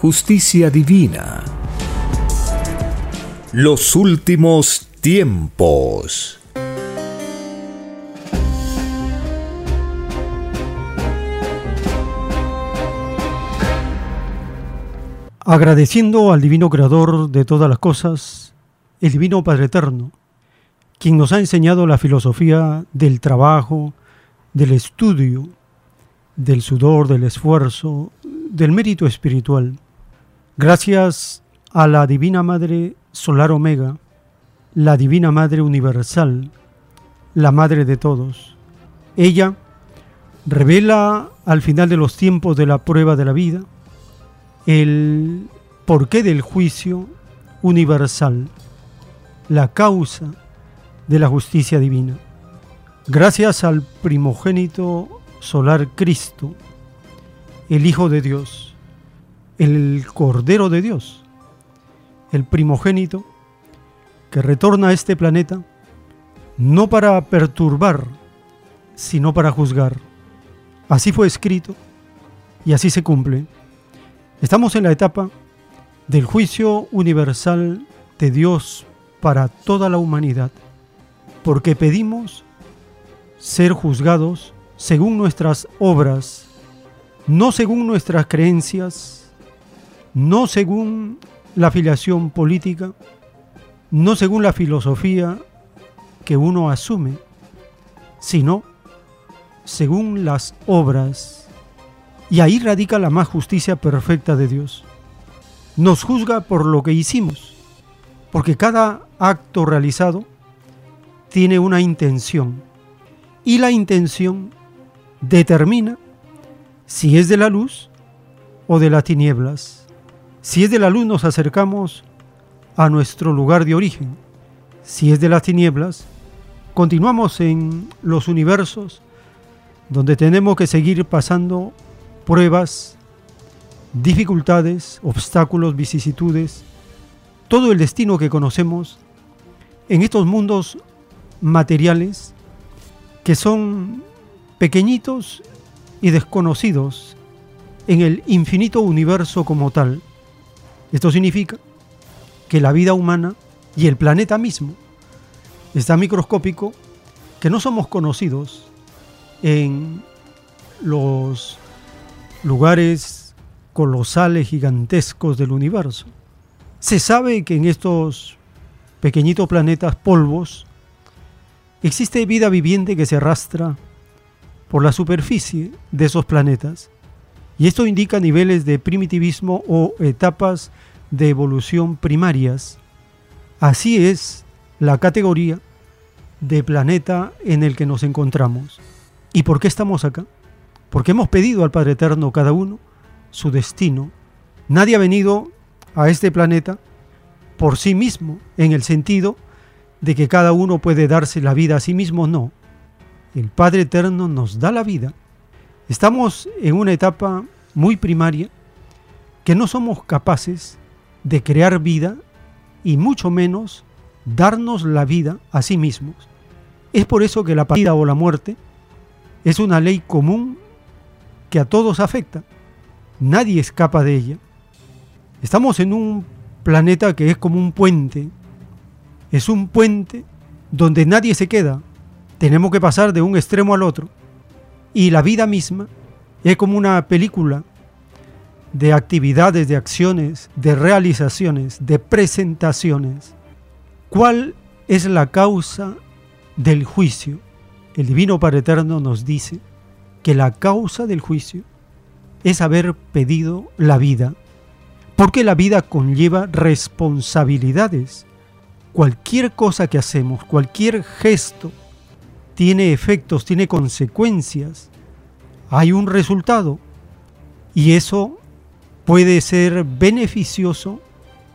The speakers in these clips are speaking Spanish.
justicia divina. Los últimos tiempos. Agradeciendo al Divino Creador de todas las cosas, el Divino Padre Eterno, quien nos ha enseñado la filosofía del trabajo, del estudio, del sudor, del esfuerzo, del mérito espiritual Gracias a la Divina Madre Solar Omega, la Divina Madre Universal, la Madre de todos. Ella revela al final de los tiempos de la prueba de la vida el porqué del juicio universal, la causa de la justicia divina. Gracias al primogénito solar Cristo, el Hijo de Dios, el Cordero de Dios, el primogénito, que retorna a este planeta no para perturbar, sino para juzgar. Así fue escrito y así se cumple. Estamos en la etapa del juicio universal de Dios para toda la humanidad, porque pedimos ser juzgados según nuestras obras, no según nuestras creencias, no según la afiliación política, no según la filosofía que uno asume, sino según las obras. Y ahí radica la más justicia perfecta de Dios. Nos juzga por lo que hicimos, porque cada acto realizado tiene una intención. Y la intención determina si es de la luz o de las tinieblas. Si es de la luz nos acercamos a nuestro lugar de origen. Si es de las tinieblas, continuamos en los universos donde tenemos que seguir pasando pruebas, dificultades, obstáculos, vicisitudes, todo el destino que conocemos en estos mundos materiales que son pequeñitos y desconocidos en el infinito universo como tal. Esto significa que la vida humana y el planeta mismo está microscópico, que no somos conocidos en los lugares colosales, gigantescos del universo. Se sabe que en estos pequeñitos planetas polvos existe vida viviente que se arrastra por la superficie de esos planetas y esto indica niveles de primitivismo o etapas de evolución primarias. Así es la categoría de planeta en el que nos encontramos. ¿Y por qué estamos acá? Porque hemos pedido al Padre Eterno cada uno su destino. Nadie ha venido a este planeta por sí mismo, en el sentido de que cada uno puede darse la vida a sí mismo, no. El Padre Eterno nos da la vida Estamos en una etapa muy primaria que no somos capaces de crear vida y mucho menos darnos la vida a sí mismos. Es por eso que la partida o la muerte es una ley común que a todos afecta. Nadie escapa de ella. Estamos en un planeta que es como un puente. Es un puente donde nadie se queda. Tenemos que pasar de un extremo al otro. Y la vida misma es como una película de actividades, de acciones, de realizaciones, de presentaciones. ¿Cuál es la causa del juicio? El Divino Padre Eterno nos dice que la causa del juicio es haber pedido la vida, porque la vida conlleva responsabilidades. Cualquier cosa que hacemos, cualquier gesto, tiene efectos, tiene consecuencias, hay un resultado y eso puede ser beneficioso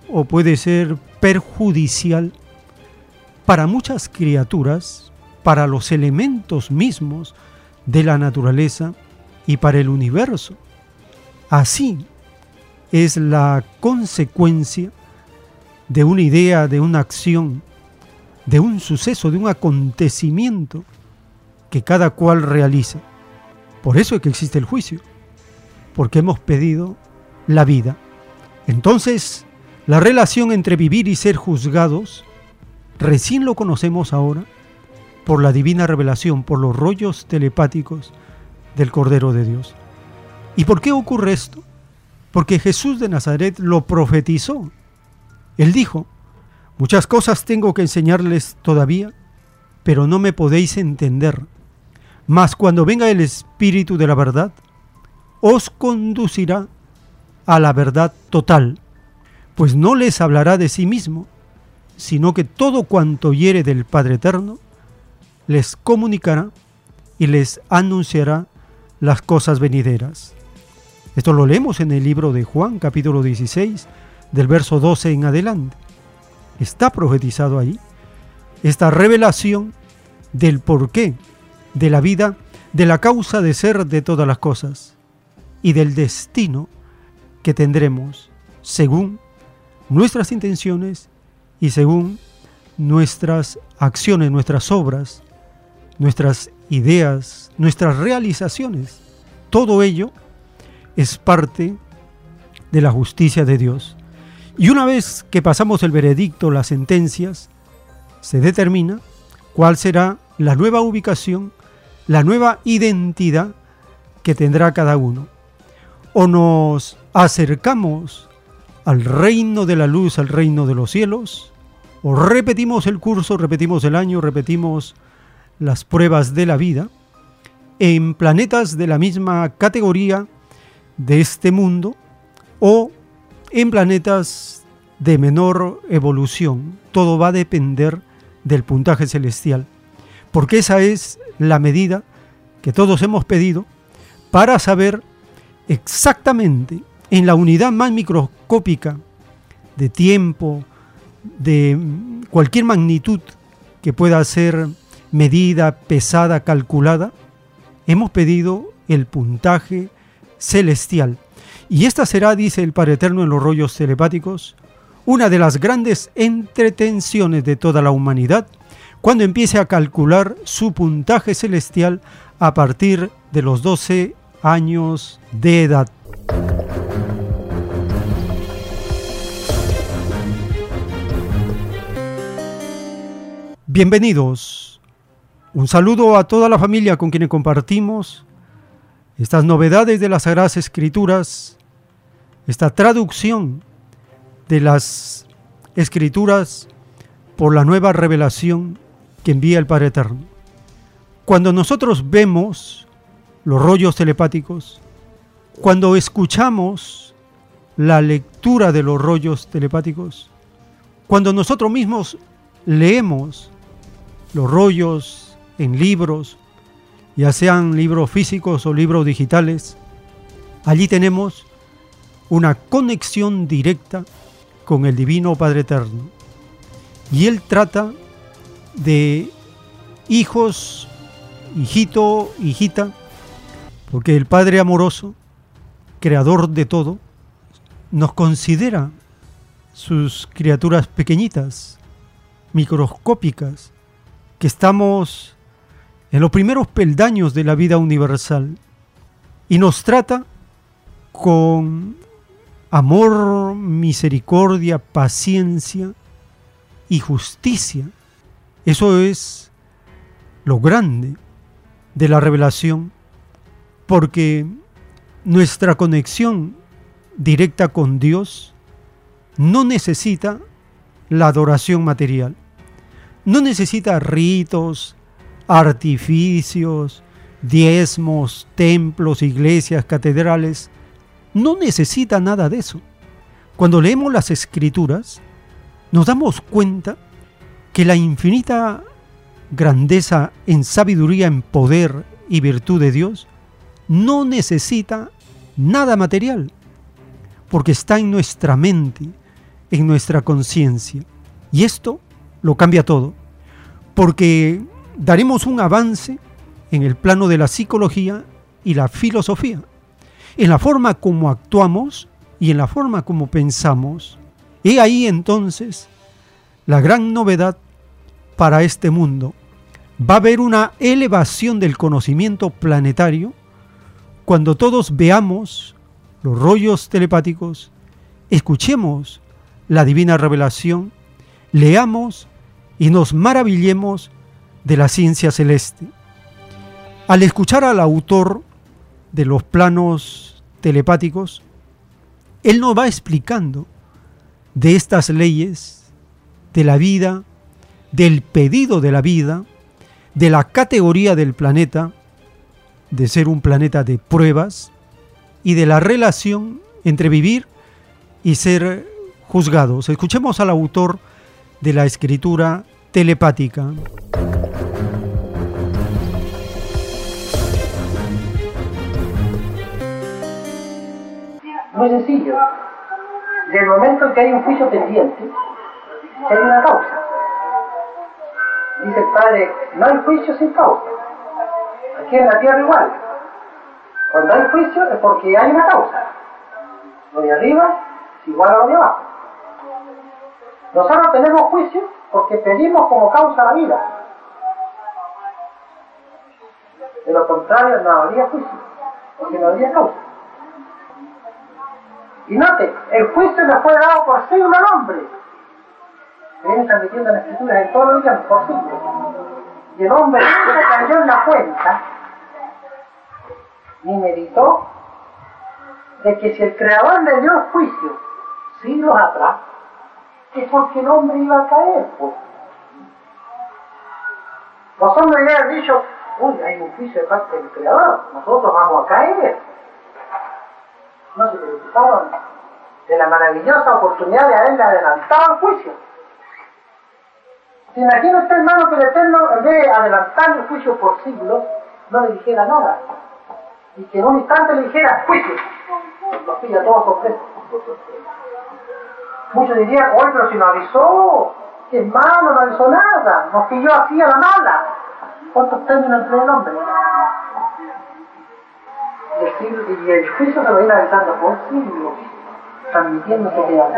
o puede ser perjudicial para muchas criaturas, para los elementos mismos de la naturaleza y para el universo. Así es la consecuencia de una idea, de una acción, de un suceso, de un acontecimiento que cada cual realiza. Por eso es que existe el juicio, porque hemos pedido la vida. Entonces, la relación entre vivir y ser juzgados, recién lo conocemos ahora por la divina revelación, por los rollos telepáticos del Cordero de Dios. ¿Y por qué ocurre esto? Porque Jesús de Nazaret lo profetizó. Él dijo, muchas cosas tengo que enseñarles todavía, pero no me podéis entender. Mas cuando venga el Espíritu de la verdad, os conducirá a la verdad total, pues no les hablará de sí mismo, sino que todo cuanto hiere del Padre Eterno, les comunicará y les anunciará las cosas venideras. Esto lo leemos en el libro de Juan, capítulo 16, del verso 12 en adelante. Está profetizado ahí esta revelación del porqué de la vida, de la causa de ser de todas las cosas y del destino que tendremos según nuestras intenciones y según nuestras acciones, nuestras obras, nuestras ideas, nuestras realizaciones. Todo ello es parte de la justicia de Dios. Y una vez que pasamos el veredicto, las sentencias, se determina cuál será la nueva ubicación la nueva identidad que tendrá cada uno. O nos acercamos al reino de la luz, al reino de los cielos, o repetimos el curso, repetimos el año, repetimos las pruebas de la vida en planetas de la misma categoría de este mundo o en planetas de menor evolución. Todo va a depender del puntaje celestial, porque esa es la medida que todos hemos pedido para saber exactamente en la unidad más microscópica de tiempo, de cualquier magnitud que pueda ser medida, pesada, calculada, hemos pedido el puntaje celestial. Y esta será, dice el Padre Eterno en los rollos telepáticos, una de las grandes entretenciones de toda la humanidad cuando empiece a calcular su puntaje celestial a partir de los 12 años de edad. Bienvenidos. Un saludo a toda la familia con quienes compartimos estas novedades de las Sagradas Escrituras, esta traducción de las Escrituras por la nueva revelación que envía el Padre Eterno. Cuando nosotros vemos los rollos telepáticos, cuando escuchamos la lectura de los rollos telepáticos, cuando nosotros mismos leemos los rollos en libros, ya sean libros físicos o libros digitales, allí tenemos una conexión directa con el Divino Padre Eterno. Y Él trata de hijos, hijito, hijita, porque el Padre amoroso, creador de todo, nos considera sus criaturas pequeñitas, microscópicas, que estamos en los primeros peldaños de la vida universal y nos trata con amor, misericordia, paciencia y justicia eso es lo grande de la revelación, porque nuestra conexión directa con Dios no necesita la adoración material. No necesita ritos, artificios, diezmos, templos, iglesias, catedrales. No necesita nada de eso. Cuando leemos las escrituras, nos damos cuenta que la infinita grandeza en sabiduría, en poder y virtud de Dios no necesita nada material, porque está en nuestra mente, en nuestra conciencia. Y esto lo cambia todo, porque daremos un avance en el plano de la psicología y la filosofía, en la forma como actuamos y en la forma como pensamos. Y ahí entonces la gran novedad para este mundo. Va a haber una elevación del conocimiento planetario cuando todos veamos los rollos telepáticos, escuchemos la divina revelación, leamos y nos maravillemos de la ciencia celeste. Al escuchar al autor de los planos telepáticos, él nos va explicando de estas leyes, de la vida, del pedido de la vida, de la categoría del planeta, de ser un planeta de pruebas y de la relación entre vivir y ser juzgados. Escuchemos al autor de la escritura telepática. Muy sencillo. Del momento que hay un juicio pendiente, hay una causa. Dice el padre, no hay juicio sin causa. Aquí en la tierra igual. Cuando hay juicio es porque hay una causa. Lo de arriba es igual a lo abajo. Nosotros tenemos juicio porque pedimos como causa la vida. De lo contrario no habría juicio, porque no habría causa. Y note, el juicio le fue dado por siglo al hombre. Se viene transmitiendo en las escrituras en todos los días por siglo. Y el hombre no cayó en la cuenta ni meditó de que si el Creador le dio juicio siglos atrás, es porque el hombre iba a caer. Pues. Los hombres ya han dicho, uy, hay un juicio de parte del Creador, nosotros vamos a caer. No se preocuparon de la maravillosa oportunidad de haberle adelantado el juicio. ¿Se imagina usted, hermano, que el Eterno, en vez de adelantar el juicio por siglos, no le dijera nada? Y que en un instante le dijera, juicio. Los pilla todos sorpresos. Muchos dirían, oye, pero si no avisó, que malo, no avisó nada, nos pilló así a la mala. ¿Cuántos términos entre el hombre? Y el juicio se lo iba avisando por siglos, transmitiéndose que la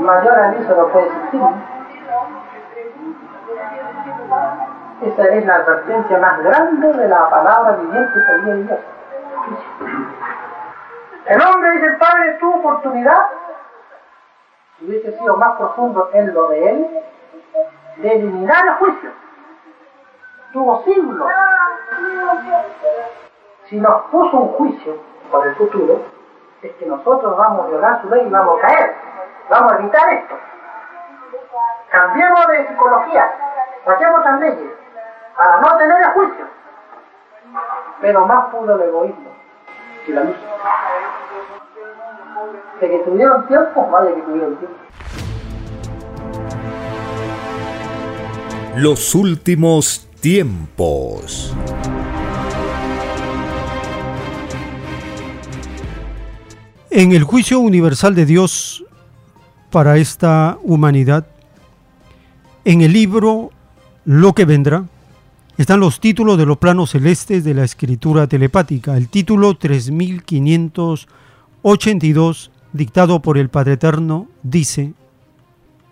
mayor aviso no puede existir. Esa es la advertencia más grande de la palabra viviente que había Dios. El hombre, dice el Padre, tuvo oportunidad, si hubiese sido más profundo en lo de él, de eliminar el juicio. Tuvo siglos. Si nos puso un juicio por el futuro, es que nosotros vamos a violar su ley y vamos a caer. Vamos a evitar esto. Cambiemos de psicología, saquemos las leyes para no tener el juicio. Pero más pudo el egoísmo que la luz. De que tuvieron tiempo, vaya que tuvieron tiempo. Los últimos tiempos. En el juicio universal de Dios para esta humanidad, en el libro Lo que vendrá, están los títulos de los planos celestes de la escritura telepática. El título 3582, dictado por el Padre Eterno, dice,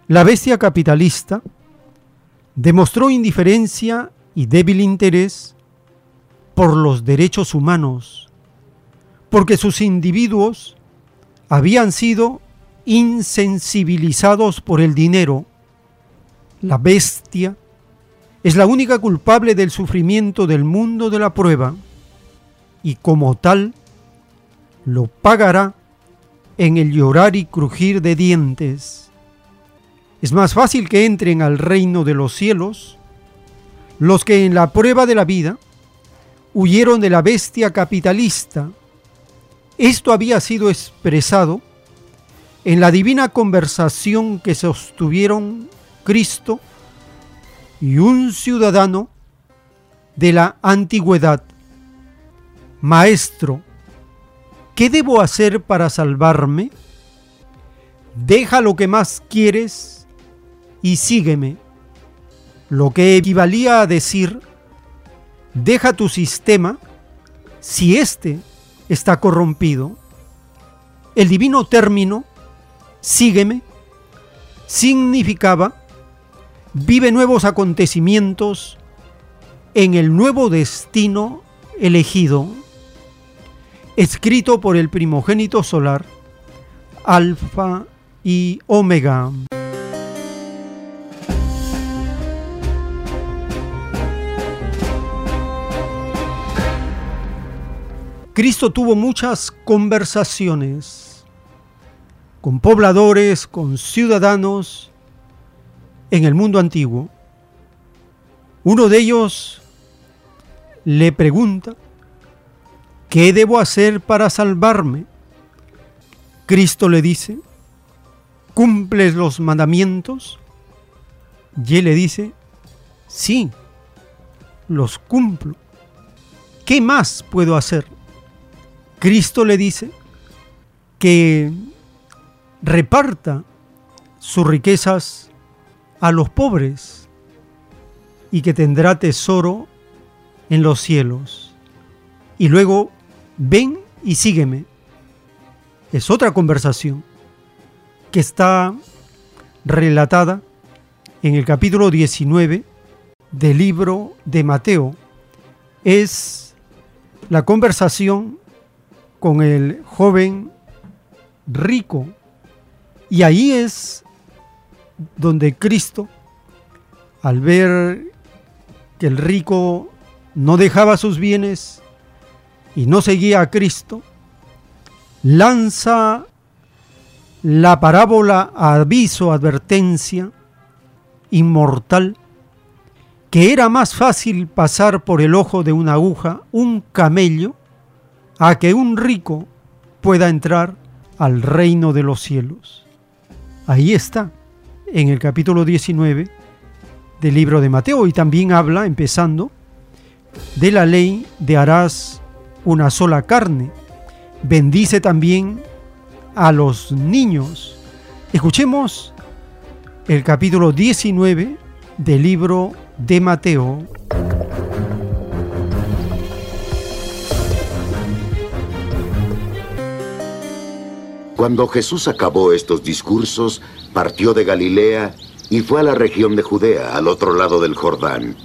La bestia capitalista demostró indiferencia y débil interés por los derechos humanos, porque sus individuos habían sido insensibilizados por el dinero. La bestia es la única culpable del sufrimiento del mundo de la prueba y como tal lo pagará en el llorar y crujir de dientes. Es más fácil que entren al reino de los cielos los que en la prueba de la vida huyeron de la bestia capitalista. Esto había sido expresado en la divina conversación que sostuvieron Cristo y un ciudadano de la antigüedad. Maestro, ¿qué debo hacer para salvarme? Deja lo que más quieres y sígueme. Lo que equivalía a decir, deja tu sistema si éste está corrompido. El divino término, sígueme, significaba, vive nuevos acontecimientos en el nuevo destino elegido, escrito por el primogénito solar, Alfa y Omega. Cristo tuvo muchas conversaciones con pobladores, con ciudadanos en el mundo antiguo. Uno de ellos le pregunta, ¿qué debo hacer para salvarme? Cristo le dice, ¿cumples los mandamientos? Y él le dice, sí, los cumplo. ¿Qué más puedo hacer? Cristo le dice que reparta sus riquezas a los pobres y que tendrá tesoro en los cielos. Y luego, ven y sígueme. Es otra conversación que está relatada en el capítulo 19 del libro de Mateo. Es la conversación con el joven rico. Y ahí es donde Cristo, al ver que el rico no dejaba sus bienes y no seguía a Cristo, lanza la parábola aviso, advertencia inmortal, que era más fácil pasar por el ojo de una aguja un camello a que un rico pueda entrar al reino de los cielos. Ahí está, en el capítulo 19 del libro de Mateo, y también habla, empezando, de la ley de harás una sola carne. Bendice también a los niños. Escuchemos el capítulo 19 del libro de Mateo. Cuando Jesús acabó estos discursos, partió de Galilea y fue a la región de Judea, al otro lado del Jordán.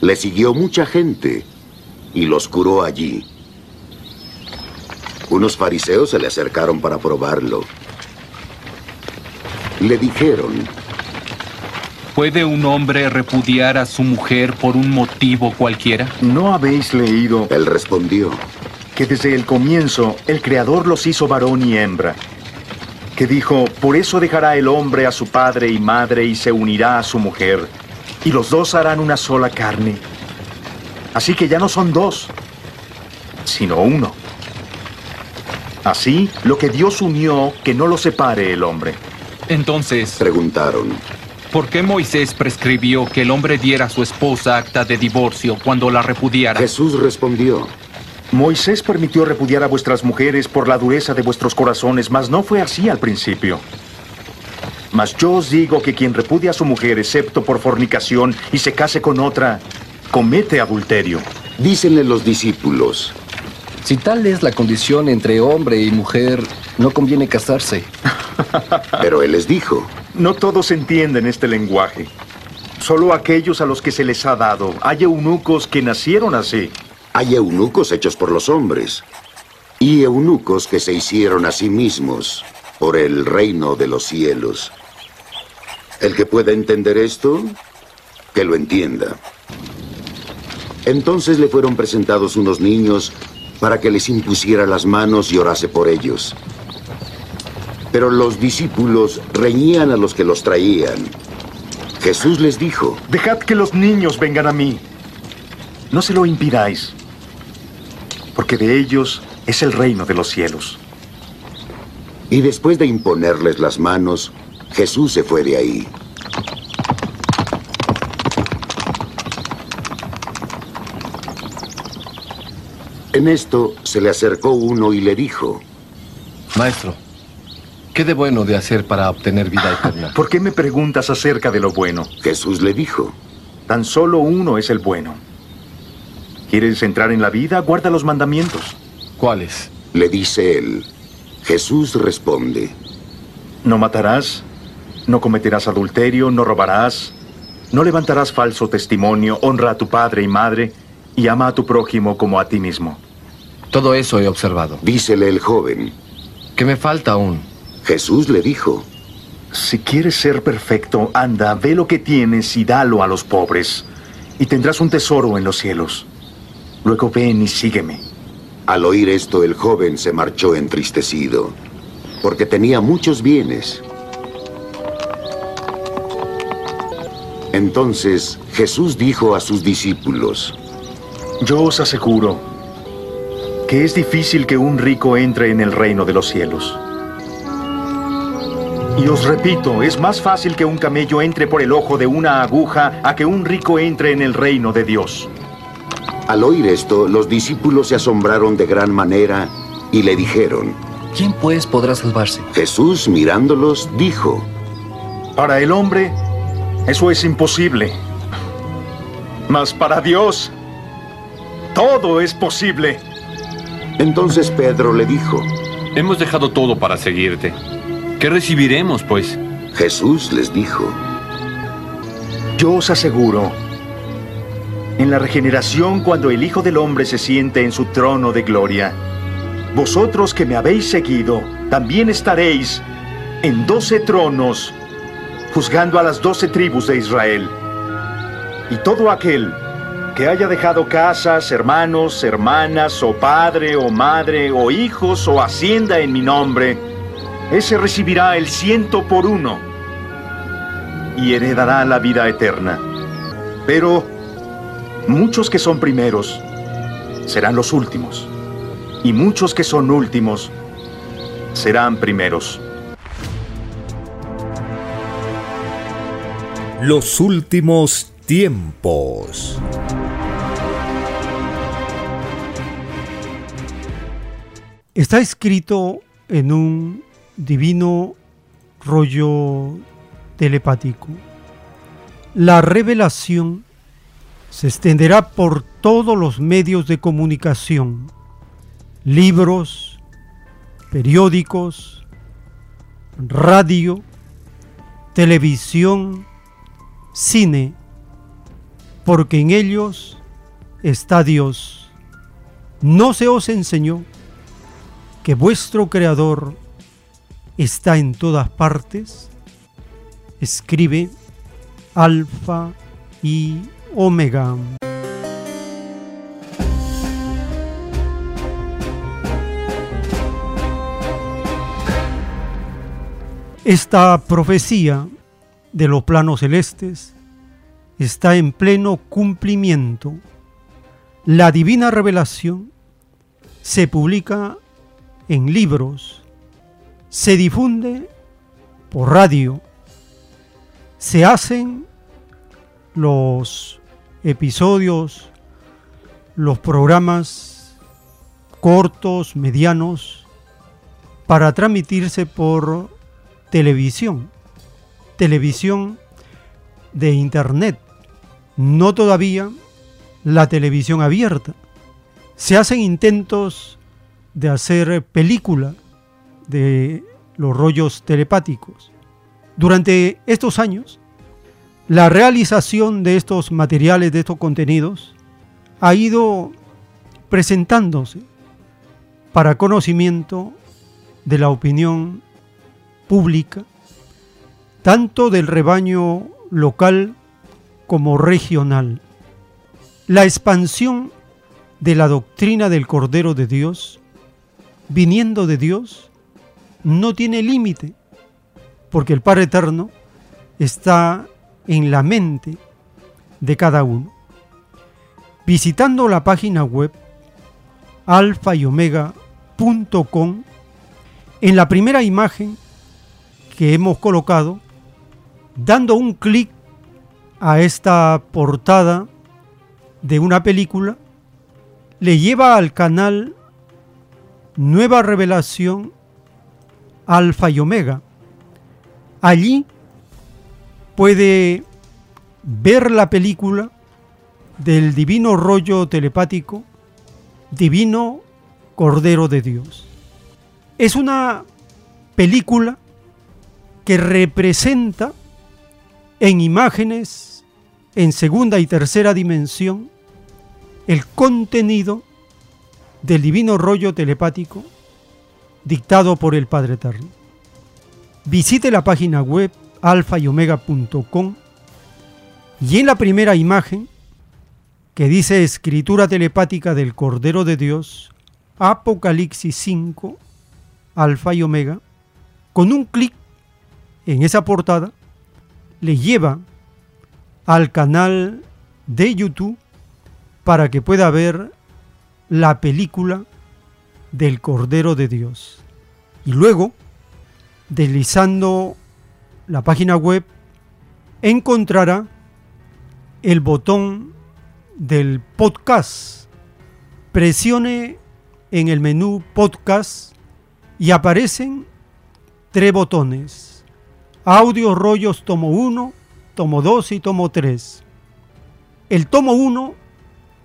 Le siguió mucha gente y los curó allí. Unos fariseos se le acercaron para probarlo. Le dijeron, ¿Puede un hombre repudiar a su mujer por un motivo cualquiera? ¿No habéis leído? Él respondió, que desde el comienzo el Creador los hizo varón y hembra, que dijo, por eso dejará el hombre a su padre y madre y se unirá a su mujer, y los dos harán una sola carne. Así que ya no son dos, sino uno. Así, lo que Dios unió, que no lo separe el hombre. Entonces, preguntaron, ¿por qué Moisés prescribió que el hombre diera a su esposa acta de divorcio cuando la repudiara? Jesús respondió, Moisés permitió repudiar a vuestras mujeres por la dureza de vuestros corazones, mas no fue así al principio. Mas yo os digo que quien repudia a su mujer, excepto por fornicación, y se case con otra, comete adulterio. Dícenle los discípulos, Si tal es la condición entre hombre y mujer, no conviene casarse. pero él les dijo, No todos entienden este lenguaje. Solo aquellos a los que se les ha dado. Hay eunucos que nacieron así. Hay eunucos hechos por los hombres y eunucos que se hicieron a sí mismos por el reino de los cielos. El que pueda entender esto, que lo entienda. Entonces le fueron presentados unos niños para que les impusiera las manos y orase por ellos. Pero los discípulos reñían a los que los traían. Jesús les dijo, Dejad que los niños vengan a mí. No se lo impidáis, porque de ellos es el reino de los cielos. y después de imponerles las manos, Jesús se fue de ahí. En esto se le acercó uno y le dijo, Maestro, ¿qué de bueno de hacer para obtener vida eterna? ¿Por qué me preguntas acerca de lo bueno? Jesús le dijo, Tan solo uno es el bueno. ¿Quieres entrar en la vida? Guarda los mandamientos. ¿Cuáles? le dice él. Jesús responde, No matarás, no cometerás adulterio, no robarás, no levantarás falso testimonio, honra a tu padre y madre, y ama a tu prójimo como a ti mismo. Todo eso he observado. dícele el joven. ¿Qué me falta aún? Jesús le dijo, Si quieres ser perfecto, anda, ve lo que tienes y dalo a los pobres, y tendrás un tesoro en los cielos. Luego ven y sígueme. Al oír esto, el joven se marchó entristecido, porque tenía muchos bienes. Entonces Jesús dijo a sus discípulos, Yo os aseguro que es difícil que un rico entre en el reino de los cielos. Y os repito, es más fácil que un camello entre por el ojo de una aguja a que un rico entre en el reino de Dios. Al oír esto, los discípulos se asombraron de gran manera y le dijeron, ¿Quién pues podrá salvarse? Jesús mirándolos dijo, Para el hombre, eso es imposible. Mas para Dios, todo es posible. entonces Pedro le dijo, Hemos dejado todo para seguirte. ¿Qué recibiremos, pues? Jesús les dijo, Yo os aseguro, en la regeneración cuando el Hijo del Hombre se siente en su trono de gloria, vosotros que me habéis seguido, también estaréis en doce tronos, juzgando a las doce tribus de Israel. Y todo aquel que haya dejado casas, hermanos, hermanas, o padre, o madre, o hijos, o hacienda en mi nombre, ese recibirá el ciento por uno y heredará la vida eterna. Pero muchos que son primeros serán los últimos, y muchos que son últimos serán primeros. Los últimos tiempos. Está escrito en un divino rollo telepático. La revelación se extenderá por todos los medios de comunicación, libros, periódicos, radio, televisión, cine, porque en ellos está Dios. ¿No se os enseñó que vuestro Creador está en todas partes? Escribe Alfa y Omega. Esta profecía de los planos celestes está en pleno cumplimiento. La divina revelación se publica en libros, se difunde por radio, se hacen los episodios, los programas cortos, medianos, para transmitirse por televisión, televisión de internet, no todavía la televisión abierta. Se hacen intentos de hacer película de los rollos telepáticos. Durante estos años, la realización de estos materiales, de estos contenidos, ha ido presentándose para conocimiento de la opinión pública, tanto del rebaño local como regional. La expansión de la doctrina del Cordero de Dios, viniendo de Dios, no tiene límite, porque el Padre Eterno está en la mente de cada uno. Visitando la página web alfa y omega.com, en la primera imagen que hemos colocado, dando un clic a esta portada de una película, le lleva al canal Nueva Revelación Alfa y Omega. Allí puede ver la película del divino rollo telepático, divino Cordero de Dios. Es una película que representa en imágenes en segunda y tercera dimensión el contenido del divino rollo telepático dictado por el Padre Eterno. Visite la página web alfa y omega.com y en la primera imagen que dice escritura telepática del Cordero de Dios, Apocalipsis 5, alfa y omega, con un clic en esa portada le lleva al canal de YouTube para que pueda ver la película del Cordero de Dios. Y luego, deslizando la página web, encontrará el botón del podcast. Presione en el menú podcast y aparecen tres botones. Audio rollos tomo 1, tomo 2 y tomo 3. El tomo 1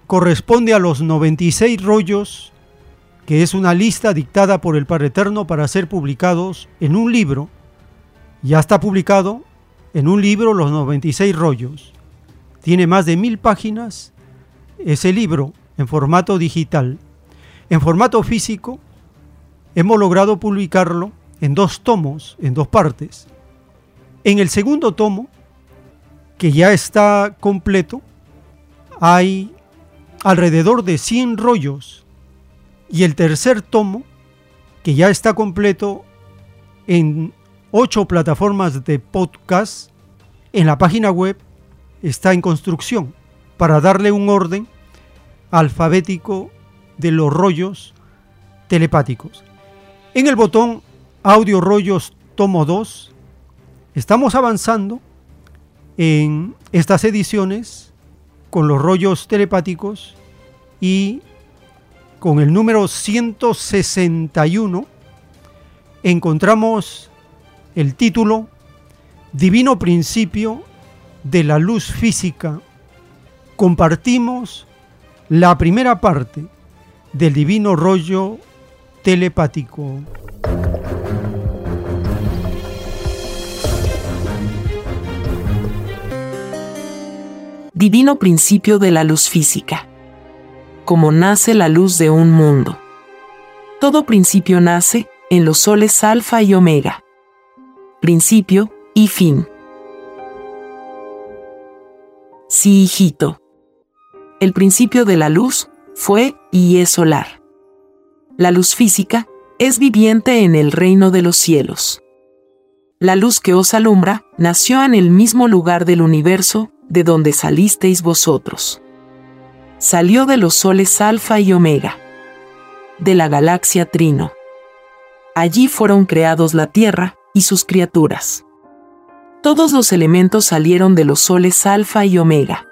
corresponde a los 96 rollos, que es una lista dictada por el Padre Eterno para ser publicados en un libro. Ya está publicado en un libro los 96 rollos. Tiene más de mil páginas ese libro en formato digital. En formato físico hemos logrado publicarlo en dos tomos, en dos partes. En el segundo tomo, que ya está completo, hay alrededor de 100 rollos y el tercer tomo, que ya está completo en ocho plataformas de podcast, en la página web está en construcción para darle un orden alfabético de los rollos telepáticos. En el botón Audio Rollos Tomo 2 estamos avanzando en estas ediciones con los rollos telepáticos y con el número 161 encontramos el título Divino Principio de la Luz Física. Compartimos la primera parte del divino rollo telepático. divino principio de la luz física. Como nace la luz de un mundo. Todo principio nace en los soles alfa y omega. Principio y fin. Sí, hijito. El principio de la luz fue y es solar. La luz física es viviente en el reino de los cielos. La luz que os alumbra nació en el mismo lugar del universo de donde salisteis vosotros. Salió de los soles Alfa y Omega, de la galaxia Trino. Allí fueron creados la Tierra y sus criaturas. Todos los elementos salieron de los soles Alfa y Omega.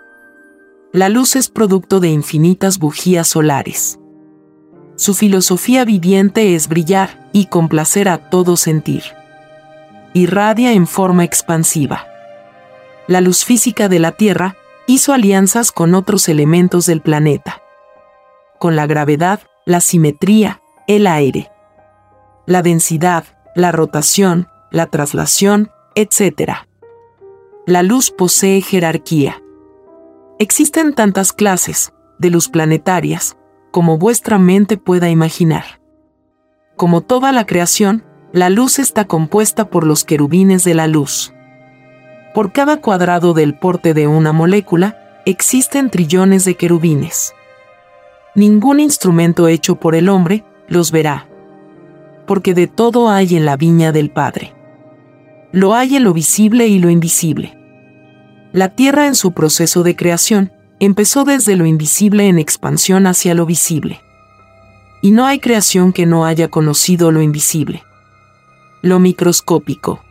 La luz es producto de infinitas bujías solares. Su filosofía viviente es brillar y complacer a todo sentir. Irradia en forma expansiva la luz física de la Tierra hizo alianzas con otros elementos del planeta. Con la gravedad, la simetría, el aire, la densidad, la rotación, la traslación, etc. La luz posee jerarquía. Existen tantas clases de luz planetarias como vuestra mente pueda imaginar. Como toda la creación, la luz está compuesta por los querubines de la luz. Por cada cuadrado del porte de una molécula, existen trillones de querubines. ningún instrumento hecho por el hombre los verá. Porque de todo hay en la viña del Padre. Lo hay en lo visible y lo invisible. La tierra en su proceso de creación empezó desde lo invisible en expansión hacia lo visible. Y no hay creación que no haya conocido lo invisible. Lo microscópico.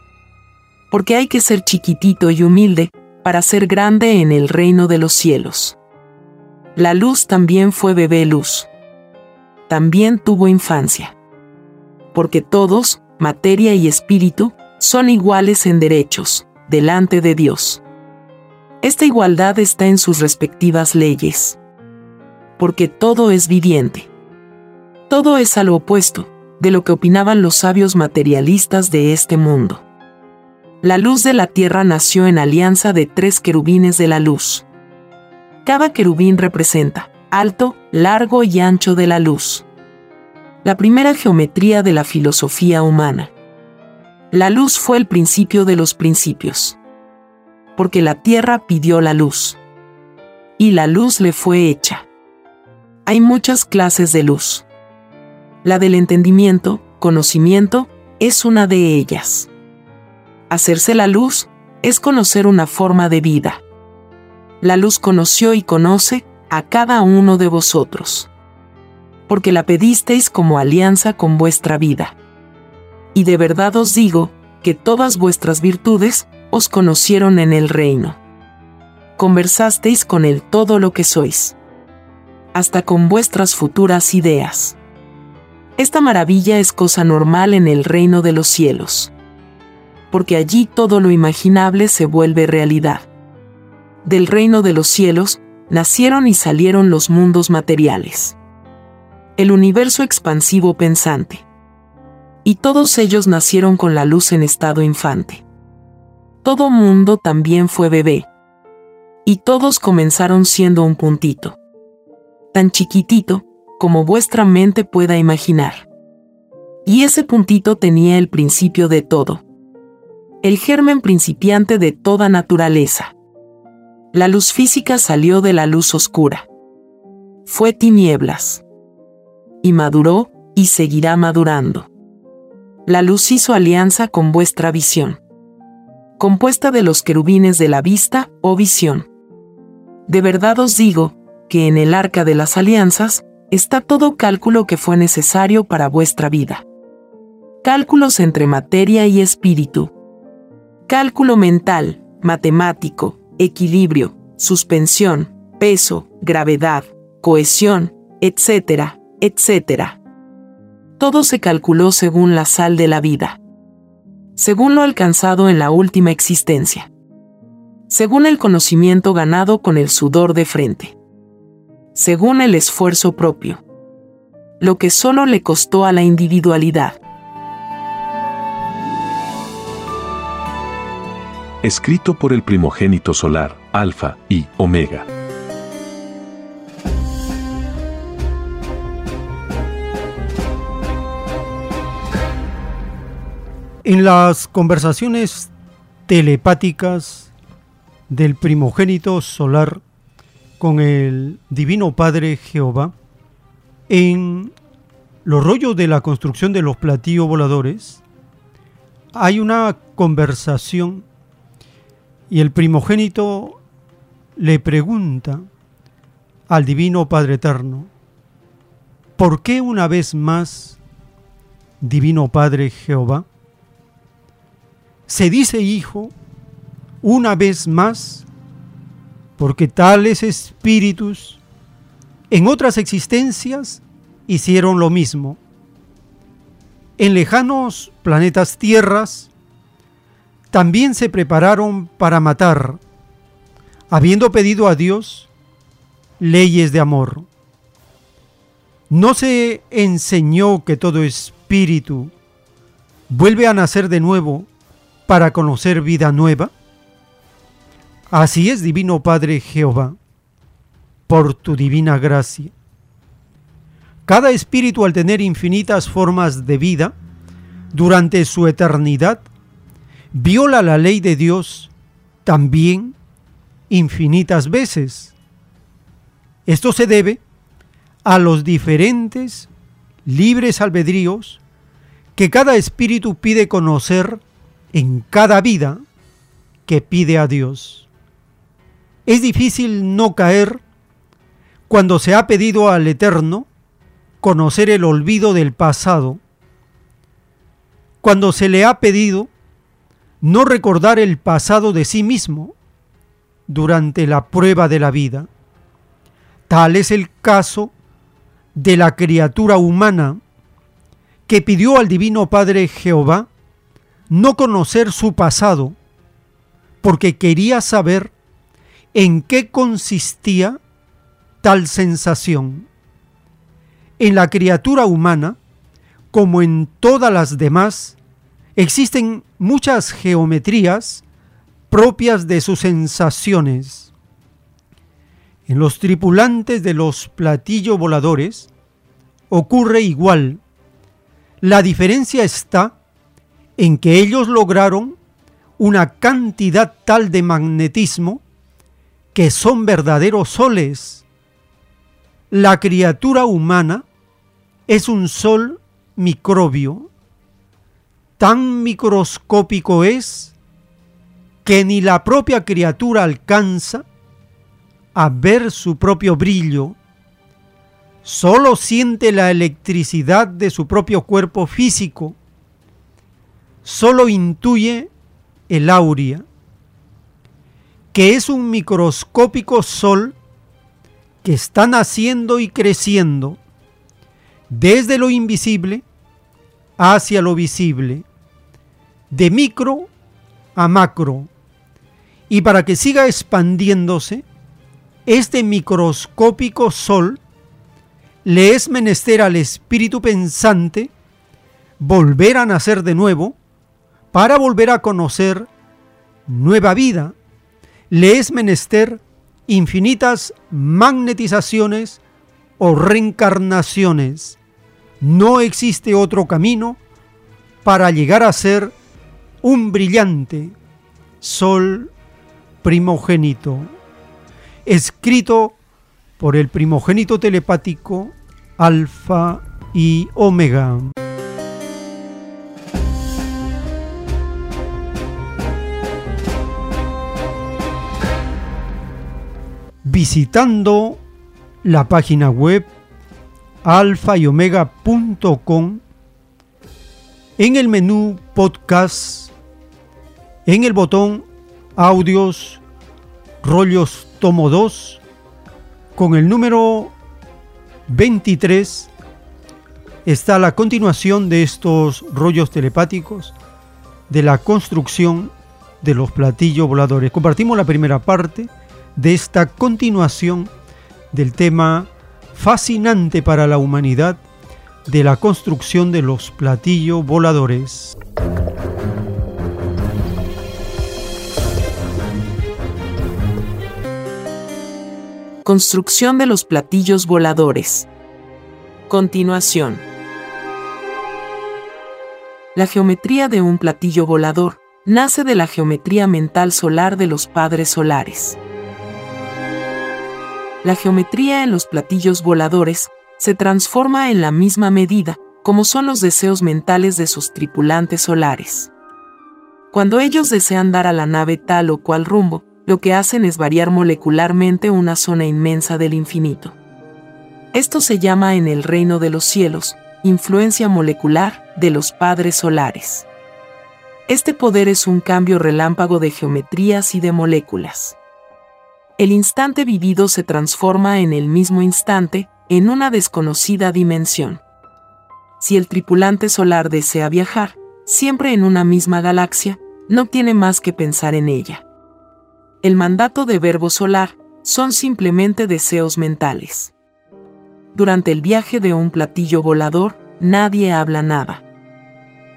Porque hay que ser chiquitito y humilde para ser grande en el reino de los cielos. La luz también fue bebé luz. También tuvo infancia. Porque todos, materia y espíritu, son iguales en derechos, delante de Dios. Esta igualdad está en sus respectivas leyes. Porque todo es viviente. Todo es a lo opuesto de lo que opinaban los sabios materialistas de este mundo. La luz de la tierra nació en alianza de tres querubines de la luz. Cada querubín representa alto, largo y ancho de la luz. La primera geometría de la filosofía humana. La luz fue el principio de los principios. Porque la tierra pidió la luz. Y la luz le fue hecha. Hay muchas clases de luz. La del entendimiento, conocimiento, es una de ellas. Hacerse la luz es conocer una forma de vida. La luz conoció y conoce a cada uno de vosotros. Porque la pedisteis como alianza con vuestra vida. Y de verdad os digo, que todas vuestras virtudes os conocieron en el reino. Conversasteis con él todo lo que sois. Hasta con vuestras futuras ideas. Esta maravilla es cosa normal en el reino de los cielos porque allí todo lo imaginable se vuelve realidad. Del reino de los cielos, nacieron y salieron los mundos materiales. El universo expansivo pensante. Y todos ellos nacieron con la luz en estado infante. Todo mundo también fue bebé. Y todos comenzaron siendo un puntito. Tan chiquitito como vuestra mente pueda imaginar. Y ese puntito tenía el principio de todo el germen principiante de toda naturaleza. La luz física salió de la luz oscura. Fue tinieblas. Y maduró y seguirá madurando. La luz hizo alianza con vuestra visión. Compuesta de los querubines de la vista o visión. De verdad os digo, que en el arca de las alianzas está todo cálculo que fue necesario para vuestra vida. Cálculos entre materia y espíritu Cálculo mental, matemático, equilibrio, suspensión, peso, gravedad, cohesión, etcétera, etcétera. Todo se calculó según la sal de la vida. Según lo alcanzado en la última existencia. Según el conocimiento ganado con el sudor de frente. Según el esfuerzo propio. Lo que solo le costó a la individualidad. escrito por el primogénito solar, Alfa y Omega. En las conversaciones telepáticas del primogénito solar con el Divino Padre Jehová, en los rollos de la construcción de los platillos voladores, hay una conversación y el primogénito le pregunta al Divino Padre Eterno, ¿por qué una vez más, Divino Padre Jehová? Se dice hijo una vez más porque tales espíritus en otras existencias hicieron lo mismo. En lejanos planetas tierras, también se prepararon para matar, habiendo pedido a Dios leyes de amor. ¿No se enseñó que todo espíritu vuelve a nacer de nuevo para conocer vida nueva? Así es, Divino Padre Jehová, por tu divina gracia. Cada espíritu al tener infinitas formas de vida durante su eternidad, viola la ley de Dios también infinitas veces. Esto se debe a los diferentes libres albedríos que cada espíritu pide conocer en cada vida que pide a Dios. Es difícil no caer cuando se ha pedido al Eterno conocer el olvido del pasado, cuando se le ha pedido no recordar el pasado de sí mismo durante la prueba de la vida. Tal es el caso de la criatura humana que pidió al Divino Padre Jehová no conocer su pasado, porque quería saber en qué consistía tal sensación. En la criatura humana, como en todas las demás, existen muchas geometrías propias de sus sensaciones. En los tripulantes de los platillos voladores ocurre igual. La diferencia está en que ellos lograron una cantidad tal de magnetismo que son verdaderos soles. La criatura humana es un sol microbio. Tan microscópico es que ni la propia criatura alcanza a ver su propio brillo, solo siente la electricidad de su propio cuerpo físico, solo intuye el aurea, que es un microscópico sol que está naciendo y creciendo desde lo invisible hacia lo visible, de micro a macro. Y para que siga expandiéndose, este microscópico sol le es menester al espíritu pensante volver a nacer de nuevo para volver a conocer nueva vida. Le es menester infinitas magnetizaciones o reencarnaciones. No existe otro camino para llegar a ser un brillante sol primogénito, escrito por el primogénito telepático Alfa y Omega. Visitando la página web alfa y omega.com en el menú podcast, en el botón audios, rollos tomo 2, con el número 23 está la continuación de estos rollos telepáticos de la construcción de los platillos voladores. Compartimos la primera parte de esta continuación del tema fascinante para la humanidad de la construcción de los platillos voladores. Construcción de los platillos voladores. Continuación. La geometría de un platillo volador nace de la geometría mental solar de los padres solares. La geometría en los platillos voladores se transforma en la misma medida, como son los deseos mentales de sus tripulantes solares. Cuando ellos desean dar a la nave tal o cual rumbo, lo que hacen es variar molecularmente una zona inmensa del infinito. Esto se llama en el reino de los cielos, influencia molecular de los padres solares. Este poder es un cambio relámpago de geometrías y de moléculas. El instante vivido se transforma en el mismo instante, en una desconocida dimensión. Si el tripulante solar desea viajar, siempre en una misma galaxia, no tiene más que pensar en ella. El mandato de verbo solar son simplemente deseos mentales. Durante el viaje de un platillo volador, nadie habla nada.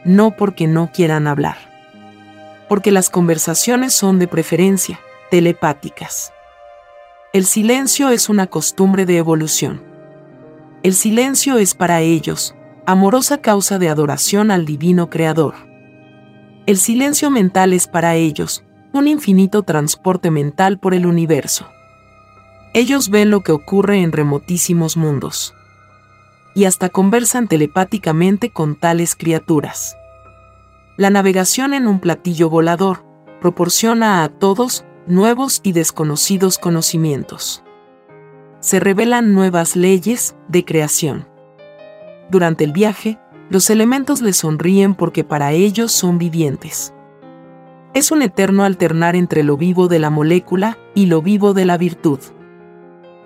No porque no quieran hablar. Porque las conversaciones son de preferencia telepáticas. El silencio es una costumbre de evolución. El silencio es para ellos, amorosa causa de adoración al divino Creador. El silencio mental es para ellos, un infinito transporte mental por el universo. Ellos ven lo que ocurre en remotísimos mundos. Y hasta conversan telepáticamente con tales criaturas. La navegación en un platillo volador proporciona a todos nuevos y desconocidos conocimientos. Se revelan nuevas leyes de creación. Durante el viaje, los elementos les sonríen porque para ellos son vivientes. Es un eterno alternar entre lo vivo de la molécula y lo vivo de la virtud.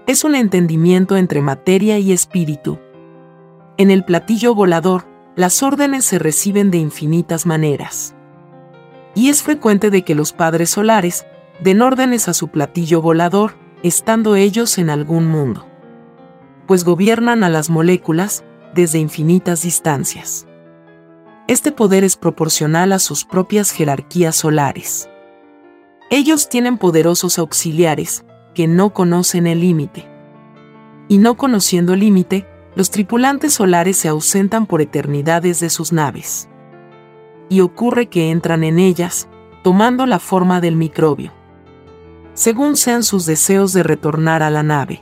Es un entendimiento entre materia y espíritu. En el platillo volador, las órdenes se reciben de infinitas maneras. Y es frecuente de que los padres solares den órdenes a su platillo volador, estando ellos en algún mundo. Pues gobiernan a las moléculas desde infinitas distancias. Este poder es proporcional a sus propias jerarquías solares. Ellos tienen poderosos auxiliares, que no conocen el límite. Y no conociendo el límite, los tripulantes solares se ausentan por eternidades de sus naves. Y ocurre que entran en ellas, tomando la forma del microbio. Según sean sus deseos de retornar a la nave.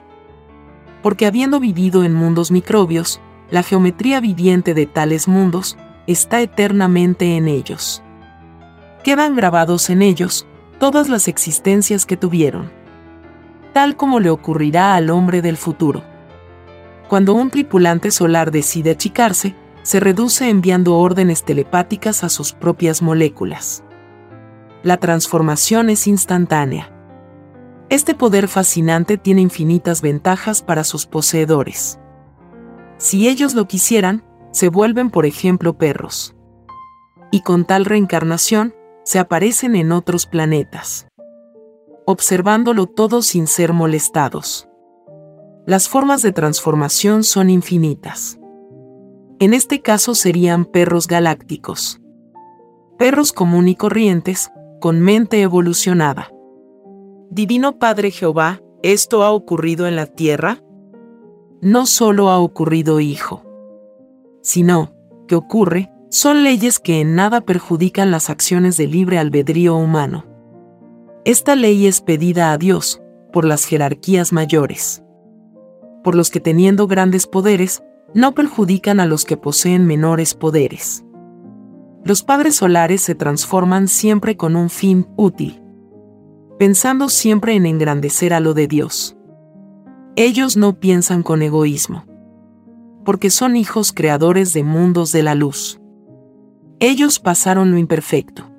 Porque habiendo vivido en mundos microbios, la geometría viviente de tales mundos está eternamente en ellos. Quedan grabados en ellos todas las existencias que tuvieron, tal como le ocurrirá al hombre del futuro. Cuando un tripulante solar decide achicarse, se reduce enviando órdenes telepáticas a sus propias moléculas. La transformación es instantánea. Este poder fascinante tiene infinitas ventajas para sus poseedores. Si ellos lo quisieran, se vuelven por ejemplo perros. Y con tal reencarnación, se aparecen en otros planetas. Observándolo todo sin ser molestados. Las formas de transformación son infinitas. En este caso serían perros galácticos. Perros común y corrientes, con mente evolucionada. Divino Padre Jehová, ¿esto ha ocurrido en la tierra? No solo ha ocurrido, hijo sino, que ocurre, son leyes que en nada perjudican las acciones de libre albedrío humano. Esta ley es pedida a Dios, por las jerarquías mayores. Por los que teniendo grandes poderes, no perjudican a los que poseen menores poderes. Los padres solares se transforman siempre con un fin útil, pensando siempre en engrandecer a lo de Dios. Ellos no piensan con egoísmo porque son hijos creadores de mundos de la luz. Ellos pasaron lo imperfecto.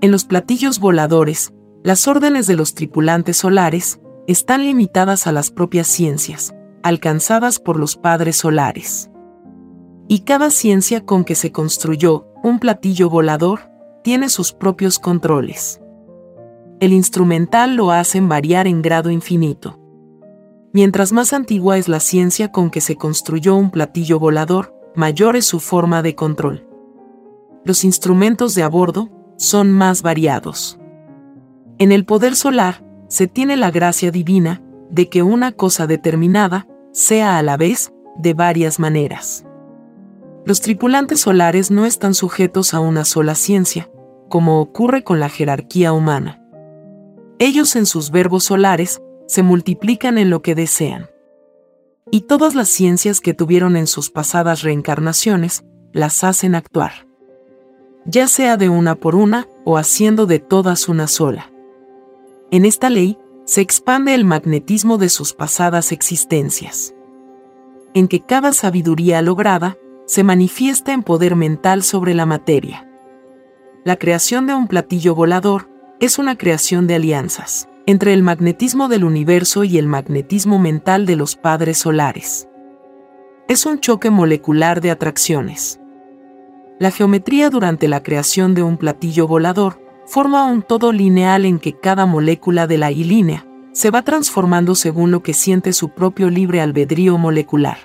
En los platillos voladores, las órdenes de los tripulantes solares están limitadas a las propias ciencias, alcanzadas por los padres solares. Y cada ciencia con que se construyó un platillo volador tiene sus propios controles. El instrumental lo hacen variar en grado infinito. Mientras más antigua es la ciencia con que se construyó un platillo volador, mayor es su forma de control. Los instrumentos de a bordo son más variados. En el poder solar, se tiene la gracia divina de que una cosa determinada sea a la vez de varias maneras. Los tripulantes solares no están sujetos a una sola ciencia, como ocurre con la jerarquía humana. Ellos en sus verbos solares se multiplican en lo que desean. Y todas las ciencias que tuvieron en sus pasadas reencarnaciones, las hacen actuar. Ya sea de una por una o haciendo de todas una sola. En esta ley, se expande el magnetismo de sus pasadas existencias. En que cada sabiduría lograda se manifiesta en poder mental sobre la materia. La creación de un platillo volador es una creación de alianzas entre el magnetismo del universo y el magnetismo mental de los padres solares. Es un choque molecular de atracciones. La geometría durante la creación de un platillo volador forma un todo lineal en que cada molécula de la I se va transformando según lo que siente su propio libre albedrío molecular.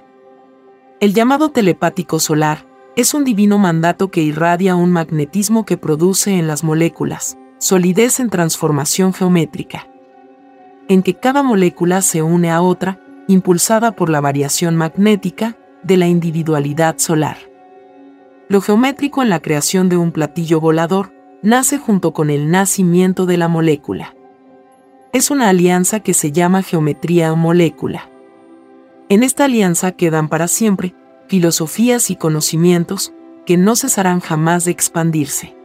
El llamado telepático solar es un divino mandato que irradia un magnetismo que produce en las moléculas, solidez en transformación geométrica, en que cada molécula se une a otra, impulsada por la variación magnética de la individualidad solar. Lo geométrico en la creación de un platillo volador nace junto con el nacimiento de la molécula. es una alianza que se llama geometría molécula. En esta alianza quedan para siempre filosofías y conocimientos que no cesarán jamás de expandirse.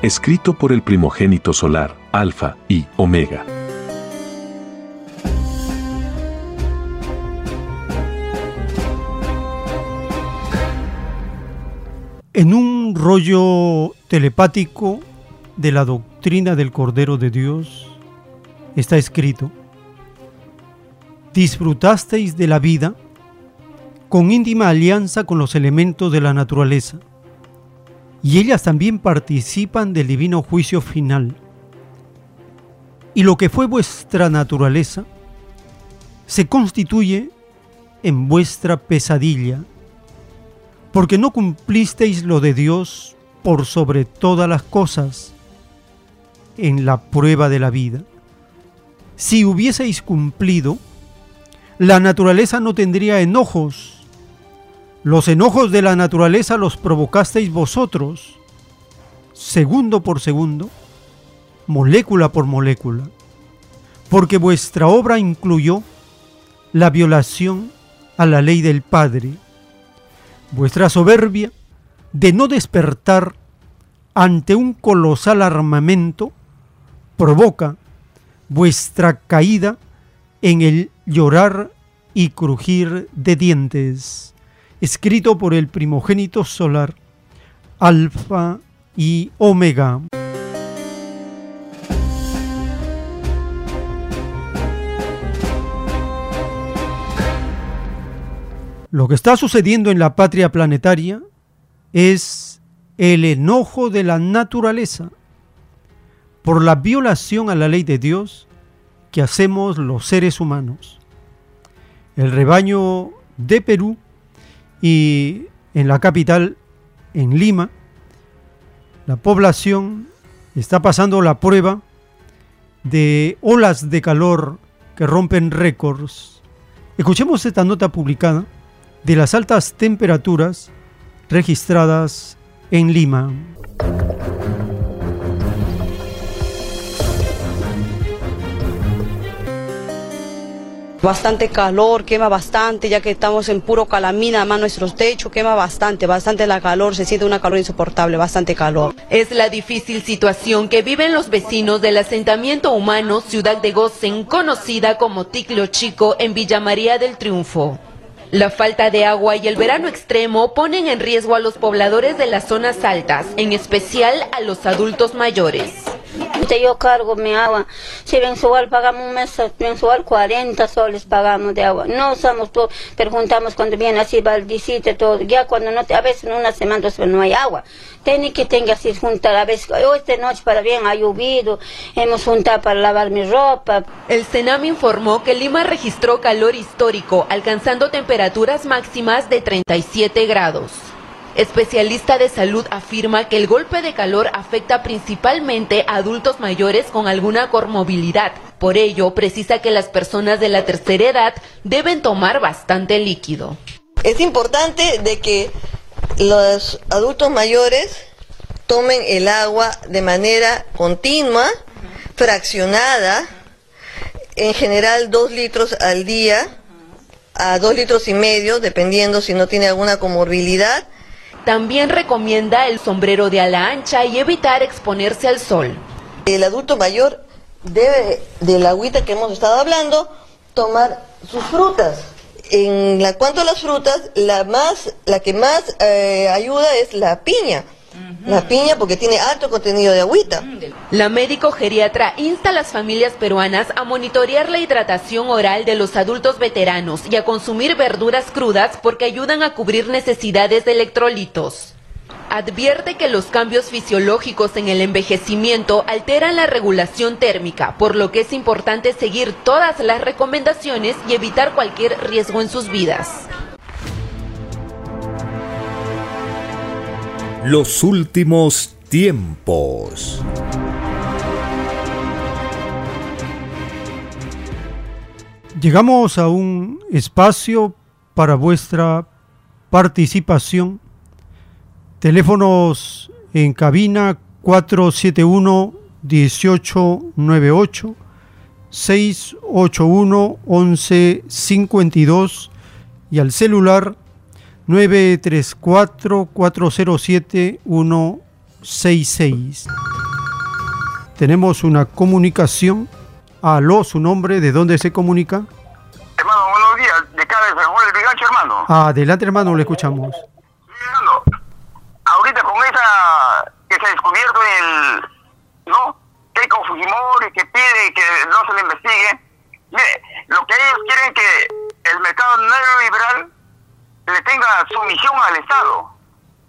Escrito por el primogénito solar, Alfa y Omega. En un rollo telepático de la doctrina del Cordero de Dios está escrito, disfrutasteis de la vida con íntima alianza con los elementos de la naturaleza, y ellas también participan del divino juicio final. Y lo que fue vuestra naturaleza se constituye en vuestra pesadilla porque no cumplisteis lo de Dios por sobre todas las cosas en la prueba de la vida. Si hubieseis cumplido, la naturaleza no tendría enojos. Los enojos de la naturaleza los provocasteis vosotros, segundo por segundo, molécula por molécula, porque vuestra obra incluyó la violación a la ley del Padre. Vuestra soberbia de no despertar ante un colosal armamento provoca vuestra caída en el llorar y crujir de dientes, escrito por el primogénito solar, Alfa y Omega. Lo que está sucediendo en la patria planetaria es el enojo de la naturaleza por la violación a la ley de Dios que hacemos los seres humanos. El rebaño de Perú y en la capital, en Lima, la población está pasando la prueba de olas de calor que rompen récords. Escuchemos esta nota publicada de las altas temperaturas registradas en Lima. Bastante calor, quema bastante, ya que estamos en puro calamina, además nuestros techos quema bastante, bastante la calor, se siente una calor insoportable, bastante calor. Es la difícil situación que viven los vecinos del asentamiento humano Ciudad de Gozen, conocida como Ticlo Chico en Villa María del Triunfo. La falta de agua y el verano extremo ponen en riesgo a los pobladores de las zonas altas, en especial a los adultos mayores. Yo cargo mi agua. Si mensual pagamos un mes mensual, 40 soles pagamos de agua. No usamos todo, pero juntamos cuando viene así visite todo. Ya cuando no, a veces en una semana no hay agua. Tiene que tenga así juntar. A veces, hoy esta noche para bien ha llovido, hemos juntado para lavar mi ropa. El CENAM informó que Lima registró calor histórico, alcanzando temperaturas máximas de 37 grados. Especialista de salud afirma que el golpe de calor afecta principalmente a adultos mayores con alguna comorbilidad. Por ello, precisa que las personas de la tercera edad deben tomar bastante líquido. Es importante de que los adultos mayores tomen el agua de manera continua, fraccionada, en general dos litros al día, a dos litros y medio, dependiendo si no tiene alguna comorbilidad también recomienda el sombrero de ala ancha y evitar exponerse al sol. El adulto mayor debe, de la agüita que hemos estado hablando, tomar sus frutas. En la, cuanto a las frutas, la, más, la que más eh, ayuda es la piña. La piña porque tiene alto contenido de agüita. La médico geriatra insta a las familias peruanas a monitorear la hidratación oral de los adultos veteranos y a consumir verduras crudas porque ayudan a cubrir necesidades de electrolitos. Advierte que los cambios fisiológicos en el envejecimiento alteran la regulación térmica, por lo que es importante seguir todas las recomendaciones y evitar cualquier riesgo en sus vidas. Los últimos tiempos. Llegamos a un espacio para vuestra participación. Teléfonos en cabina 471-1898, 681-1152 y al celular 934-407-166. Tenemos una comunicación. Aló, su nombre, ¿de dónde se comunica? Hermano, buenos días. De acá de San Juan del Pigancho, hermano. Adelante, hermano, le escuchamos. Hermano, ahorita con esa que se ha descubierto el, ¿no? Keiko Fujimori que pide que no se le investigue. Mire, lo que ellos quieren que el mercado neoliberal le tenga sumisión al Estado.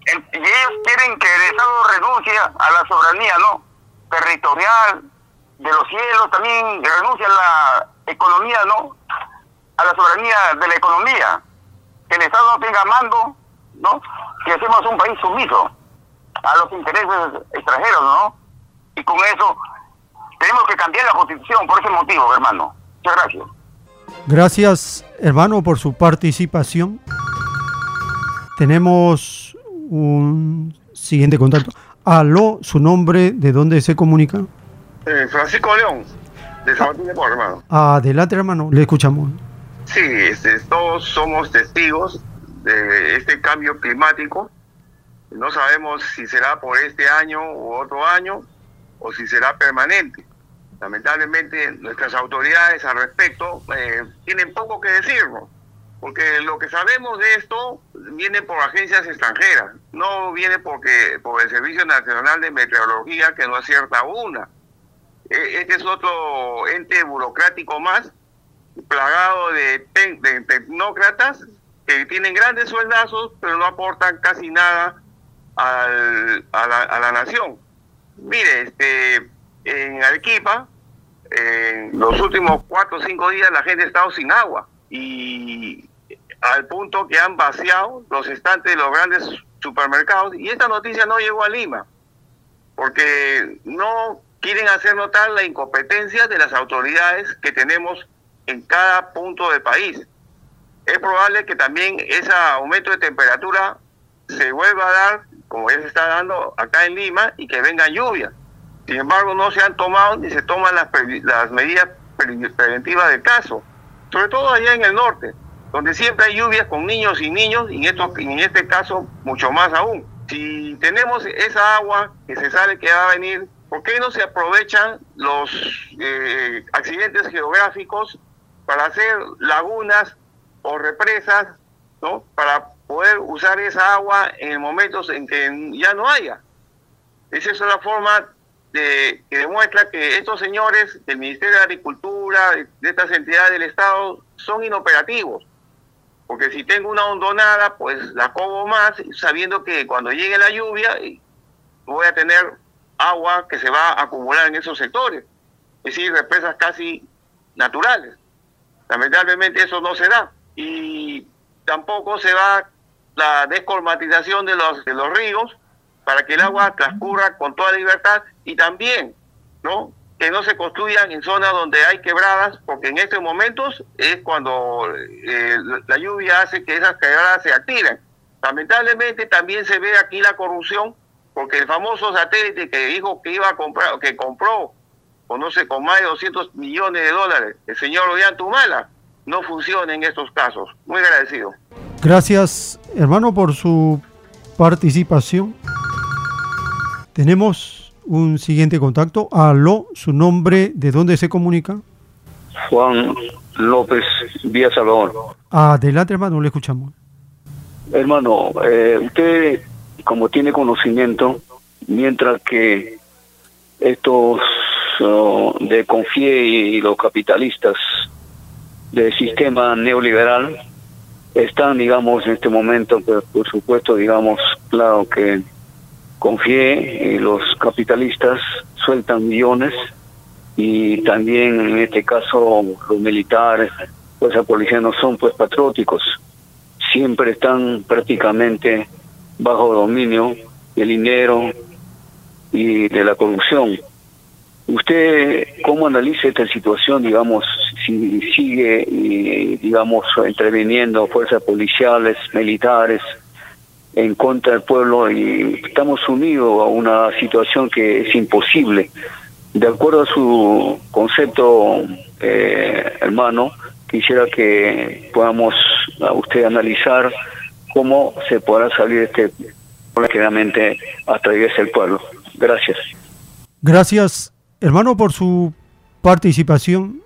Y ellos quieren que el Estado renuncie a la soberanía, ¿no? Territorial, de los cielos, también renuncie a la economía, ¿no? A la soberanía de la economía. Que el Estado no tenga mando, ¿no? Que hacemos un país sumiso a los intereses extranjeros, ¿no? Y con eso tenemos que cambiar la constitución por ese motivo, hermano. Muchas gracias. Gracias, hermano, por su participación. Tenemos un siguiente contacto. Aló, su nombre, ¿de dónde se comunica? Eh, Francisco León, de San Martín de Porres, hermano. Adelante, hermano, le escuchamos. Sí, este, todos somos testigos de este cambio climático. No sabemos si será por este año u otro año o si será permanente. Lamentablemente nuestras autoridades al respecto eh, tienen poco que decirnos, porque lo que sabemos de esto viene por agencias extranjeras, no viene porque por el Servicio Nacional de Meteorología que no acierta una. E- Este es otro ente burocrático más plagado de, tec- de tecnócratas que tienen grandes sueldazos, pero no aportan casi nada al- a, la, a la nación. Mire, este, en Arequipa, en los últimos cuatro o cinco días la gente ha estado sin agua y al punto que han vaciado los estantes de los grandes supermercados y esta noticia no llegó a Lima porque no quieren hacer notar la incompetencia de las autoridades que tenemos en cada punto del país. Es probable que también ese aumento de temperatura se vuelva a dar, como ya se está dando acá en Lima, y que vengan lluvias. Sin embargo, no se han tomado ni se toman las, las medidas pre- preventivas del caso, sobre todo allá en el norte, donde siempre hay lluvias con niños y niños, y en, esto, en este caso mucho más aún. Si tenemos esa agua que se sabe que va a venir, ¿por qué no se aprovechan los eh, accidentes geográficos para hacer lagunas o represas, ¿no? Para poder usar esa agua en momentos en que ya no haya. Esa es una forma de, que demuestra que estos señores del Ministerio de Agricultura, de, de estas entidades del Estado, son inoperativos. Porque si tengo una hondonada, pues la cobo más, sabiendo que cuando llegue la lluvia voy a tener agua que se va a acumular en esos sectores. Es decir, represas casi naturales. Lamentablemente eso no se da. Y tampoco se da la descolmatización de los, de los ríos para que el agua transcurra con toda libertad y también, ¿no? Que no se construyan en zonas donde hay quebradas, porque en estos momentos es cuando eh, la- lluvia hace que esas quebradas se activen. Lamentablemente también se ve aquí la corrupción, porque el famoso satélite que dijo que iba a comprar, que compró, o no sé, con más de 200 millones de dólares, el señor Ollantumala, no funciona en estos casos. Muy agradecido. Gracias, hermano, por su participación. Tenemos un siguiente contacto. Aló, su nombre, ¿de dónde se comunica? Juan López Vía Salvador. Adelante, hermano, le escuchamos. Hermano, eh, usted como tiene conocimiento, mientras que estos oh, de Confie y los capitalistas del sistema neoliberal están, digamos, en este momento, pues, por supuesto, digamos, claro que Confie y los capitalistas sueltan millones y también en este caso los militares, pues la no son pues patrióticos, siempre están prácticamente bajo dominio del dinero y de la corrupción. ¿Usted cómo analiza esta situación, digamos, si sigue, y, digamos, interviniendo fuerzas policiales, militares, en contra del pueblo y estamos unidos a una situación que es imposible. De acuerdo a su concepto, eh, hermano, quisiera que podamos a usted analizar cómo se podrá salir este problema que realmente atraviesa el pueblo. Gracias. Gracias, hermano, por su participación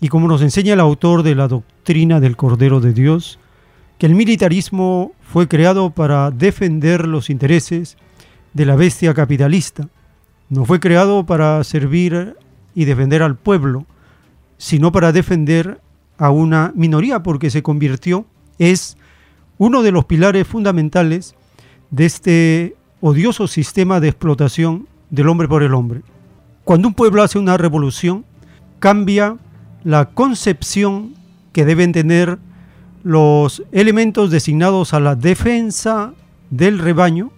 y como nos enseña el autor de la doctrina del Cordero de Dios, que el militarismo fue creado para defender los intereses de la bestia capitalista. No fue creado para servir y defender al pueblo, sino para defender a una minoría, porque se convirtió, es uno de los pilares fundamentales de este odioso sistema de explotación del hombre por el hombre. Cuando un pueblo hace una revolución, cambia la concepción que deben tener los elementos designados a la defensa del rebaño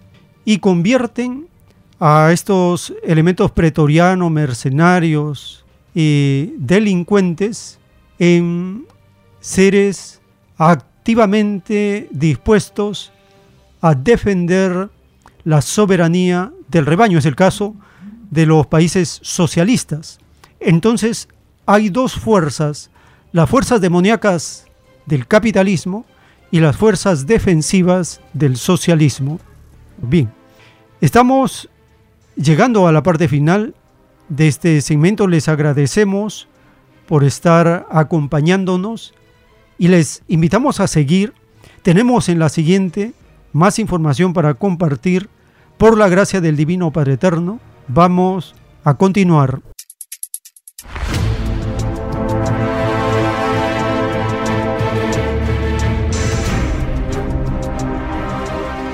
y convierten a estos elementos pretorianos, mercenarios y delincuentes en seres activamente dispuestos a defender la soberanía del rebaño. Es el caso de los países socialistas. Entonces hay dos fuerzas, las fuerzas demoníacas del capitalismo y las fuerzas defensivas del socialismo. Bien, estamos llegando a la parte final de este segmento. Les agradecemos por estar acompañándonos y les invitamos a seguir. Tenemos en la siguiente más información para compartir. Por la gracia del Divino Padre Eterno, vamos a continuar.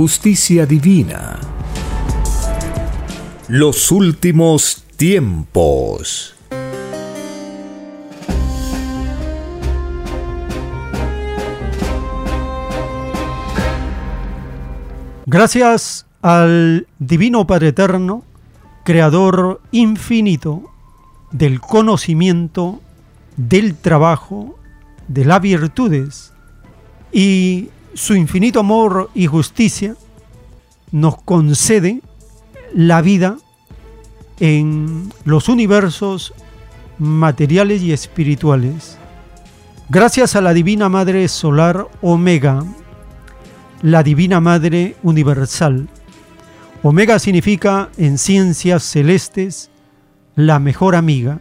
justicia divina. Los últimos tiempos. Gracias al Divino Padre Eterno, Creador infinito del conocimiento, del trabajo, de las virtudes y su infinito amor y justicia nos concede la vida en los universos materiales y espirituales. Gracias a la Divina Madre Solar Omega, la Divina Madre Universal. Omega significa en ciencias celestes la mejor amiga.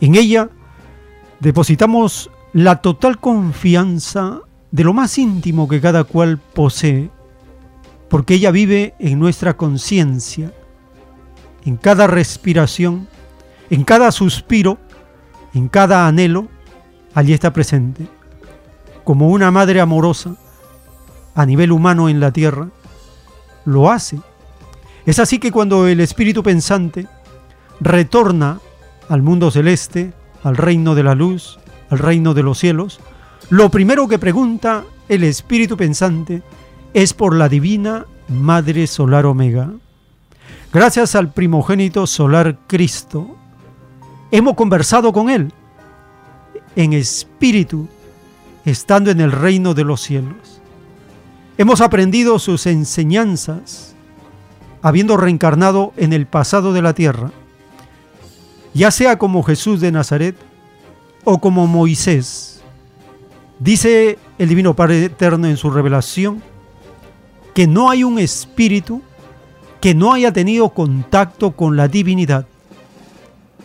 En ella depositamos la total confianza de lo más íntimo que cada cual posee, porque ella vive en nuestra conciencia, en cada respiración, en cada suspiro, en cada anhelo, allí está presente, como una madre amorosa a nivel humano en la tierra, lo hace. Es así que cuando el espíritu pensante retorna al mundo celeste, al reino de la luz, al reino de los cielos, lo primero que pregunta el espíritu pensante es por la divina Madre Solar Omega. Gracias al primogénito solar Cristo, hemos conversado con Él en espíritu, estando en el reino de los cielos. Hemos aprendido sus enseñanzas habiendo reencarnado en el pasado de la tierra, ya sea como Jesús de Nazaret o como Moisés. Dice el Divino Padre Eterno en su revelación que no hay un espíritu que no haya tenido contacto con la divinidad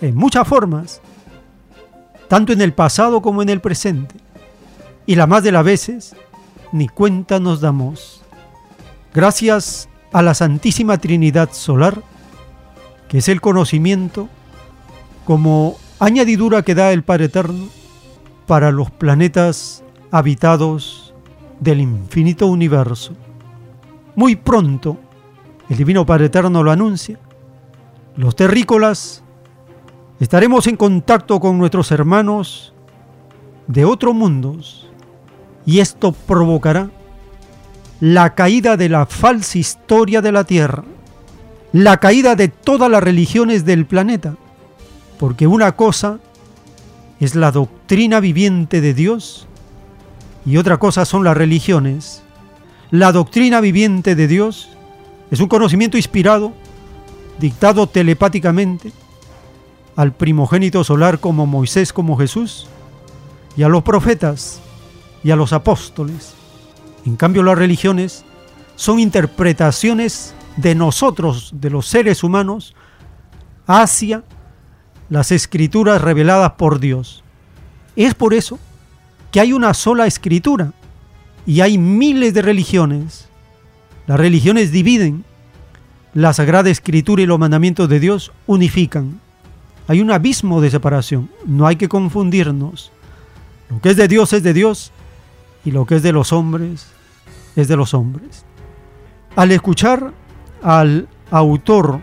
en muchas formas, tanto en el pasado como en el presente, y la más de las veces ni cuenta nos damos. Gracias a la Santísima Trinidad Solar, que es el conocimiento como añadidura que da el Padre Eterno para los planetas habitados del infinito universo. Muy pronto, el Divino Padre Eterno lo anuncia, los terrícolas estaremos en contacto con nuestros hermanos de otros mundos y esto provocará la caída de la falsa historia de la Tierra, la caída de todas las religiones del planeta, porque una cosa es la doctrina viviente de Dios y otra cosa son las religiones. La doctrina viviente de Dios es un conocimiento inspirado, dictado telepáticamente al primogénito solar como Moisés, como Jesús, y a los profetas y a los apóstoles. En cambio, las religiones son interpretaciones de nosotros, de los seres humanos, hacia las escrituras reveladas por Dios. Es por eso hay una sola escritura y hay miles de religiones. Las religiones dividen, la Sagrada Escritura y los mandamientos de Dios unifican. Hay un abismo de separación, no hay que confundirnos. Lo que es de Dios es de Dios y lo que es de los hombres es de los hombres. Al escuchar al autor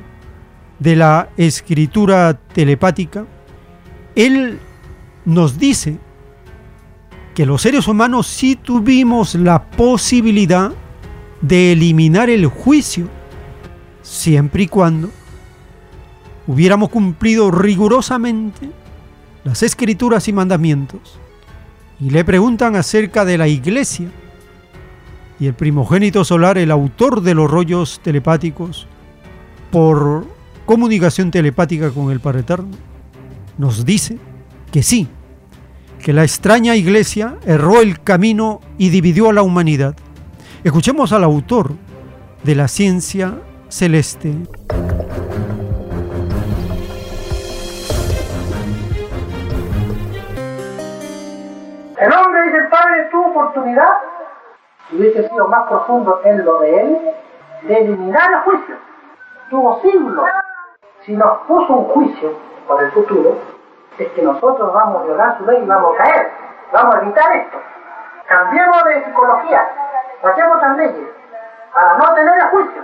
de la escritura telepática, él nos dice que los seres humanos sí tuvimos la posibilidad de eliminar el juicio, siempre y cuando hubiéramos cumplido rigurosamente las escrituras y mandamientos y le preguntan acerca de la iglesia. Y el primogénito solar, el autor de los rollos telepáticos, por comunicación telepática con el Padre Eterno, nos dice que sí, que la extraña iglesia erró el camino y dividió a la humanidad. Escuchemos al autor de la ciencia celeste. El hombre, dice el Padre, tuvo oportunidad, hubiese sido más profundo en lo de él, de eliminar el juicio. Tuvo siglos. Si nos puso un juicio para el futuro, es que nosotros vamos a violar su ley y vamos a caer. Vamos a evitar esto. Cambiemos de psicología, hacemos otras leyes, para no tener el juicio.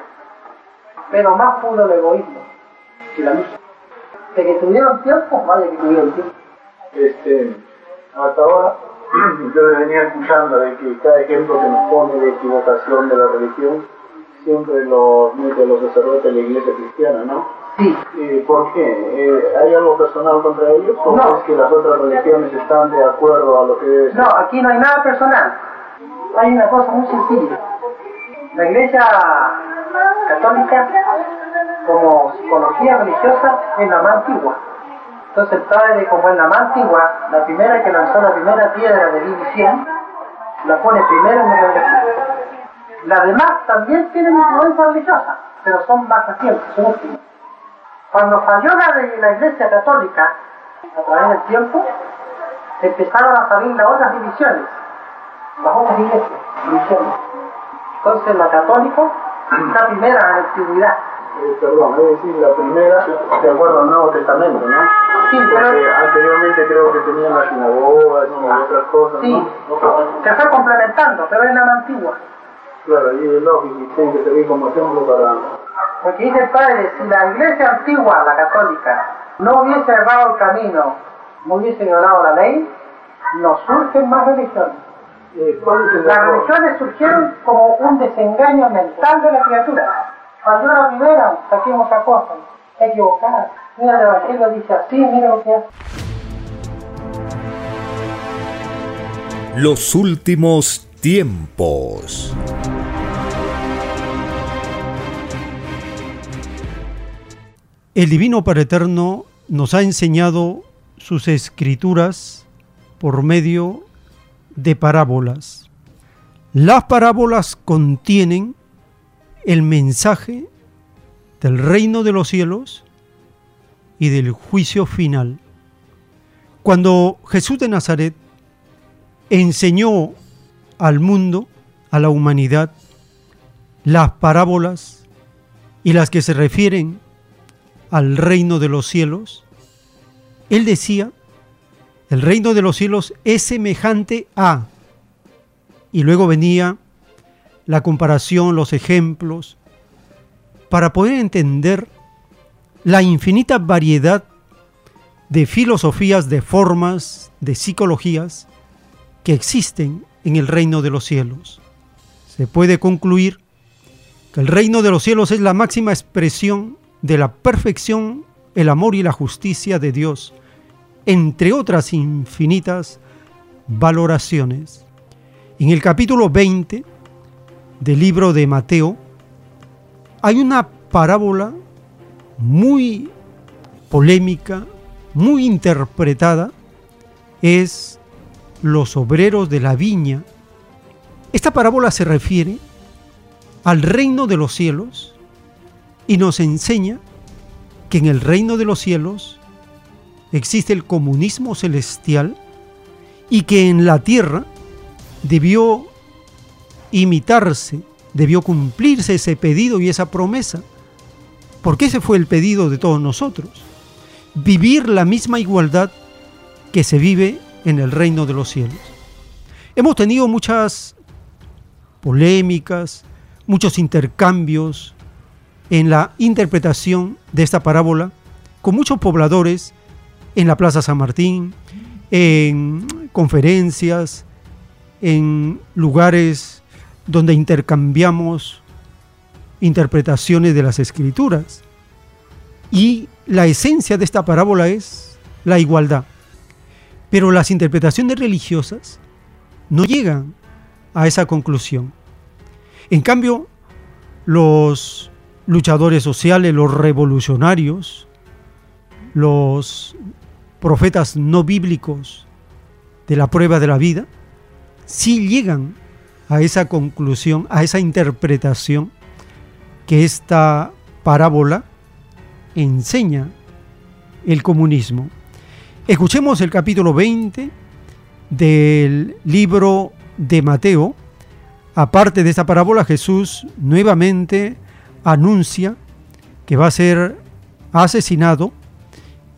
Pero más pudo el egoísmo y la luz. De que tuvieron tiempo, vaya que tuvieron tiempo. Este, hasta ahora yo me venía escuchando de que cada ejemplo que nos pone de equivocación de la religión siempre lo mete los sacerdotes de la iglesia cristiana, ¿no? Sí. ¿Por qué? Eh, ¿Hay algo personal contra ellos? ¿O No. es que las otras religiones están de acuerdo a lo que debe ser? No, aquí no hay nada personal. Hay una cosa muy sencilla. La iglesia católica, como psicología religiosa, es la más antigua. Entonces el padre, como es la más antigua, la primera que lanzó la primera piedra de división, la pone primero en el. Las demás también tienen influencia religiosa, pero son más recientes, son últimas. Cuando falló la, de la iglesia católica, a través del tiempo, empezaron a salir las otras divisiones, las otras iglesias, divisiones. Entonces la católica está primera en la antigüedad. Eh, perdón, es decir, la primera de acuerdo al Nuevo Testamento, ¿no? Sí, pero- Porque anteriormente creo que tenían las sinagogas y otras cosas, Sí, ¿no? se fue complementando, pero es la antigua. Claro, y es lógico, tiene que servir como ejemplo para... Porque dice el padre, si la iglesia antigua, la católica, no hubiese errado el camino, no hubiese violado la ley, no surgen más religiones. Eh, ¿Cuál es el Las religiones surgieron como un desengaño mental de la criatura. Falló la primera, saquemos a cosas, equivocada. Mira, el Evangelio dice así, mira lo que hace. Los últimos tiempos. El Divino Padre Eterno nos ha enseñado sus escrituras por medio de parábolas. Las parábolas contienen el mensaje del reino de los cielos y del juicio final. Cuando Jesús de Nazaret enseñó al mundo, a la humanidad, las parábolas y las que se refieren al reino de los cielos, él decía, el reino de los cielos es semejante a, y luego venía la comparación, los ejemplos, para poder entender la infinita variedad de filosofías, de formas, de psicologías que existen en el reino de los cielos. Se puede concluir que el reino de los cielos es la máxima expresión de la perfección, el amor y la justicia de Dios, entre otras infinitas valoraciones. En el capítulo 20 del libro de Mateo hay una parábola muy polémica, muy interpretada, es los obreros de la viña. Esta parábola se refiere al reino de los cielos y nos enseña que en el reino de los cielos existe el comunismo celestial y que en la tierra debió imitarse, debió cumplirse ese pedido y esa promesa, porque ese fue el pedido de todos nosotros, vivir la misma igualdad que se vive en el reino de los cielos. Hemos tenido muchas polémicas, muchos intercambios en la interpretación de esta parábola con muchos pobladores en la Plaza San Martín, en conferencias, en lugares donde intercambiamos interpretaciones de las escrituras. Y la esencia de esta parábola es la igualdad. Pero las interpretaciones religiosas no llegan a esa conclusión. En cambio, los luchadores sociales, los revolucionarios, los profetas no bíblicos de la prueba de la vida, sí llegan a esa conclusión, a esa interpretación que esta parábola enseña el comunismo. Escuchemos el capítulo 20 del libro de Mateo. Aparte de esta parábola, Jesús nuevamente anuncia que va a ser asesinado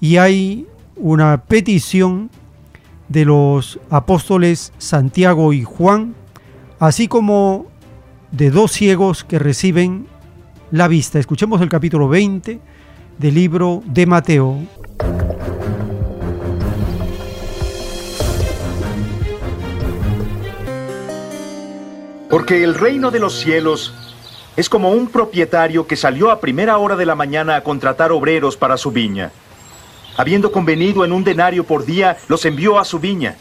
y hay una petición de los apóstoles Santiago y Juan, así como de dos ciegos que reciben la vista. Escuchemos el capítulo 20 del libro de Mateo. Porque el reino de los cielos es como un propietario que salió a primera hora de la mañana a contratar obreros para su viña. Habiendo convenido en un denario por día, los envió a su viña.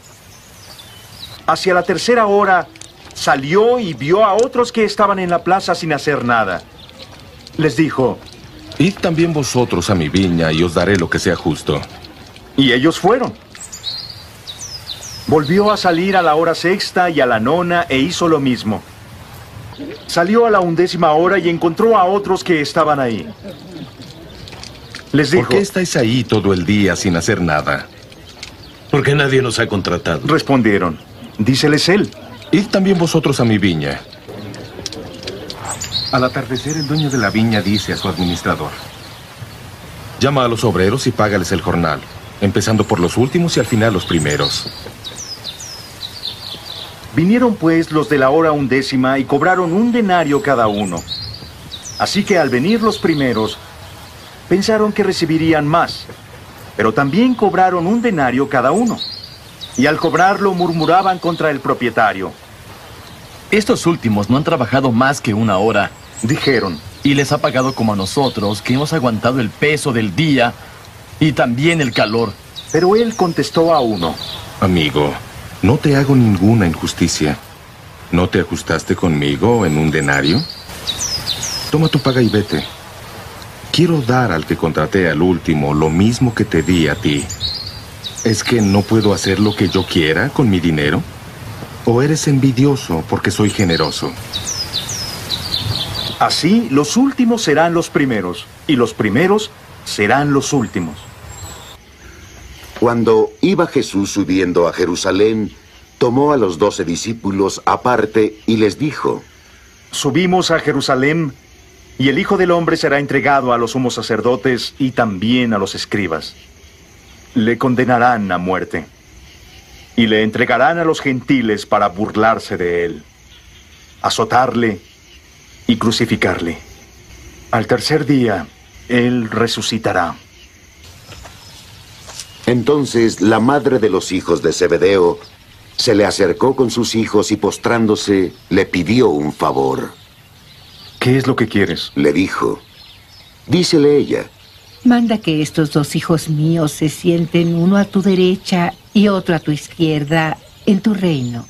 Hacia la tercera hora salió y vio a otros que estaban en la plaza sin hacer nada. Les dijo, Id también vosotros a mi viña y os daré lo que sea justo. Y ellos fueron. Volvió a salir a la hora sexta y a la nona e hizo lo mismo. Salió a la undécima hora y encontró a otros que estaban ahí. Les dijo, ¿Por qué estáis ahí todo el día sin hacer nada? Porque nadie nos ha contratado. Respondieron, díceles él. Id también vosotros a mi viña. Al atardecer el dueño de la viña dice a su administrador, llama a los obreros y págales el jornal, empezando por los últimos y al final los primeros. Vinieron pues los de la hora undécima y cobraron un denario cada uno. Así que al venir los primeros, pensaron que recibirían más, pero también cobraron un denario cada uno. Y al cobrarlo murmuraban contra el propietario. Estos últimos no han trabajado más que una hora. Dijeron. Y les ha pagado como a nosotros, que hemos aguantado el peso del día y también el calor. Pero él contestó a uno. Amigo, no te hago ninguna injusticia. ¿No te ajustaste conmigo en un denario? Toma tu paga y vete. Quiero dar al que contraté al último lo mismo que te di a ti. ¿Es que no puedo hacer lo que yo quiera con mi dinero? ¿O eres envidioso porque soy generoso? Así los últimos serán los primeros y los primeros serán los últimos. Cuando iba Jesús subiendo a Jerusalén, tomó a los doce discípulos aparte y les dijo, Subimos a Jerusalén y el Hijo del Hombre será entregado a los sumos sacerdotes y también a los escribas. Le condenarán a muerte y le entregarán a los gentiles para burlarse de él, azotarle y crucificarle. Al tercer día, él resucitará. Entonces la madre de los hijos de Zebedeo se le acercó con sus hijos y postrándose le pidió un favor. ¿Qué es lo que quieres? Le dijo. Dícele ella. Manda que estos dos hijos míos se sienten uno a tu derecha y otro a tu izquierda en tu reino.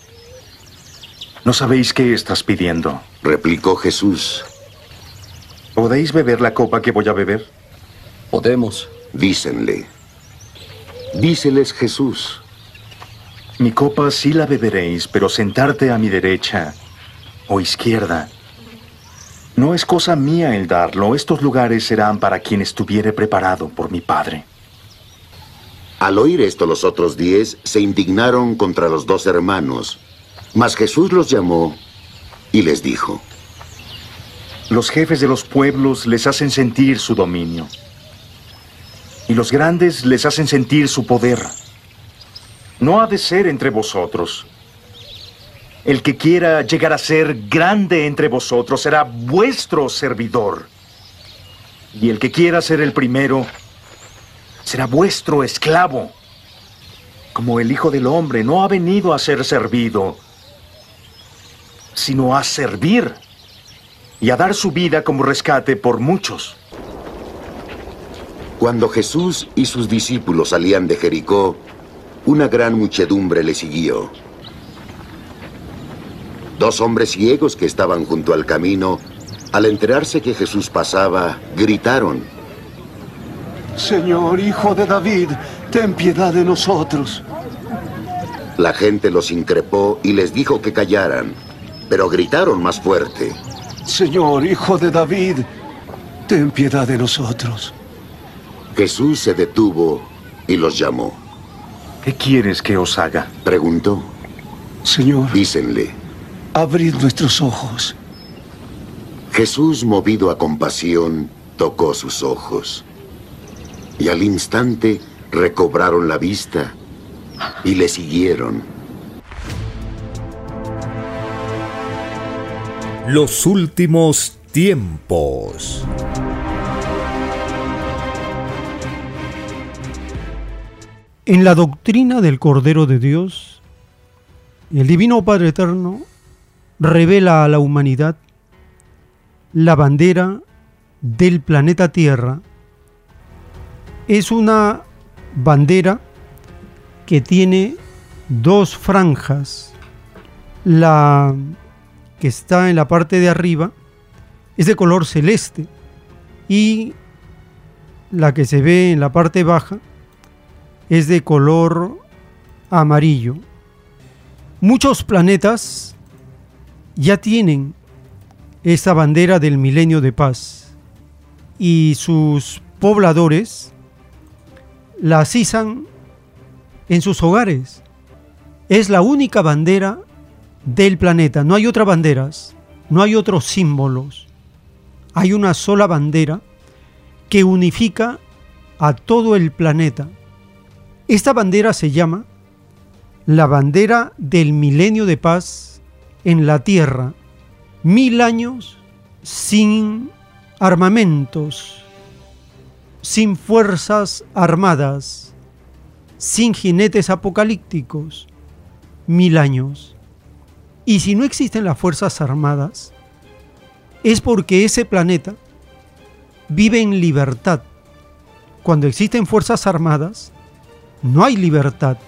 No sabéis qué estás pidiendo, replicó Jesús. ¿Podéis beber la copa que voy a beber? Podemos. Dícenle. Díceles Jesús. Mi copa sí la beberéis, pero sentarte a mi derecha o izquierda. No es cosa mía el darlo, estos lugares serán para quien estuviere preparado por mi Padre. Al oír esto los otros diez se indignaron contra los dos hermanos, mas Jesús los llamó y les dijo, Los jefes de los pueblos les hacen sentir su dominio, y los grandes les hacen sentir su poder. No ha de ser entre vosotros. El que quiera llegar a ser grande entre vosotros será vuestro servidor. Y el que quiera ser el primero será vuestro esclavo. Como el Hijo del Hombre no ha venido a ser servido, sino a servir y a dar su vida como rescate por muchos. Cuando Jesús y sus discípulos salían de Jericó, una gran muchedumbre le siguió. Dos hombres ciegos que estaban junto al camino, al enterarse que Jesús pasaba, gritaron. Señor, hijo de David, ten piedad de nosotros. La gente los increpó y les dijo que callaran, pero gritaron más fuerte. Señor, hijo de David, ten piedad de nosotros. Jesús se detuvo y los llamó. ¿Qué quieres que os haga? Preguntó. Señor. Dícenle. Abrid nuestros ojos. Jesús, movido a compasión, tocó sus ojos. Y al instante recobraron la vista y le siguieron. Los últimos tiempos. En la doctrina del Cordero de Dios, el Divino Padre Eterno revela a la humanidad la bandera del planeta Tierra. Es una bandera que tiene dos franjas. La que está en la parte de arriba es de color celeste y la que se ve en la parte baja es de color amarillo. Muchos planetas ya tienen esa bandera del milenio de paz y sus pobladores la izan en sus hogares. Es la única bandera del planeta. No hay otras banderas, no hay otros símbolos. Hay una sola bandera que unifica a todo el planeta. Esta bandera se llama la bandera del milenio de paz en la Tierra. Mil años sin armamentos, sin fuerzas armadas, sin jinetes apocalípticos. Mil años. Y si no existen las Fuerzas Armadas, es porque ese planeta vive en libertad. Cuando existen Fuerzas Armadas, no hay libertad.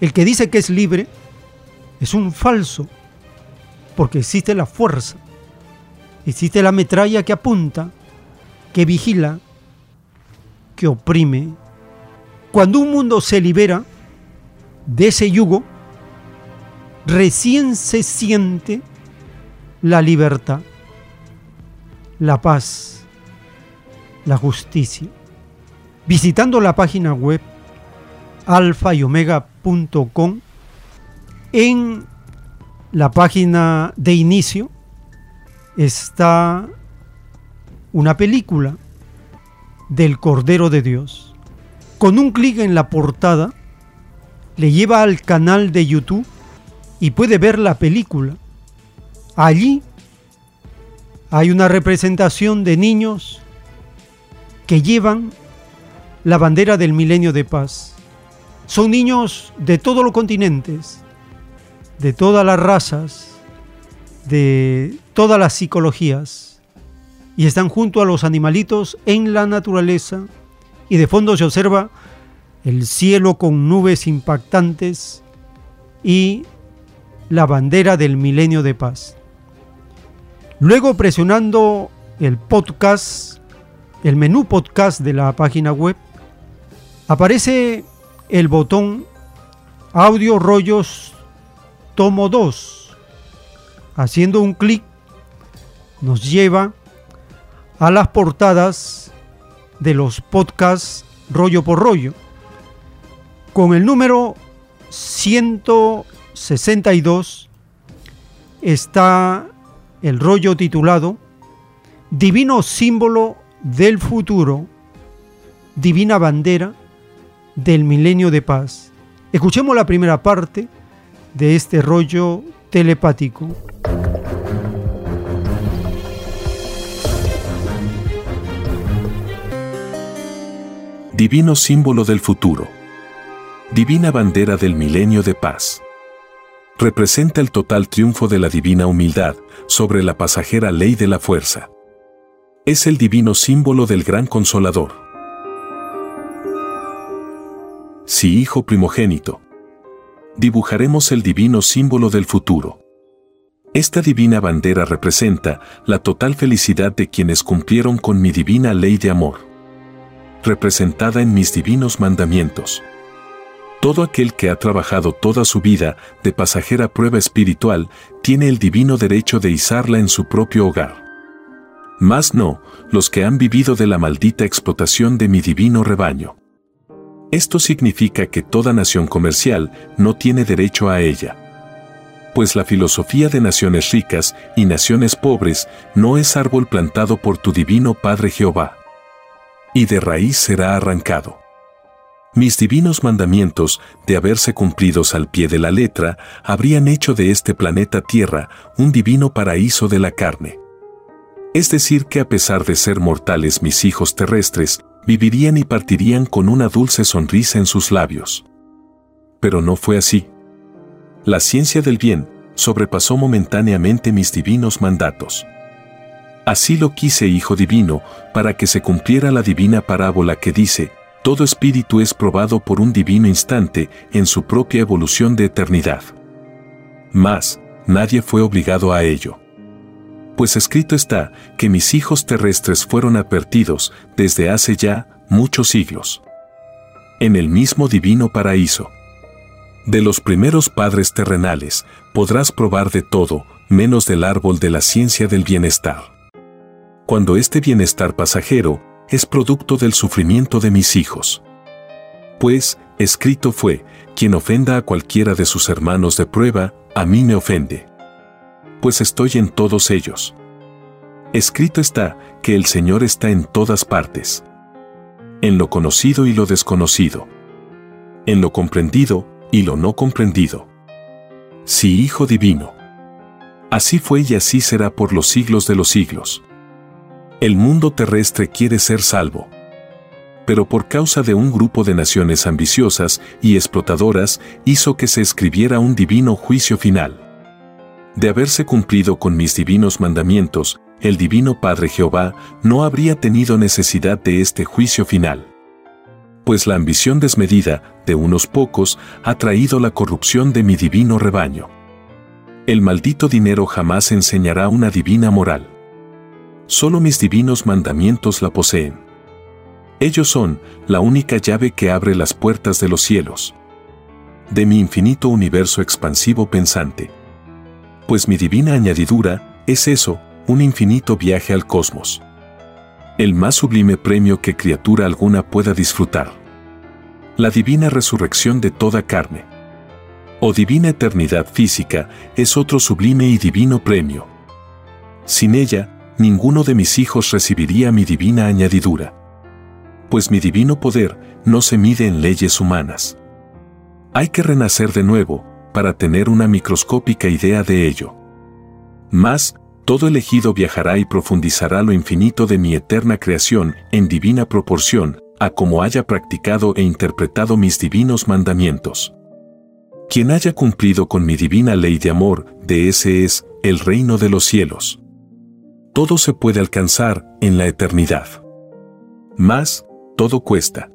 El que dice que es libre es un falso, porque existe la fuerza, existe la metralla que apunta, que vigila, que oprime. Cuando un mundo se libera de ese yugo, recién se siente la libertad, la paz, la justicia. Visitando la página web alfa y omega.com, en la página de inicio está una película del Cordero de Dios. Con un clic en la portada, le lleva al canal de YouTube y puede ver la película. Allí hay una representación de niños que llevan la bandera del milenio de paz. Son niños de todos los continentes, de todas las razas, de todas las psicologías, y están junto a los animalitos en la naturaleza, y de fondo se observa el cielo con nubes impactantes y la bandera del milenio de paz. Luego presionando el podcast, el menú podcast de la página web, aparece el botón Audio Rollos Tomo 2. Haciendo un clic nos lleva a las portadas de los podcasts rollo por rollo. Con el número 100 62 está el rollo titulado Divino símbolo del futuro, divina bandera del milenio de paz. Escuchemos la primera parte de este rollo telepático. Divino símbolo del futuro. Divina bandera del milenio de paz representa el total triunfo de la divina humildad sobre la pasajera ley de la fuerza. Es el divino símbolo del gran consolador. Si hijo primogénito. Dibujaremos el divino símbolo del futuro. Esta divina bandera representa la total felicidad de quienes cumplieron con mi divina ley de amor, representada en mis divinos mandamientos. Todo aquel que ha trabajado toda su vida de pasajera prueba espiritual tiene el divino derecho de izarla en su propio hogar. Más no, los que han vivido de la maldita explotación de mi divino rebaño. Esto significa que toda nación comercial no tiene derecho a ella. Pues la filosofía de naciones ricas y naciones pobres no es árbol plantado por tu divino Padre Jehová. Y de raíz será arrancado. Mis divinos mandamientos, de haberse cumplidos al pie de la letra, habrían hecho de este planeta Tierra un divino paraíso de la carne. Es decir, que a pesar de ser mortales mis hijos terrestres, vivirían y partirían con una dulce sonrisa en sus labios. Pero no fue así. La ciencia del bien sobrepasó momentáneamente mis divinos mandatos. Así lo quise, Hijo Divino, para que se cumpliera la divina parábola que dice, todo espíritu es probado por un divino instante en su propia evolución de eternidad. Mas, nadie fue obligado a ello pues escrito está que mis hijos terrestres fueron advertidos desde hace ya muchos siglos. En el mismo divino paraíso. De los primeros padres terrenales podrás probar de todo, menos del árbol de la ciencia del bienestar. Cuando este bienestar pasajero es producto del sufrimiento de mis hijos. Pues, escrito fue, quien ofenda a cualquiera de sus hermanos de prueba, a mí me ofende pues estoy en todos ellos. Escrito está que el Señor está en todas partes. En lo conocido y lo desconocido. En lo comprendido y lo no comprendido. Sí, Hijo Divino. Así fue y así será por los siglos de los siglos. El mundo terrestre quiere ser salvo. Pero por causa de un grupo de naciones ambiciosas y explotadoras hizo que se escribiera un divino juicio final de haberse cumplido con mis divinos mandamientos, el divino Padre Jehová no habría tenido necesidad de este juicio final. Pues la ambición desmedida de unos pocos ha traído la corrupción de mi divino rebaño. El maldito dinero jamás enseñará una divina moral. Solo mis divinos mandamientos la poseen. Ellos son la única llave que abre las puertas de los cielos. De mi infinito universo expansivo pensante pues mi divina añadidura es eso, un infinito viaje al cosmos. El más sublime premio que criatura alguna pueda disfrutar. La divina resurrección de toda carne. O divina eternidad física es otro sublime y divino premio. Sin ella, ninguno de mis hijos recibiría mi divina añadidura. Pues mi divino poder no se mide en leyes humanas. Hay que renacer de nuevo, para tener una microscópica idea de ello. Más, todo elegido viajará y profundizará lo infinito de mi eterna creación en divina proporción, a como haya practicado e interpretado mis divinos mandamientos. Quien haya cumplido con mi divina ley de amor, de ese es el reino de los cielos. Todo se puede alcanzar en la eternidad. Más, todo cuesta.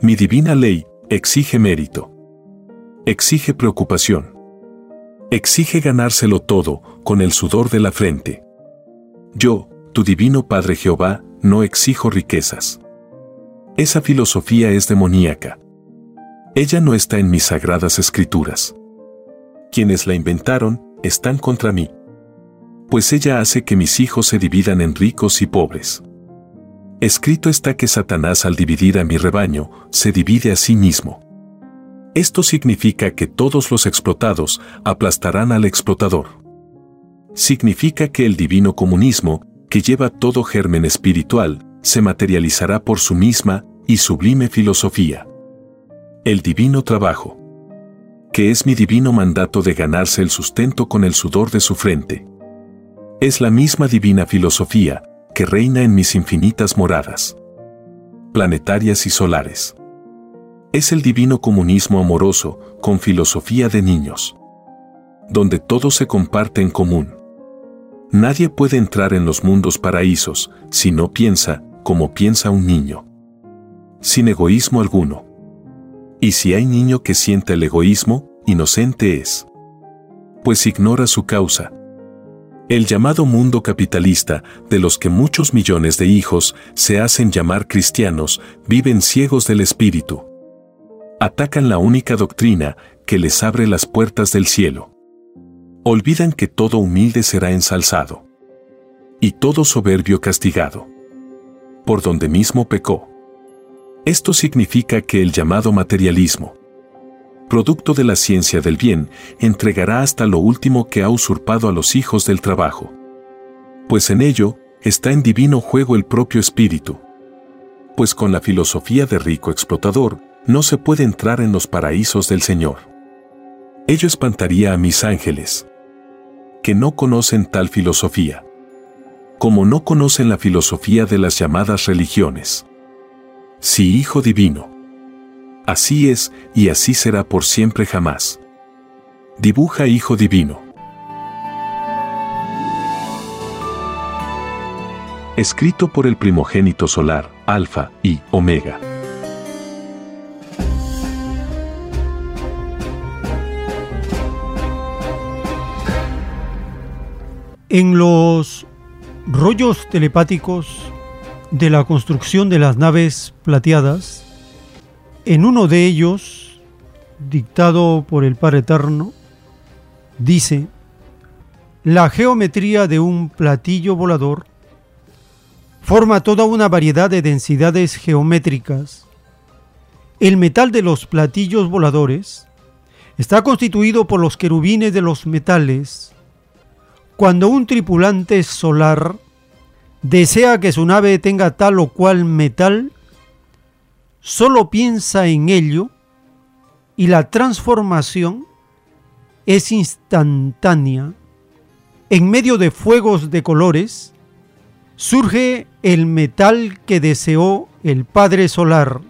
Mi divina ley exige mérito exige preocupación. Exige ganárselo todo con el sudor de la frente. Yo, tu divino Padre Jehová, no exijo riquezas. Esa filosofía es demoníaca. Ella no está en mis sagradas escrituras. Quienes la inventaron están contra mí. Pues ella hace que mis hijos se dividan en ricos y pobres. Escrito está que Satanás al dividir a mi rebaño, se divide a sí mismo. Esto significa que todos los explotados aplastarán al explotador. Significa que el divino comunismo, que lleva todo germen espiritual, se materializará por su misma y sublime filosofía. El divino trabajo, que es mi divino mandato de ganarse el sustento con el sudor de su frente. Es la misma divina filosofía que reina en mis infinitas moradas, planetarias y solares es el divino comunismo amoroso, con filosofía de niños. Donde todo se comparte en común. Nadie puede entrar en los mundos paraísos si no piensa como piensa un niño. Sin egoísmo alguno. Y si hay niño que siente el egoísmo, inocente es. Pues ignora su causa. El llamado mundo capitalista, de los que muchos millones de hijos se hacen llamar cristianos, viven ciegos del espíritu. Atacan la única doctrina que les abre las puertas del cielo. Olvidan que todo humilde será ensalzado. Y todo soberbio castigado. Por donde mismo pecó. Esto significa que el llamado materialismo, producto de la ciencia del bien, entregará hasta lo último que ha usurpado a los hijos del trabajo. Pues en ello está en divino juego el propio espíritu. Pues con la filosofía de rico explotador, no se puede entrar en los paraísos del Señor. Ello espantaría a mis ángeles, que no conocen tal filosofía, como no conocen la filosofía de las llamadas religiones. Si Hijo Divino, Así es y así será por siempre jamás. Dibuja Hijo Divino. Escrito por el primogénito solar, Alfa y Omega. En los rollos telepáticos de la construcción de las naves plateadas, en uno de ellos, dictado por el Padre Eterno, dice, la geometría de un platillo volador forma toda una variedad de densidades geométricas. El metal de los platillos voladores está constituido por los querubines de los metales. Cuando un tripulante solar desea que su nave tenga tal o cual metal, solo piensa en ello y la transformación es instantánea. En medio de fuegos de colores, surge el metal que deseó el Padre Solar.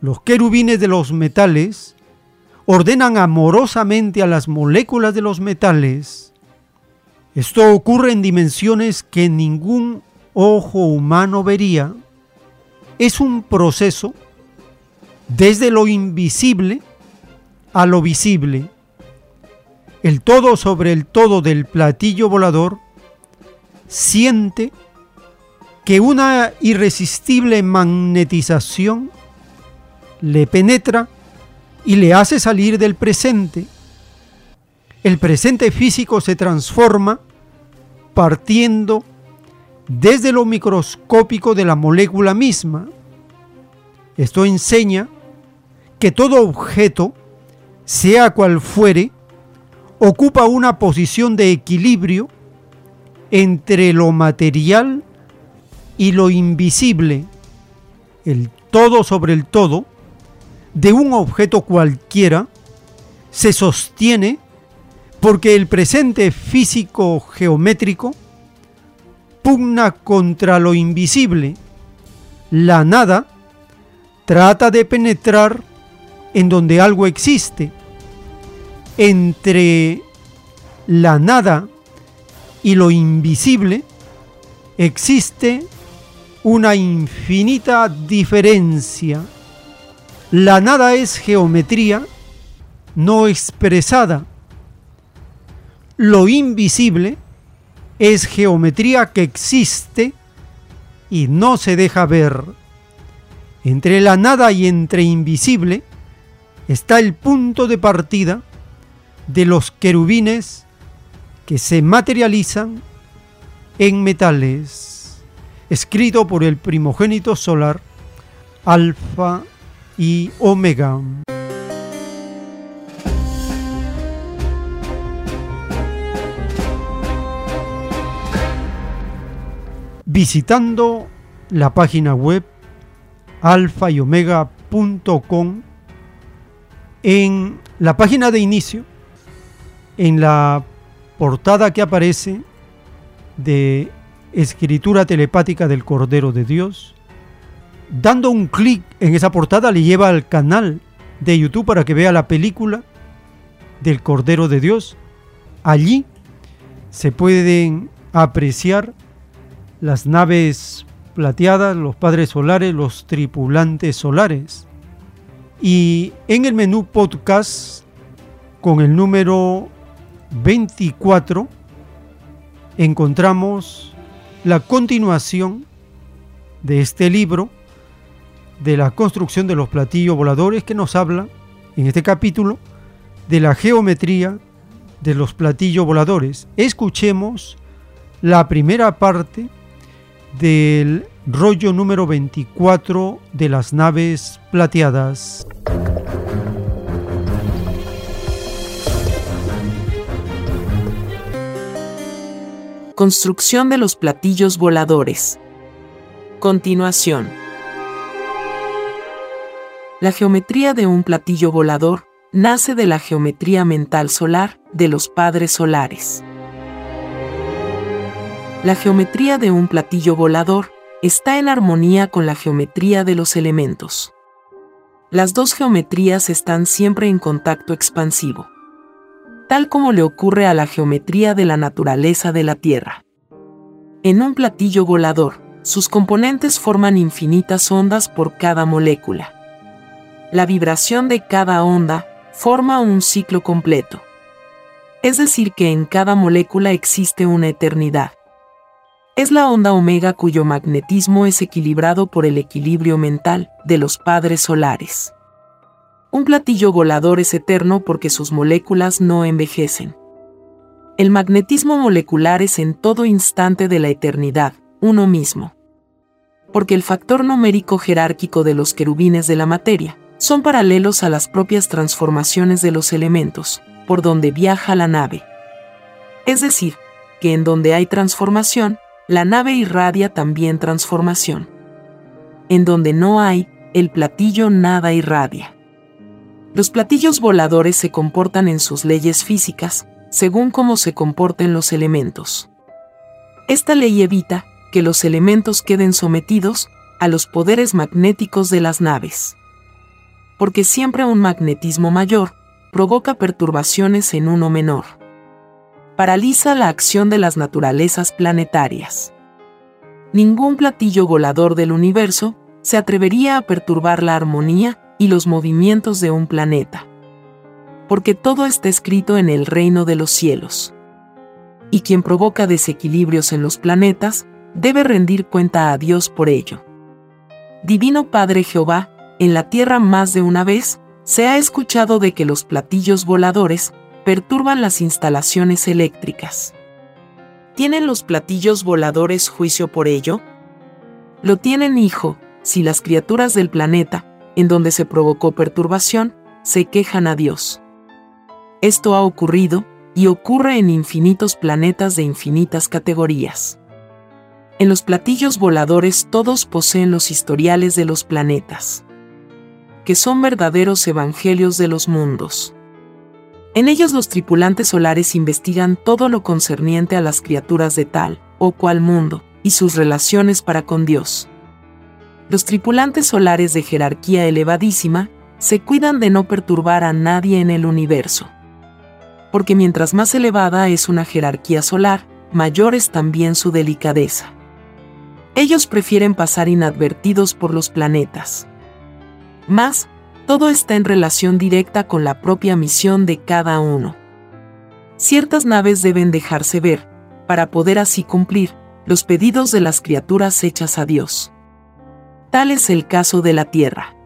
Los querubines de los metales ordenan amorosamente a las moléculas de los metales. Esto ocurre en dimensiones que ningún ojo humano vería. Es un proceso desde lo invisible a lo visible. El todo sobre el todo del platillo volador siente que una irresistible magnetización le penetra y le hace salir del presente. El presente físico se transforma partiendo desde lo microscópico de la molécula misma. Esto enseña que todo objeto, sea cual fuere, ocupa una posición de equilibrio entre lo material y lo invisible, el todo sobre el todo, de un objeto cualquiera, se sostiene porque el presente físico geométrico pugna contra lo invisible. La nada trata de penetrar en donde algo existe. Entre la nada y lo invisible existe una infinita diferencia. La nada es geometría no expresada. Lo invisible es geometría que existe y no se deja ver. Entre la nada y entre invisible está el punto de partida de los querubines que se materializan en metales, escrito por el primogénito solar, Alfa y Omega. Visitando la página web alfa y omega.com en la página de inicio, en la portada que aparece de escritura telepática del Cordero de Dios, dando un clic en esa portada le lleva al canal de YouTube para que vea la película del Cordero de Dios. Allí se pueden apreciar las naves plateadas, los padres solares, los tripulantes solares Y en el menú podcast, con el número 24, encontramos la continuación de este libro de la construcción de los platillos voladores que nos habla en este capítulo de la geometría de los platillos voladores. Escuchemos la primera parte del rollo número 24 de las naves plateadas. Construcción de los platillos voladores. Continuación. La geometría de un platillo volador nace de la geometría mental solar de los padres solares. La geometría de un platillo volador está en armonía con la geometría de los elementos. Las dos geometrías están siempre en contacto expansivo tal como le ocurre a la geometría de la naturaleza de la Tierra. En un platillo volador, sus componentes forman infinitas ondas por cada molécula. La vibración de cada onda forma un ciclo completo. Es decir, que en cada molécula existe una eternidad. Es la onda omega cuyo magnetismo es equilibrado por el equilibrio mental de los padres solares. Un platillo volador es eterno porque sus moléculas no envejecen. El magnetismo molecular es en todo instante de la eternidad, uno mismo. Porque el factor numérico jerárquico de los querubines de la materia son paralelos a las propias transformaciones de los elementos, por donde viaja la nave. Es decir, que en donde hay transformación, la nave irradia también transformación. En donde no hay, el platillo nada irradia. Los platillos voladores se comportan en sus leyes físicas, según cómo se comporten los elementos. Esta ley evita que los elementos queden sometidos a los poderes magnéticos de las naves. Porque siempre un magnetismo mayor provoca perturbaciones en uno menor. Paraliza la acción de las naturalezas planetarias. Ningún platillo volador del universo se atrevería a perturbar la armonía y los movimientos de un planeta. Porque todo está escrito en el reino de los cielos. Y quien provoca desequilibrios en los planetas, debe rendir cuenta a Dios por ello. Divino Padre Jehová, en la tierra más de una vez, se ha escuchado de que los platillos voladores perturban las instalaciones eléctricas. ¿Tienen los platillos voladores juicio por ello? Lo tienen, hijo, si las criaturas del planeta, en donde se provocó perturbación, se quejan a Dios. Esto ha ocurrido, y ocurre en infinitos planetas de infinitas categorías. En los platillos voladores todos poseen los historiales de los planetas, que son verdaderos evangelios de los mundos. En ellos los tripulantes solares investigan todo lo concerniente a las criaturas de tal o cual mundo, y sus relaciones para con Dios los tripulantes solares de jerarquía elevadísima se cuidan de no perturbar a nadie en el universo. Porque mientras más elevada es una jerarquía solar, mayor es también su delicadeza. Ellos prefieren pasar inadvertidos por los planetas. Más, todo está en relación directa con la propia misión de cada uno. Ciertas naves deben dejarse ver, para poder así cumplir los pedidos de las criaturas hechas a Dios. Tal es el caso de la Tierra.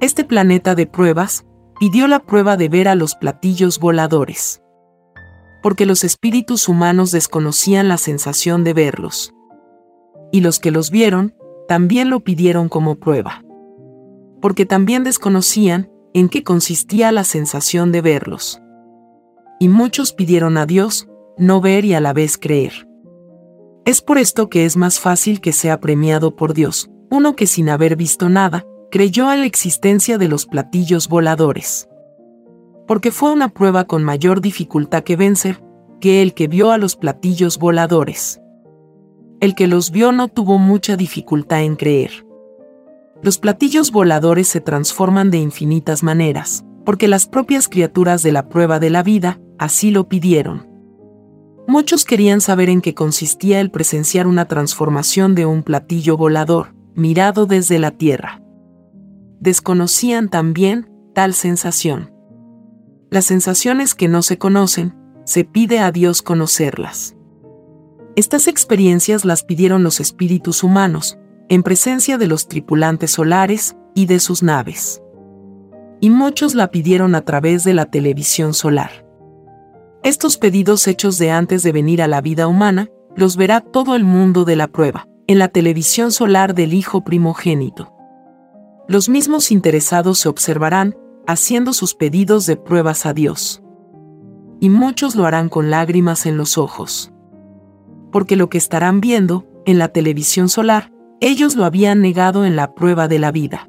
Este planeta de pruebas pidió la prueba de ver a los platillos voladores. Porque los espíritus humanos desconocían la sensación de verlos. Y los que los vieron, también lo pidieron como prueba. Porque también desconocían en qué consistía la sensación de verlos. Y muchos pidieron a Dios no ver y a la vez creer. Es por esto que es más fácil que sea premiado por Dios, uno que sin haber visto nada, creyó a la existencia de los platillos voladores. Porque fue una prueba con mayor dificultad que vencer, que el que vio a los platillos voladores. El que los vio no tuvo mucha dificultad en creer. Los platillos voladores se transforman de infinitas maneras, porque las propias criaturas de la prueba de la vida así lo pidieron. Muchos querían saber en qué consistía el presenciar una transformación de un platillo volador, mirado desde la tierra. desconocían también tal sensación. Las sensaciones que no se conocen, se pide a Dios conocerlas. Estas experiencias las pidieron los espíritus humanos, en presencia de los tripulantes solares y de sus naves. Y muchos la pidieron a través de la televisión solar. Estos pedidos hechos de antes de venir a la vida humana, los verá todo el mundo de la prueba, en la televisión solar del Hijo primogénito. Los mismos interesados se observarán, haciendo sus pedidos de pruebas a Dios. Y muchos lo harán con lágrimas en los ojos. Porque lo que estarán viendo, en la televisión solar, ellos lo habían negado en la prueba de la vida.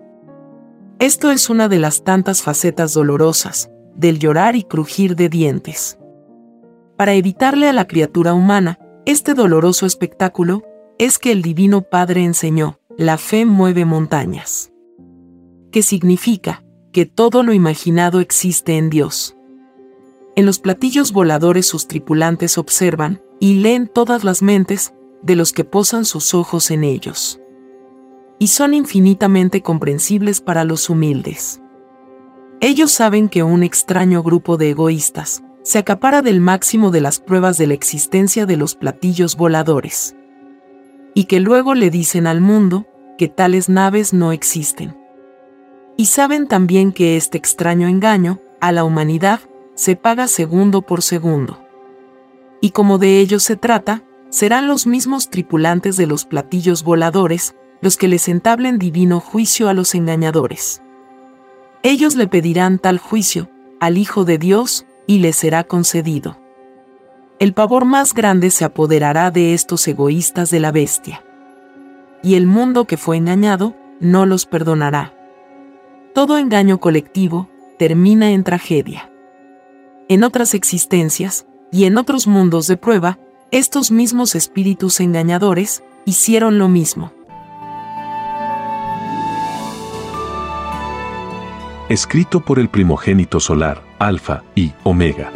Esto es una de las tantas facetas dolorosas, del llorar y crujir de dientes. Para evitarle a la criatura humana, este doloroso espectáculo, es que el Divino Padre enseñó, la fe mueve montañas. ¿Qué significa? Que todo lo imaginado existe en Dios. En los platillos voladores sus tripulantes observan y leen todas las mentes de los que posan sus ojos en ellos. Y son infinitamente comprensibles para los humildes. Ellos saben que un extraño grupo de egoístas se acapara del máximo de las pruebas de la existencia de los platillos voladores y que luego le dicen al mundo que tales naves no existen. Y saben también que este extraño engaño, a la humanidad, se paga segundo por segundo. Y como de ellos se trata, serán los mismos tripulantes de los platillos voladores los que les entablen divino juicio a los engañadores. Ellos le pedirán tal juicio al Hijo de Dios y le será concedido el pavor más grande se apoderará de estos egoístas de la bestia. Y el mundo que fue engañado no los perdonará. Todo engaño colectivo termina en tragedia. En otras existencias y en otros mundos de prueba, estos mismos espíritus engañadores hicieron lo mismo. Escrito por el primogénito solar, Alfa y Omega.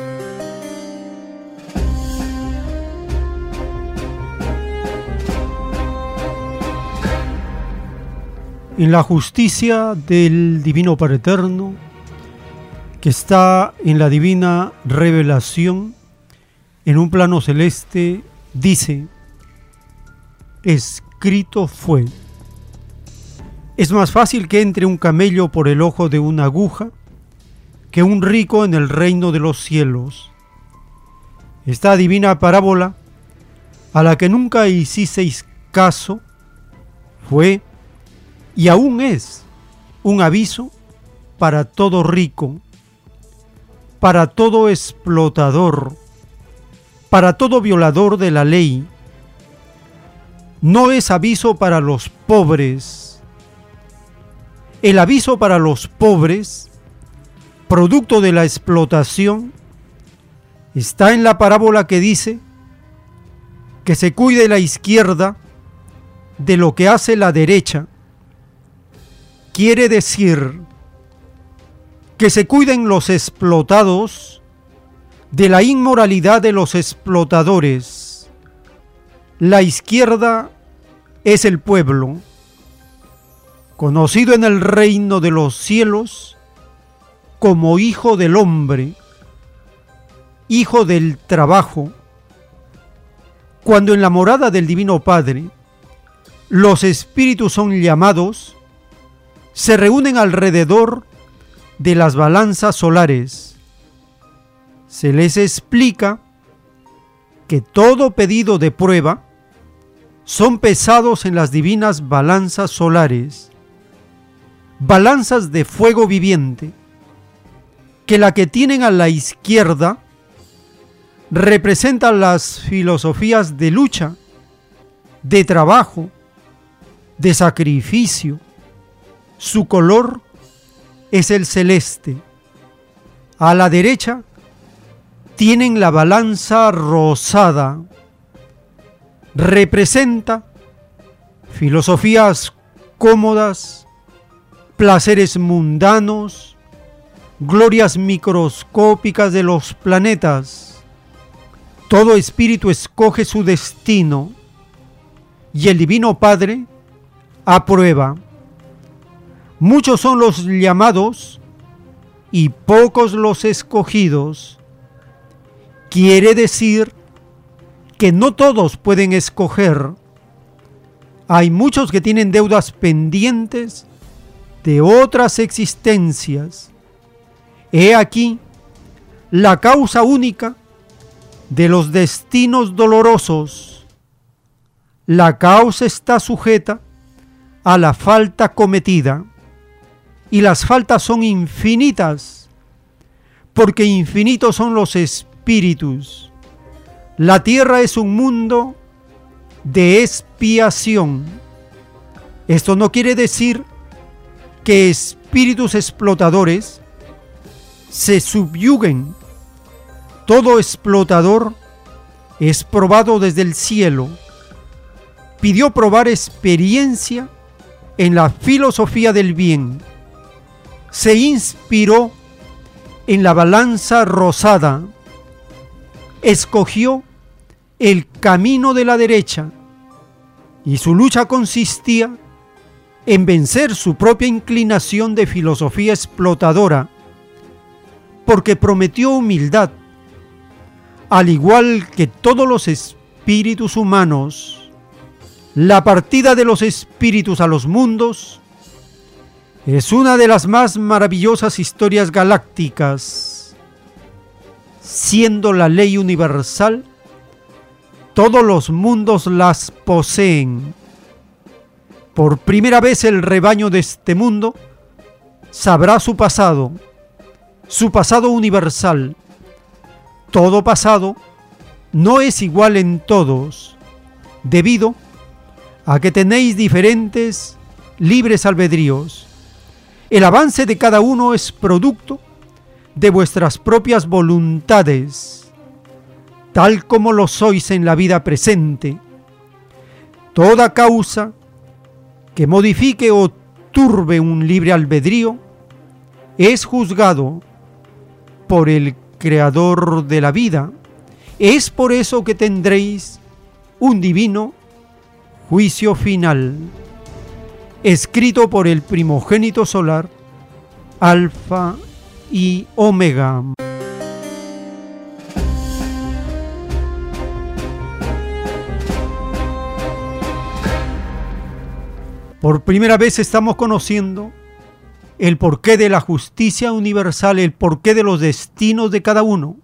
en la justicia del Divino Padre Eterno, que está en la divina revelación, en un plano celeste, dice, escrito fue. Es más fácil que entre un camello por el ojo de una aguja que un rico en el reino de los cielos. Esta divina parábola, a la que nunca hicisteis caso, fue y aún es un aviso para todo rico, para todo explotador, para todo violador de la ley. No es aviso para los pobres. El aviso para los pobres, producto de la explotación, está en la parábola que dice que se cuide la izquierda de lo que hace la derecha quiere decir que se cuiden los explotados de la inmoralidad de los explotadores. La izquierda es el pueblo, conocido en el reino de los cielos como hijo del hombre, hijo del trabajo, cuando en la morada del Divino Padre los espíritus son llamados se reúnen alrededor de las balanzas solares. Se les explica que todo pedido de prueba son pesados en las divinas balanzas solares, balanzas de fuego viviente, que la que tienen a la izquierda representan las filosofías de lucha, de trabajo, de sacrificio, su color es el celeste. A la derecha tienen la balanza rosada. Representa filosofías cómodas, placeres mundanos, glorias microscópicas de los planetas. Todo espíritu escoge su destino y el Divino Padre aprueba Muchos son los llamados y pocos los escogidos. Quiere decir que no todos pueden escoger. Hay muchos que tienen deudas pendientes de otras existencias. He aquí la causa única de los destinos dolorosos. La causa está sujeta a la falta cometida y las faltas son infinitas, porque infinitos son los espíritus. La tierra es un mundo de expiación. Esto no quiere decir que espíritus explotadores se subyuguen. Todo explotador es probado desde el cielo. Pidió probar experiencia en la filosofía del bien se inspiró en la balanza rosada, escogió el camino de la derecha y su lucha consistía en vencer su propia inclinación de filosofía explotadora, porque prometió humildad, al igual que todos los espíritus humanos. La partida de los espíritus a los mundos es una de las más maravillosas historias galácticas. Siendo la ley universal, todos los mundos las poseen. Por primera vez el rebaño de este mundo sabrá su pasado, su pasado universal. Todo pasado no es igual en todos, debido a que tenéis diferentes libres albedríos el avance de cada uno es producto de vuestras propias voluntades, tal como lo sois en la vida presente. Toda causa que modifique o turbe un libre albedrío es juzgado por el Creador de la vida. Es por eso que tendréis un divino juicio final escrito por el primogénito solar, Alfa y Omega. Por primera vez estamos conociendo el porqué de la justicia universal, el porqué de los destinos de cada uno,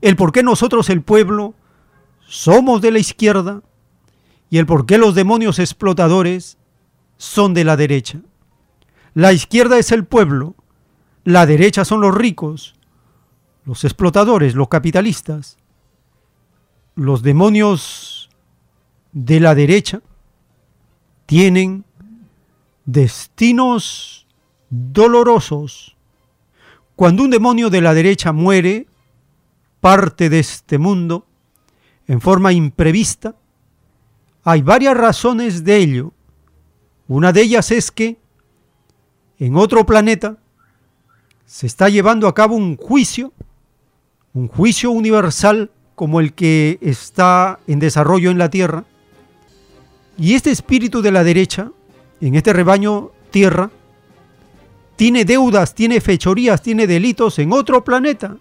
el porqué nosotros, el pueblo, somos de la izquierda y el porqué los demonios explotadores son de la derecha. La izquierda es el pueblo, la derecha son los ricos, los explotadores, los capitalistas. Los demonios de la derecha tienen destinos dolorosos. Cuando un demonio de la derecha muere, parte de este mundo, en forma imprevista, hay varias razones de ello. Una de ellas es que en otro planeta se está llevando a cabo un juicio, un juicio universal como el que está en desarrollo en la Tierra. Y este espíritu de la derecha, en este rebaño Tierra, tiene deudas, tiene fechorías, tiene delitos en otro planeta.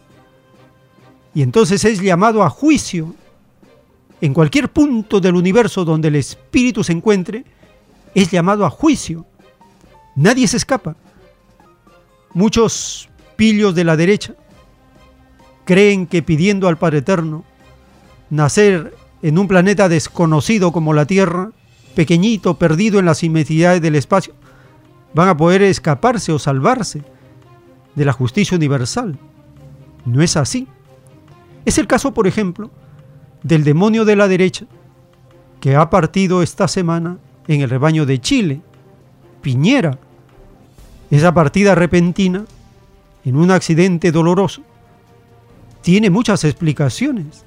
Y entonces es llamado a juicio. En cualquier punto del universo donde el espíritu se encuentre, es llamado a juicio. Nadie se escapa. Muchos pillos de la derecha creen que pidiendo al Padre Eterno nacer en un planeta desconocido como la Tierra, pequeñito, perdido en las inmensidades del espacio, van a poder escaparse o salvarse de la justicia universal. No es así. Es el caso, por ejemplo, del demonio de la derecha que ha partido esta semana en el rebaño de Chile, Piñera. Esa partida repentina, en un accidente doloroso, tiene muchas explicaciones.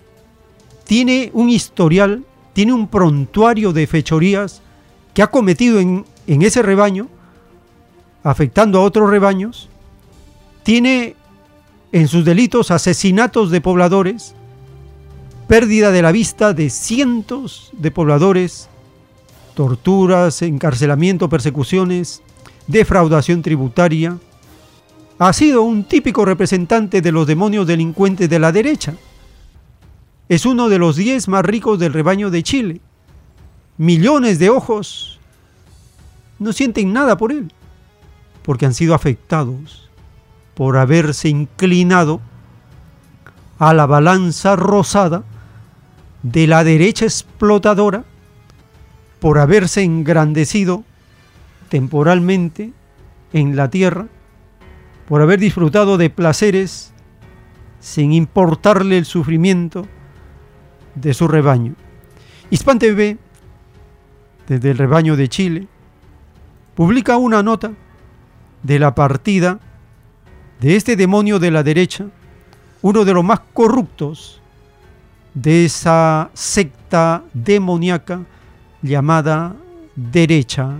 Tiene un historial, tiene un prontuario de fechorías que ha cometido en, en ese rebaño, afectando a otros rebaños. Tiene en sus delitos asesinatos de pobladores, pérdida de la vista de cientos de pobladores torturas, encarcelamiento, persecuciones, defraudación tributaria, ha sido un típico representante de los demonios delincuentes de la derecha. Es uno de los diez más ricos del rebaño de Chile. Millones de ojos no sienten nada por él, porque han sido afectados por haberse inclinado a la balanza rosada de la derecha explotadora, por haberse engrandecido temporalmente en la tierra, por haber disfrutado de placeres sin importarle el sufrimiento de su rebaño. Hispan TV, desde el rebaño de Chile, publica una nota de la partida de este demonio de la derecha, uno de los más corruptos de esa secta demoníaca llamada derecha.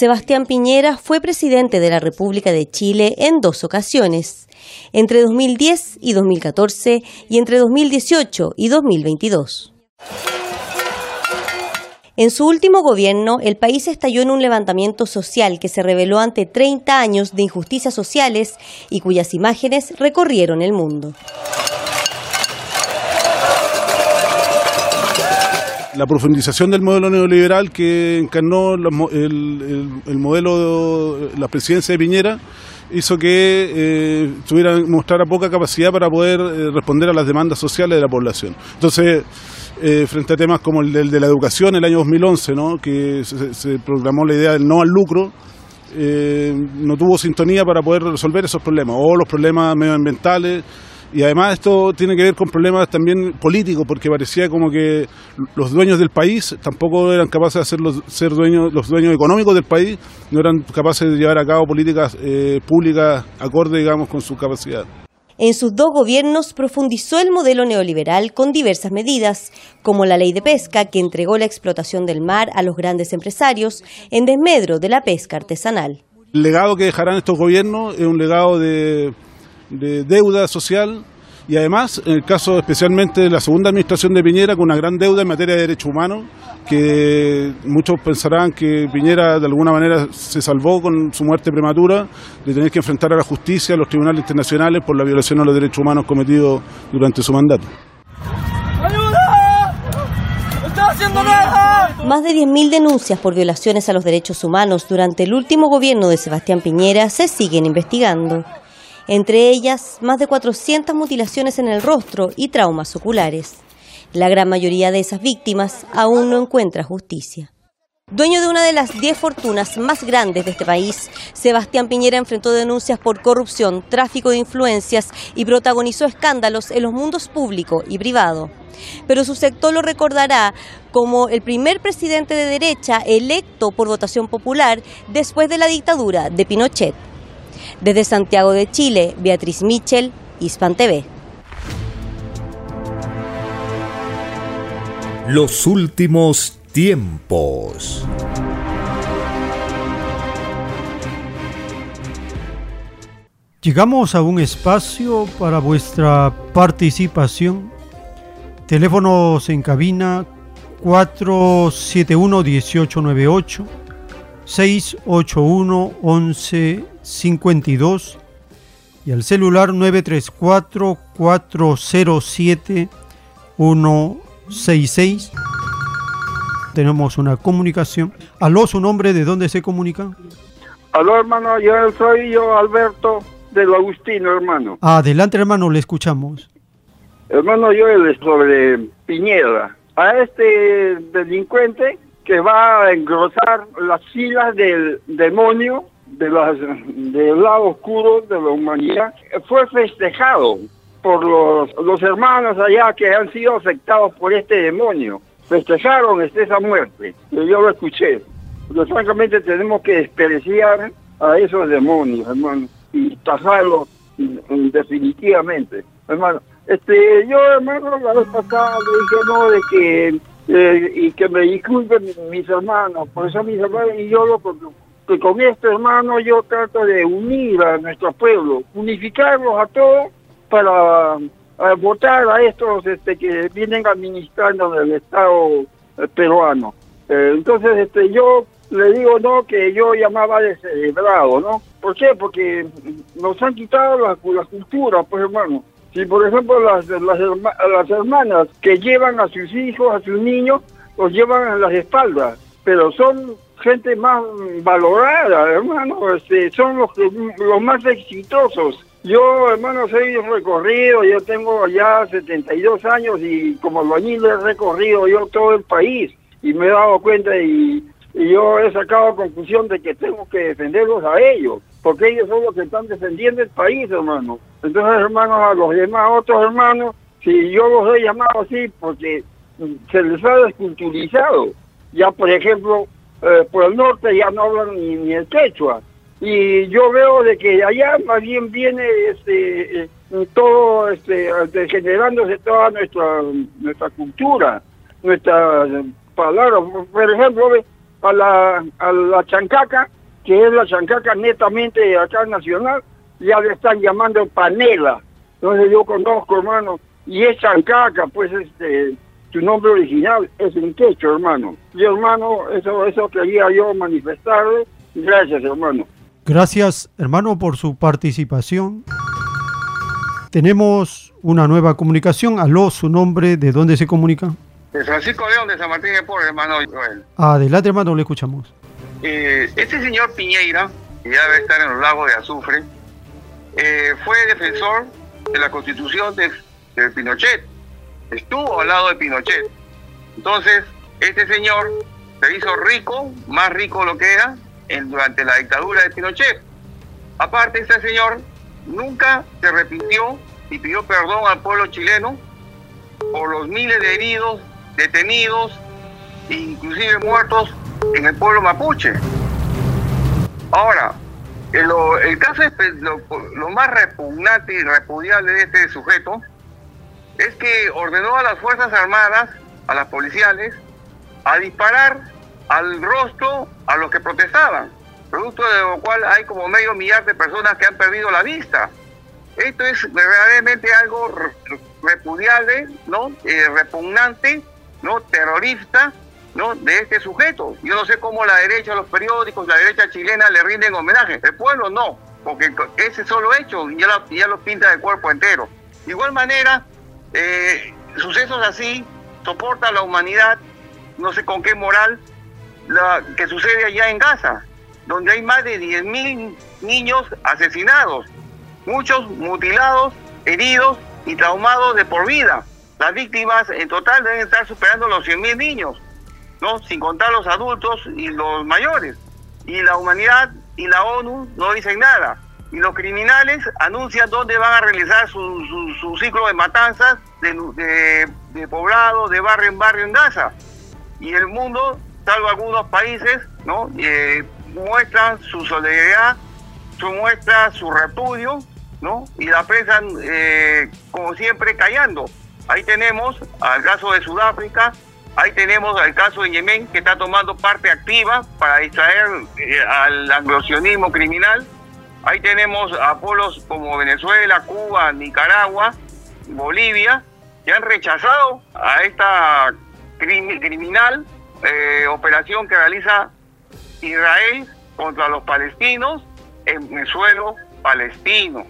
Sebastián Piñera fue presidente de la República de Chile en dos ocasiones, entre 2010 y 2014 y entre 2018 y 2022. En su último gobierno, el país estalló en un levantamiento social que se reveló ante 30 años de injusticias sociales y cuyas imágenes recorrieron el mundo. La profundización del modelo neoliberal que encarnó el, modelo de la presidencia de Piñera hizo que eh, tuviera, mostrara poca capacidad para poder eh, responder a las demandas sociales de la población. Entonces, eh, frente a temas como el, de la educación, el año 2011, ¿no? que se, se proclamó la idea del no al lucro, no tuvo sintonía para poder resolver esos problemas, o los problemas medioambientales, y además esto tiene que ver con problemas también políticos, porque parecía como que los dueños del país tampoco eran capaces de hacer los, ser dueños, los dueños económicos del país, no eran capaces de llevar a cabo políticas eh, públicas acorde, digamos, con su capacidad. En sus dos gobiernos profundizó el modelo neoliberal con diversas medidas, como la ley de pesca que entregó la explotación del mar a los grandes empresarios en desmedro de la pesca artesanal. El legado que dejarán estos gobiernos es un legado de de deuda social y además, en el caso especialmente de la segunda administración de Piñera, con una gran deuda en materia de derechos humanos, que muchos pensarán que Piñera de alguna manera se salvó con su muerte prematura de tener que enfrentar a la justicia, a los tribunales internacionales por la violación a los derechos humanos cometidos durante su mandato. Más de 10.000 denuncias por violaciones a los derechos humanos durante el último gobierno de Sebastián Piñera se siguen investigando entre ellas más de 400 mutilaciones en el rostro y traumas oculares. La gran mayoría de esas víctimas aún no encuentra justicia. Dueño de una de las 10 fortunas más grandes de este país, Sebastián Piñera enfrentó denuncias por corrupción, tráfico de influencias y protagonizó escándalos en los mundos público y privado. Pero su sector lo recordará como el primer presidente de derecha electo por votación popular después de la dictadura de Pinochet. Desde Santiago de Chile, Beatriz Michel, Hispan TV. Los últimos tiempos. Llegamos a un espacio para vuestra participación. Teléfonos en cabina 471 1898 681 1152 y al celular 934 407 166. Tenemos una comunicación. Aló, su nombre, ¿de dónde se comunica? Aló, hermano, yo soy yo, Alberto, de lo Agustino, hermano. Adelante, hermano, le escuchamos. Hermano, yo sobre Piñera. A este delincuente que va a engrosar las filas del demonio de las, del lado oscuro de la humanidad, fue festejado por los, los hermanos allá que han sido afectados por este demonio. Festejaron esa muerte. Yo lo escuché. Pero francamente tenemos que despreciar a esos demonios, hermano, y tajarlos definitivamente. Hermano, este, yo, hermano, la vez pasada dije, no, de que eh, y que me disculpen mis hermanos, por eso mis hermanos y yo lo que con este hermano yo trato de unir a nuestro pueblo, unificarlos a todos para votar a estos este, que vienen administrando el Estado eh, peruano. Eh, entonces, este, yo le digo, no, que yo llamaba descerebrado, ¿no? ¿Por qué? Porque nos han quitado la, la cultura, pues hermano. Si, por ejemplo, las, las, las hermanas que llevan a sus hijos, a sus niños, los llevan en las espaldas, pero son gente más valorada, hermano, este, son los, los más exitosos. Yo, hermano, soy recorrido, yo tengo ya 72 años y como albañil he recorrido yo todo el país y me he dado cuenta y, y yo he sacado conclusión de que tengo que defenderlos a ellos, porque ellos son los que están defendiendo el país, hermano. Entonces, hermanos, a los demás otros hermanos, si yo los he llamado así, porque se les ha desculturizado. Ya, por ejemplo, eh, por el norte ya no hablan ni, ni el quechua. Y yo veo de que allá más bien viene este, eh, todo, este, degenerándose toda nuestra, nuestra cultura, nuestra palabra. Por ejemplo, a la, a la chancaca, que es la chancaca netamente acá nacional, ya le están llamando panela. Entonces yo conozco, hermano, y es chancaca, pues este, su nombre original es un quechua, hermano. Y hermano, eso, eso quería yo manifestarle. Gracias, hermano. Gracias, hermano, por su participación. Tenemos una nueva comunicación. Aló, su nombre, ¿de dónde se comunica? De Francisco León de San Martín de Porres, hermano Joel. Adelante, hermano, le escuchamos. Eh, este señor Piñeira, que ya debe estar en los lagos de azufre, eh, fue defensor de la constitución de, Pinochet. Estuvo al lado de Pinochet. Entonces, este señor se hizo rico, más rico lo que era, durante la dictadura de Pinochet. Aparte, este señor nunca se arrepintió y pidió perdón al pueblo chileno por los miles de heridos, detenidos, inclusive muertos en el pueblo mapuche. Ahora, el, caso, espe- lo, lo más repugnante y repudiable de este sujeto es que ordenó a las Fuerzas Armadas, a las policiales, a disparar al rostro a los que protestaban, producto de lo cual hay como medio millar de personas que han perdido la vista. Esto es verdaderamente algo re- repudiable, ¿no? Eh, repugnante, ¿no? Terrorista, ¿no? De este sujeto. Yo no sé cómo la derecha, los periódicos, la derecha chilena le rinden homenaje. El pueblo no, porque ese solo hecho ya ya lo pinta de cuerpo entero. De igual manera, eh, sucesos así soporta la humanidad, no sé con qué moral, la, que sucede allá en Gaza, donde hay más de 10.000 niños asesinados, muchos mutilados, heridos y traumados de por vida. Las víctimas en total deben estar superando los 100.000 niños, ¿no? sin contar los adultos y los mayores. Y la humanidad y la ONU no dicen nada. Y los criminales anuncian dónde van a realizar su, su- ciclo de matanzas de, de, de poblado, de barrio en barrio en Gaza y el mundo, salvo algunos países, ¿no? Eh, muestran su solidaridad, su muestra su repudio, ¿no? Y la prensa, eh, como siempre, callando. Ahí tenemos al caso de Sudáfrica, ahí tenemos al caso de Yemen, que está tomando parte activa para distraer eh, al anglosionismo criminal. Ahí tenemos a pueblos como Venezuela, Cuba, Nicaragua, Bolivia, que han rechazado a esta crimi- criminal eh, operación que realiza Israel contra los palestinos en el suelo palestino.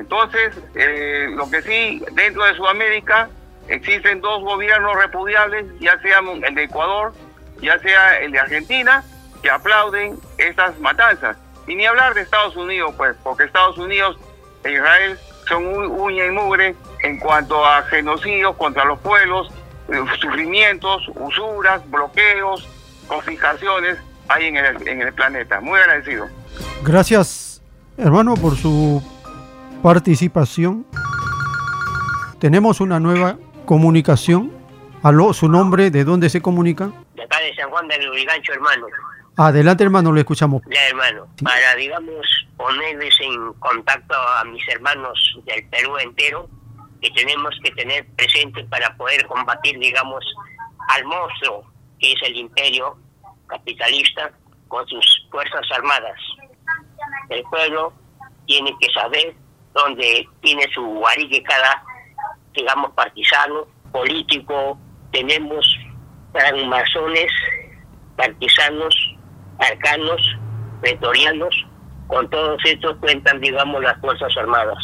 Entonces, eh, lo que sí, dentro de Sudamérica existen dos gobiernos repudiables, ya sea el de Ecuador, ya sea el de Argentina, que aplauden estas matanzas. Y ni hablar de Estados Unidos, pues, porque Estados Unidos e Israel son un uña y mugre en cuanto a genocidios contra los pueblos, eh, sufrimientos, usuras, bloqueos, confiscaciones hay en el, en el planeta. Muy agradecido. Gracias, hermano, por su participación. Tenemos una nueva comunicación. Aló, su nombre, ¿de dónde se comunica? de acá de San Juan del Lurigancho, hermano. Adelante, hermano, le escuchamos. Ya, hermano, para, digamos, ponerles en contacto a mis hermanos del Perú entero, que tenemos que tener presente para poder combatir, digamos, al monstruo que es el imperio capitalista con sus fuerzas armadas. El pueblo tiene que saber dónde tiene su guarique cada digamos, partisanos, políticos, tenemos francmasones, partisanos, arcanos, pretorianos, con todos estos cuentan, digamos, las Fuerzas Armadas.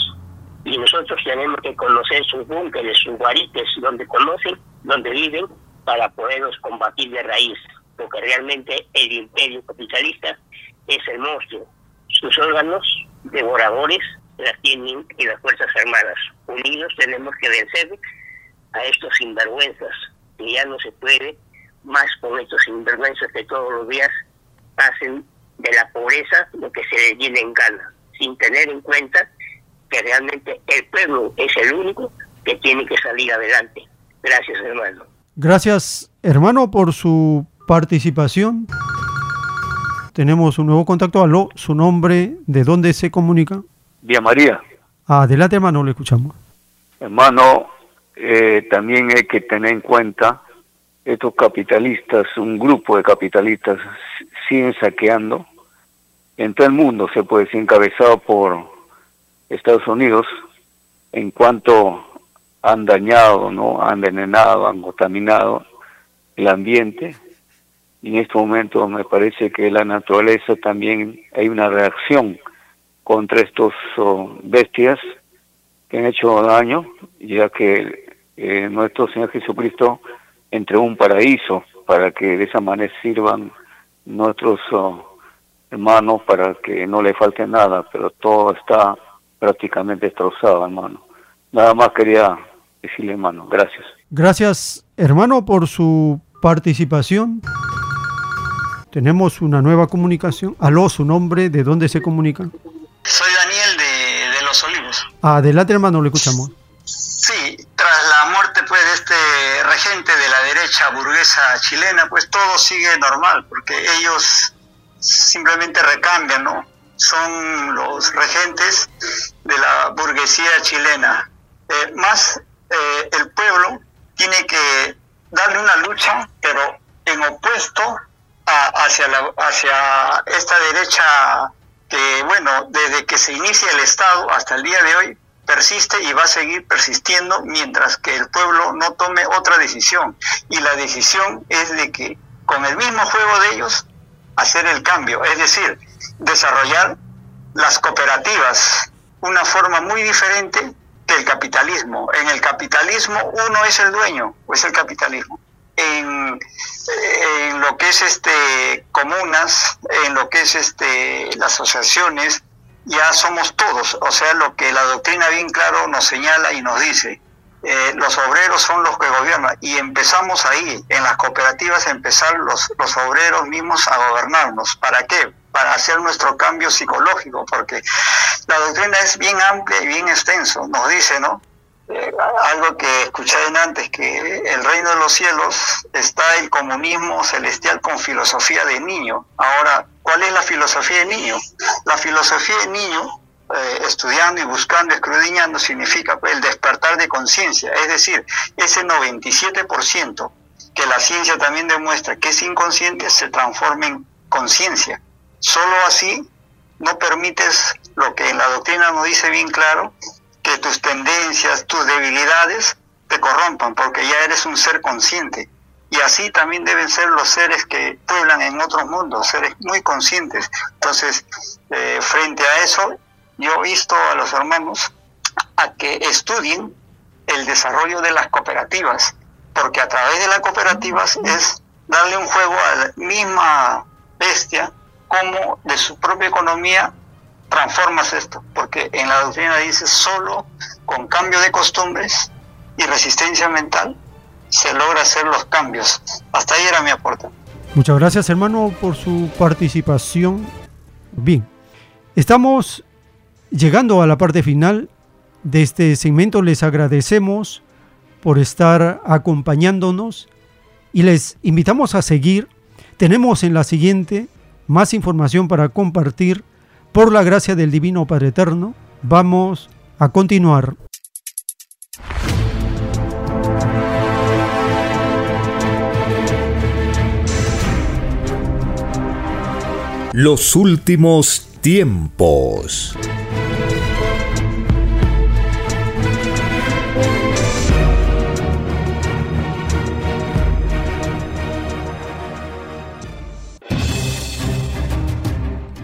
Y nosotros tenemos que conocer sus búnkeres, sus guarites, donde conocen, donde viven, para poderlos combatir de raíz, porque realmente el imperio capitalista es el monstruo. Sus órganos devoradores las tienen y las Fuerzas Armadas. Unidos tenemos que vencer a estos sinvergüenzas, que ya no se puede más con estos sinvergüenzas que todos los días hacen de la pobreza lo que se les viene en gana, sin tener en cuenta que realmente el pueblo es el único que tiene que salir adelante. Gracias, hermano. Gracias, hermano, por su participación. Tenemos un nuevo contacto. Aló, su nombre, ¿de dónde se comunica? Vía María. Adelante, hermano, le escuchamos. Hermano, eh, también hay que tener en cuenta estos capitalistas, un grupo de capitalistas siguen saqueando en todo el mundo, se puede decir, encabezado por Estados Unidos, en cuanto han dañado, no han envenenado, han contaminado el ambiente. Y en este momento me parece que la naturaleza también hay una reacción contra estos oh, bestias que han hecho daño, ya que eh, nuestro Señor Jesucristo entregó un paraíso para que de esa manera sirvan nuestros oh, hermanos para que no le falte nada, pero todo está prácticamente destrozado, hermano. Nada más quería decirle, hermano, gracias. Gracias, hermano, por su participación. Tenemos una nueva comunicación. Aló, su nombre, ¿de dónde se comunica? Soy Daniel de, de Los Olivos. Adelante, hermano, le escuchamos. Sí, tras la muerte pues de este regente de la derecha burguesa chilena, pues todo sigue normal, porque ellos simplemente recambian, ¿no? Son los regentes de la burguesía chilena. Eh, más eh, el pueblo tiene que darle una lucha, pero en opuesto hacia, la, hacia esta derecha que, bueno, desde que se inicia el Estado hasta el día de hoy, persiste y va a seguir persistiendo mientras que el pueblo no tome otra decisión. Y la decisión es de que con el mismo juego de ellos hacer el cambio, es decir, desarrollar las cooperativas, una forma muy diferente que el capitalismo. En el capitalismo uno es el dueño, o es el capitalismo. En, lo que es este comunas, en lo que es este las asociaciones, ya somos todos, o sea, lo que la doctrina bien claro nos señala y nos dice. Eh, los obreros son los que gobiernan y empezamos ahí, en las cooperativas, empezar los, los obreros mismos a gobernarnos. ¿Para qué? Para hacer nuestro cambio psicológico, porque la doctrina es bien amplia y bien extenso. Nos dice, ¿no? Algo que escuché antes, que el reino de los cielos está el comunismo celestial con filosofía de niño. Ahora, ¿cuál es la filosofía de niño? La filosofía de niño, eh, estudiando y buscando, escudriñando, significa pues, el despertar de conciencia, es decir, ese 97% que la ciencia también demuestra que es inconsciente se transforma en conciencia. Solo así no permites lo que en la doctrina nos dice bien claro, que tus tendencias, tus debilidades te corrompan, porque ya eres un ser consciente. Y así también deben ser los seres que pueblan en otros mundos, seres muy conscientes. Entonces, eh, frente a eso, yo visto a los hermanos a que estudien el desarrollo de las cooperativas, porque a través de las cooperativas es darle un juego a la misma bestia como de su propia economía transformas esto, porque en la doctrina dice solo con cambio de costumbres y resistencia mental se logra hacer los cambios. Hasta ahí era mi aporte. Muchas gracias hermano por su participación. Bien, estamos llegando a la parte final de este segmento. Les agradecemos por estar acompañándonos y les invitamos a seguir. Tenemos en la siguiente más información para compartir por la gracia del Divino Padre Eterno, vamos a continuar. Los últimos tiempos.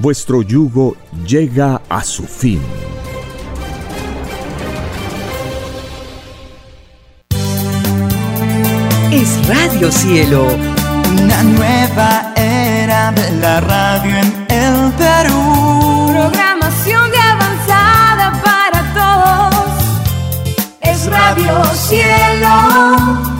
vuestro yugo llega a su fin. Es Radio Cielo, una nueva era de la radio en el Perú. Programación de avanzada para todos. Es Radio Cielo,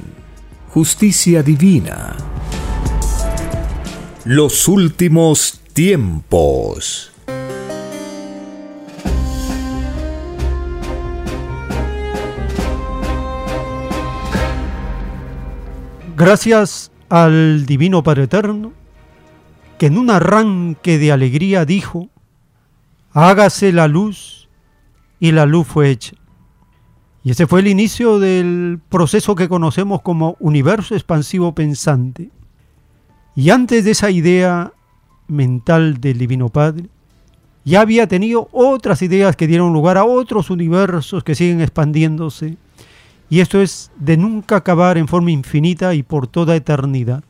justicia divina. Los últimos tiempos. Gracias al Divino Padre Eterno, que en un arranque de alegría dijo, hágase la luz, y la luz fue hecha. Y ese fue el inicio del proceso que conocemos como universo expansivo pensante. Y antes de esa idea mental del Divino Padre, ya había tenido otras ideas que dieron lugar a otros universos que siguen expandiéndose. Y esto es de nunca acabar en forma infinita y por toda eternidad.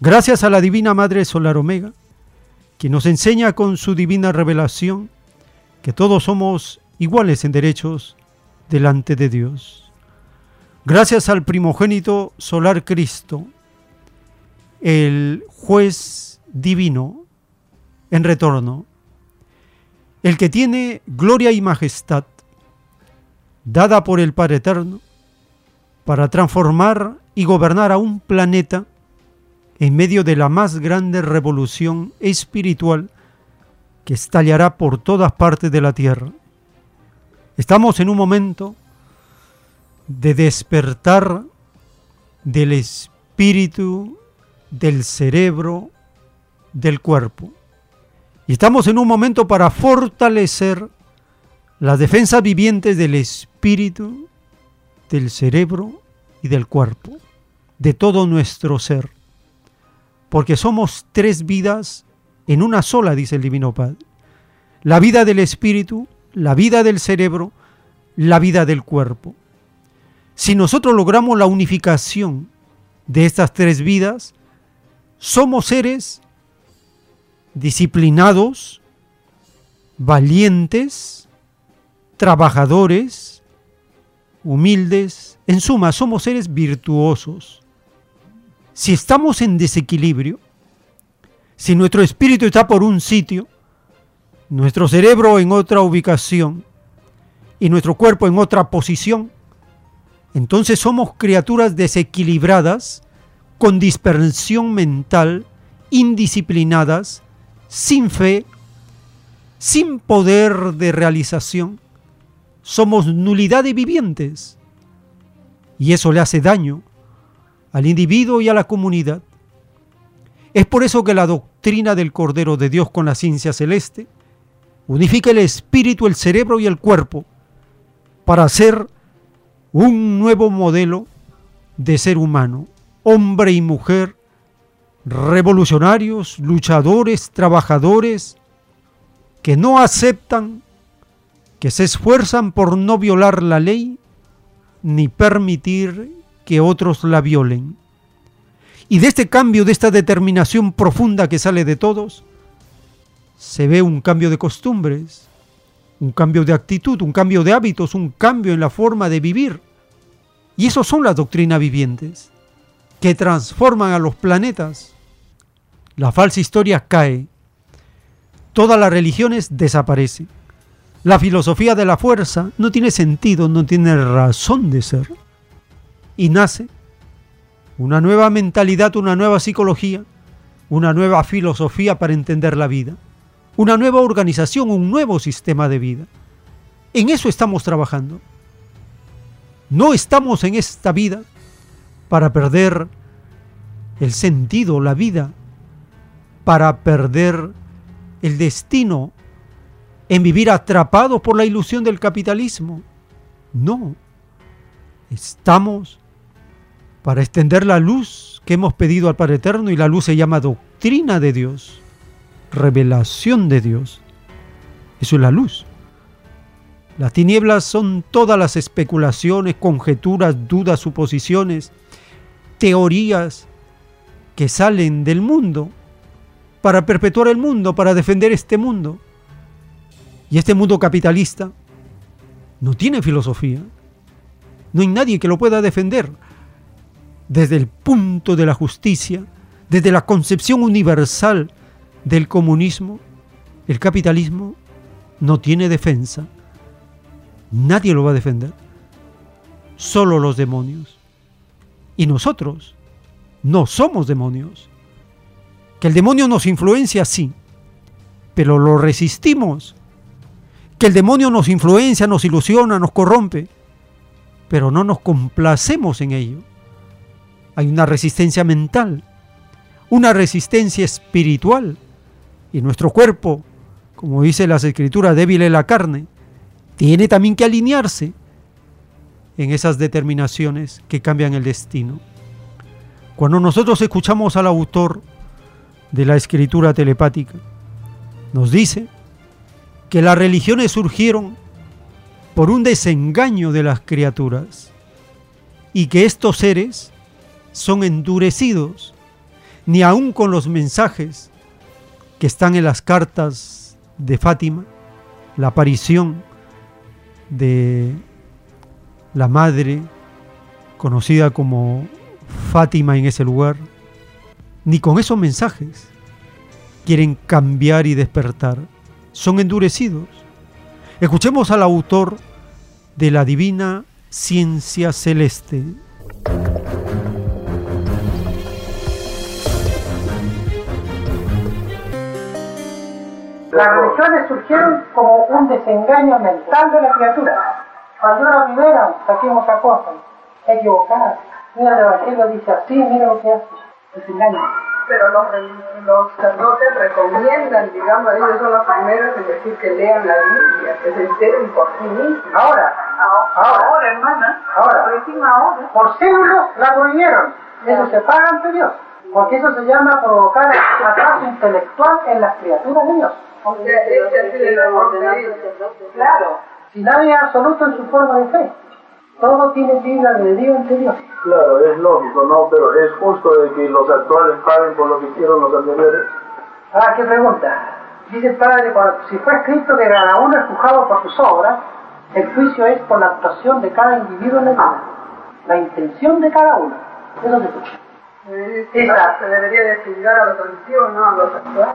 Gracias a la Divina Madre Solar Omega, que nos enseña con su divina revelación que todos somos iguales en derechos delante de Dios. Gracias al primogénito solar Cristo, el juez divino en retorno, el que tiene gloria y majestad dada por el Padre Eterno para transformar y gobernar a un planeta en medio de la más grande revolución espiritual que estallará por todas partes de la tierra. Estamos en un momento de despertar del espíritu, del cerebro, del cuerpo. Y estamos en un momento para fortalecer las defensas vivientes del espíritu, del cerebro y del cuerpo, de todo nuestro ser. Porque somos tres vidas en una sola, dice el Divino Padre. La vida del espíritu, la vida del cerebro, la vida del cuerpo. Si nosotros logramos la unificación de estas tres vidas, somos seres disciplinados, valientes, trabajadores, humildes, en suma, somos seres virtuosos. Si estamos en desequilibrio, si nuestro espíritu está por un sitio, nuestro cerebro en otra ubicación y nuestro cuerpo en otra posición, entonces somos criaturas desequilibradas, con dispersión mental, indisciplinadas, sin fe, sin poder de realización. Somos nulidad de vivientes. Y eso le hace daño al individuo y a la comunidad. Es por eso que la doctrina del Cordero de Dios con la ciencia celeste unifica el espíritu, el cerebro y el cuerpo para hacer un nuevo modelo de ser humano, hombre y mujer, revolucionarios, luchadores, trabajadores, que no aceptan, que se esfuerzan por no violar la ley ni permitir que otros la violen. Y de este cambio, de esta determinación profunda que sale de todos, se ve un cambio de costumbres, un cambio de actitud, un cambio de hábitos, un cambio en la forma de vivir. Y eso son las doctrinas vivientes, que transforman a los planetas. La falsa historia cae, todas las religiones desaparecen. La filosofía de la fuerza no tiene sentido, no tiene razón de ser. Y nace una nueva mentalidad, una nueva psicología, una nueva filosofía para entender la vida una nueva organización, un nuevo sistema de vida. En eso estamos trabajando. No estamos en esta vida para perder el sentido, la vida, para perder el destino en vivir atrapados por la ilusión del capitalismo. No, estamos para extender la luz que hemos pedido al Padre Eterno y la luz se llama doctrina de Dios revelación de Dios. Eso es la luz. Las tinieblas son todas las especulaciones, conjeturas, dudas, suposiciones, teorías que salen del mundo para perpetuar el mundo, para defender este mundo. Y este mundo capitalista no tiene filosofía. No hay nadie que lo pueda defender desde el punto de la justicia, desde la concepción universal del comunismo, el capitalismo no tiene defensa. Nadie lo va a defender. Solo los demonios. Y nosotros no somos demonios. Que el demonio nos influencia, sí, pero lo resistimos. Que el demonio nos influencia, nos ilusiona, nos corrompe, pero no nos complacemos en ello. Hay una resistencia mental, una resistencia espiritual y nuestro cuerpo, como dice las escrituras, débil en la carne, tiene también que alinearse en esas determinaciones que cambian el destino. Cuando nosotros escuchamos al autor de la escritura telepática, nos dice que las religiones surgieron por un desengaño de las criaturas y que estos seres son endurecidos, ni aun con los mensajes que están en las cartas de Fátima, la aparición de la madre conocida como Fátima en ese lugar, ni con esos mensajes quieren cambiar y despertar, son endurecidos. Escuchemos al autor de la divina ciencia celeste. Las religiones surgieron como un desengaño mental de la criatura. Cuando una primera, saquemos a cosas, equivocada. Mira, el Evangelio dice así, mira lo que hace. Desengaño. Pero los, los sacerdotes recomiendan, digamos, ellos son los primeros en decir que lean la Biblia, que se enteren por sí mismos. Ahora, ahora, hermana. ahora, ahora. por siglos la prohibieron. Ellos se pagan ante Dios. Porque eso se llama provocar atraso intelectual en las criaturas de Dios. O sea, este sido el error de ellos. Claro. Si nadie es absoluto en su forma de fe, todo tiene libre albedrío ante Dios. Claro, es lógico, ¿no? Pero es justo de que los actuales paguen por lo que hicieron los anteriores. Ah, qué pregunta. Dice el padre, cuando- si fue escrito que cada uno es juzgado por sus obras, el juicio es por la actuación de cada individuo en la vida. La intención de cada uno. Eso se escucha. Esa. Se debería de juzgar a los antiguos, no a los actuales.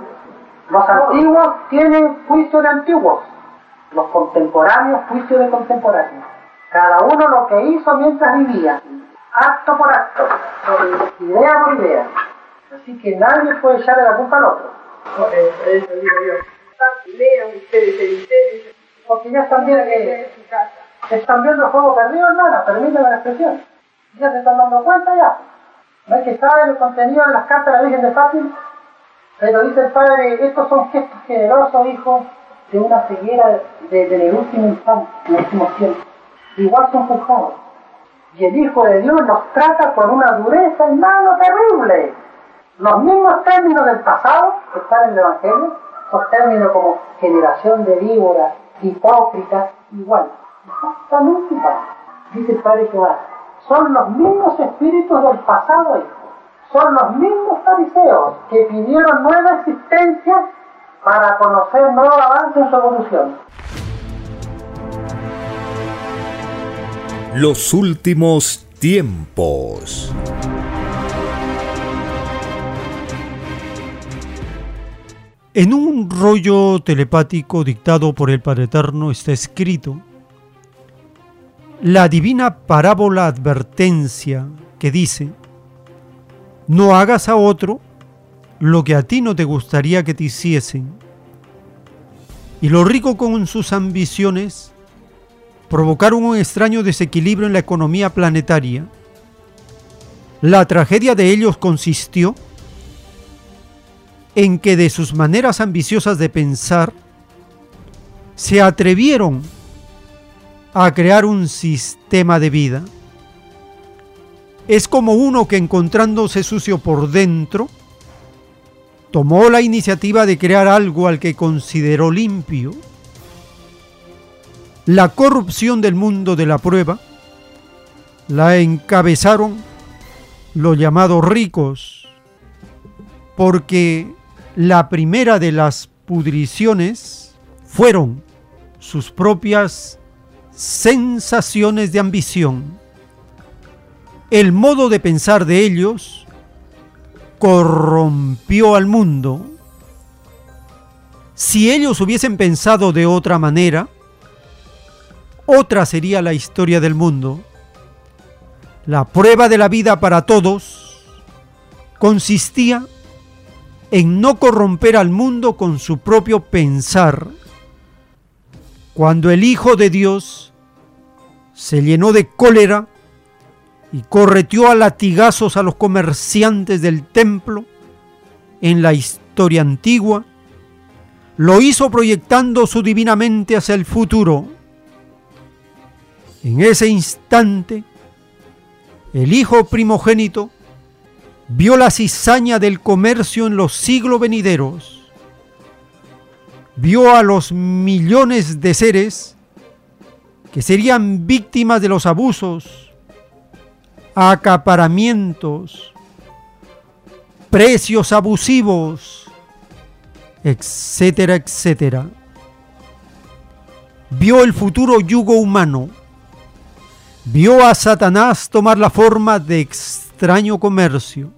Los antiguos tienen juicio de antiguos. Los contemporáneos, juicio de contemporáneos. Cada uno lo que hizo mientras vivía. Acto por acto. Idea por idea. Así que nadie puede echarle la culpa al otro. Eso, digo ustedes. Porque ya están viendo que están viendo el juego perdido, hermana, permíteme la expresión. Ya se están dando cuenta ya. No es que saben el contenido de las cartas de la Virgen de Fátima, pero dice el padre, estos son gestos generosos, hijos, de una ceguera de, del último instante, en los últimos tiempos. Igual son juzgados. Y el Hijo de Dios los trata con una dureza, hermano, terrible. Los mismos términos del pasado que están en el Evangelio, esos términos como generación de víboras, hipócritas, igual. Exactamente igual. Dice el Padre Jehová, son los mismos espíritus del pasado, hijo. Son los mismos fariseos que pidieron nueva existencia para conocer nuevo avance en su evolución. Los últimos tiempos. En un rollo telepático dictado por el Padre Eterno está escrito la divina parábola advertencia que dice, no hagas a otro lo que a ti no te gustaría que te hiciesen. Y los ricos con sus ambiciones provocaron un extraño desequilibrio en la economía planetaria. La tragedia de ellos consistió en que de sus maneras ambiciosas de pensar se atrevieron a crear un sistema de vida. Es como uno que encontrándose sucio por dentro, tomó la iniciativa de crear algo al que consideró limpio. La corrupción del mundo de la prueba la encabezaron los llamados ricos, porque la primera de las pudriciones fueron sus propias sensaciones de ambición. El modo de pensar de ellos corrompió al mundo. Si ellos hubiesen pensado de otra manera, otra sería la historia del mundo. La prueba de la vida para todos consistía en no corromper al mundo con su propio pensar. Cuando el Hijo de Dios se llenó de cólera y correteó a latigazos a los comerciantes del templo en la historia antigua, lo hizo proyectando su divinamente hacia el futuro. En ese instante, el Hijo primogénito vio la cizaña del comercio en los siglos venideros, vio a los millones de seres que serían víctimas de los abusos, acaparamientos, precios abusivos, etcétera, etcétera. Vio el futuro yugo humano, vio a Satanás tomar la forma de extraño comercio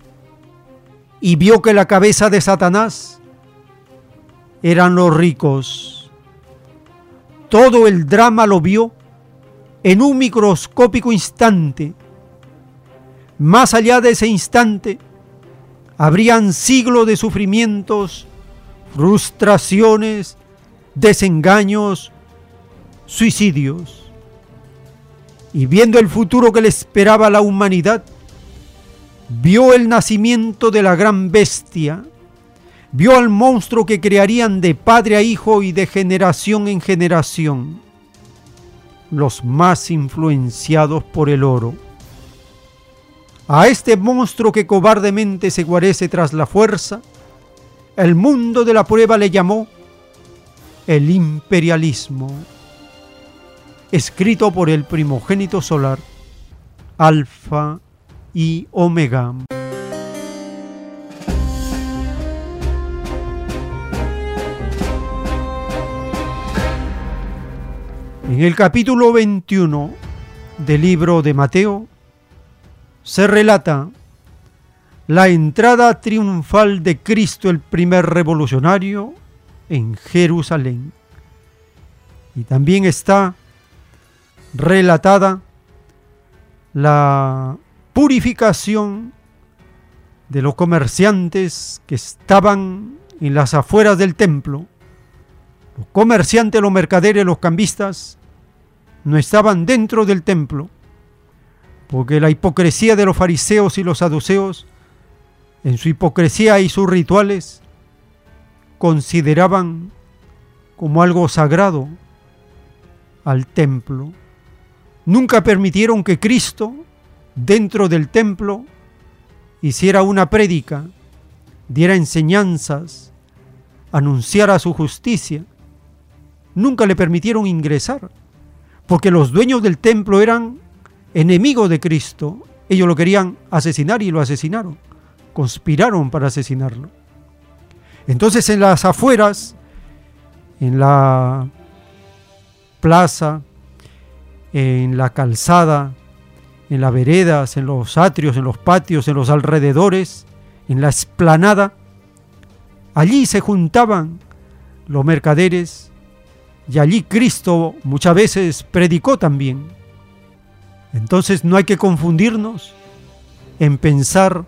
y vio que la cabeza de Satanás eran los ricos. Todo el drama lo vio en un microscópico instante. Más allá de ese instante, habrían siglos de sufrimientos frustraciones, desengaños, suicidios. Y viendo el futuro que le esperaba a la humanidad, vio el nacimiento de la gran bestia, vio al monstruo que crearían de padre a hijo y de generación en generación, los más influenciados por el oro. A este monstruo que cobardemente se guarece tras la fuerza, el mundo de la prueba le llamó el imperialismo, escrito por el primogénito solar, Alfa y Omega. En el capítulo 21 del libro de Mateo se relata la entrada triunfal de Cristo el primer revolucionario en Jerusalén. Y también está relatada la purificación de los comerciantes que estaban en las afueras del templo. Los comerciantes, los mercaderes, los cambistas no estaban dentro del templo, porque la hipocresía de los fariseos y los saduceos, en su hipocresía y sus rituales, consideraban como algo sagrado al templo. Nunca permitieron que Cristo, dentro del templo, hiciera una prédica, diera enseñanzas, anunciara su justicia. Nunca le permitieron ingresar, porque los dueños del templo eran enemigos de Cristo. Ellos lo querían asesinar y lo asesinaron. Conspiraron para asesinarlo. Entonces en las afueras, en la plaza, en la calzada, en las veredas, en los atrios, en los patios, en los alrededores, en la esplanada, allí se juntaban los mercaderes y allí Cristo muchas veces predicó también. Entonces no hay que confundirnos en pensar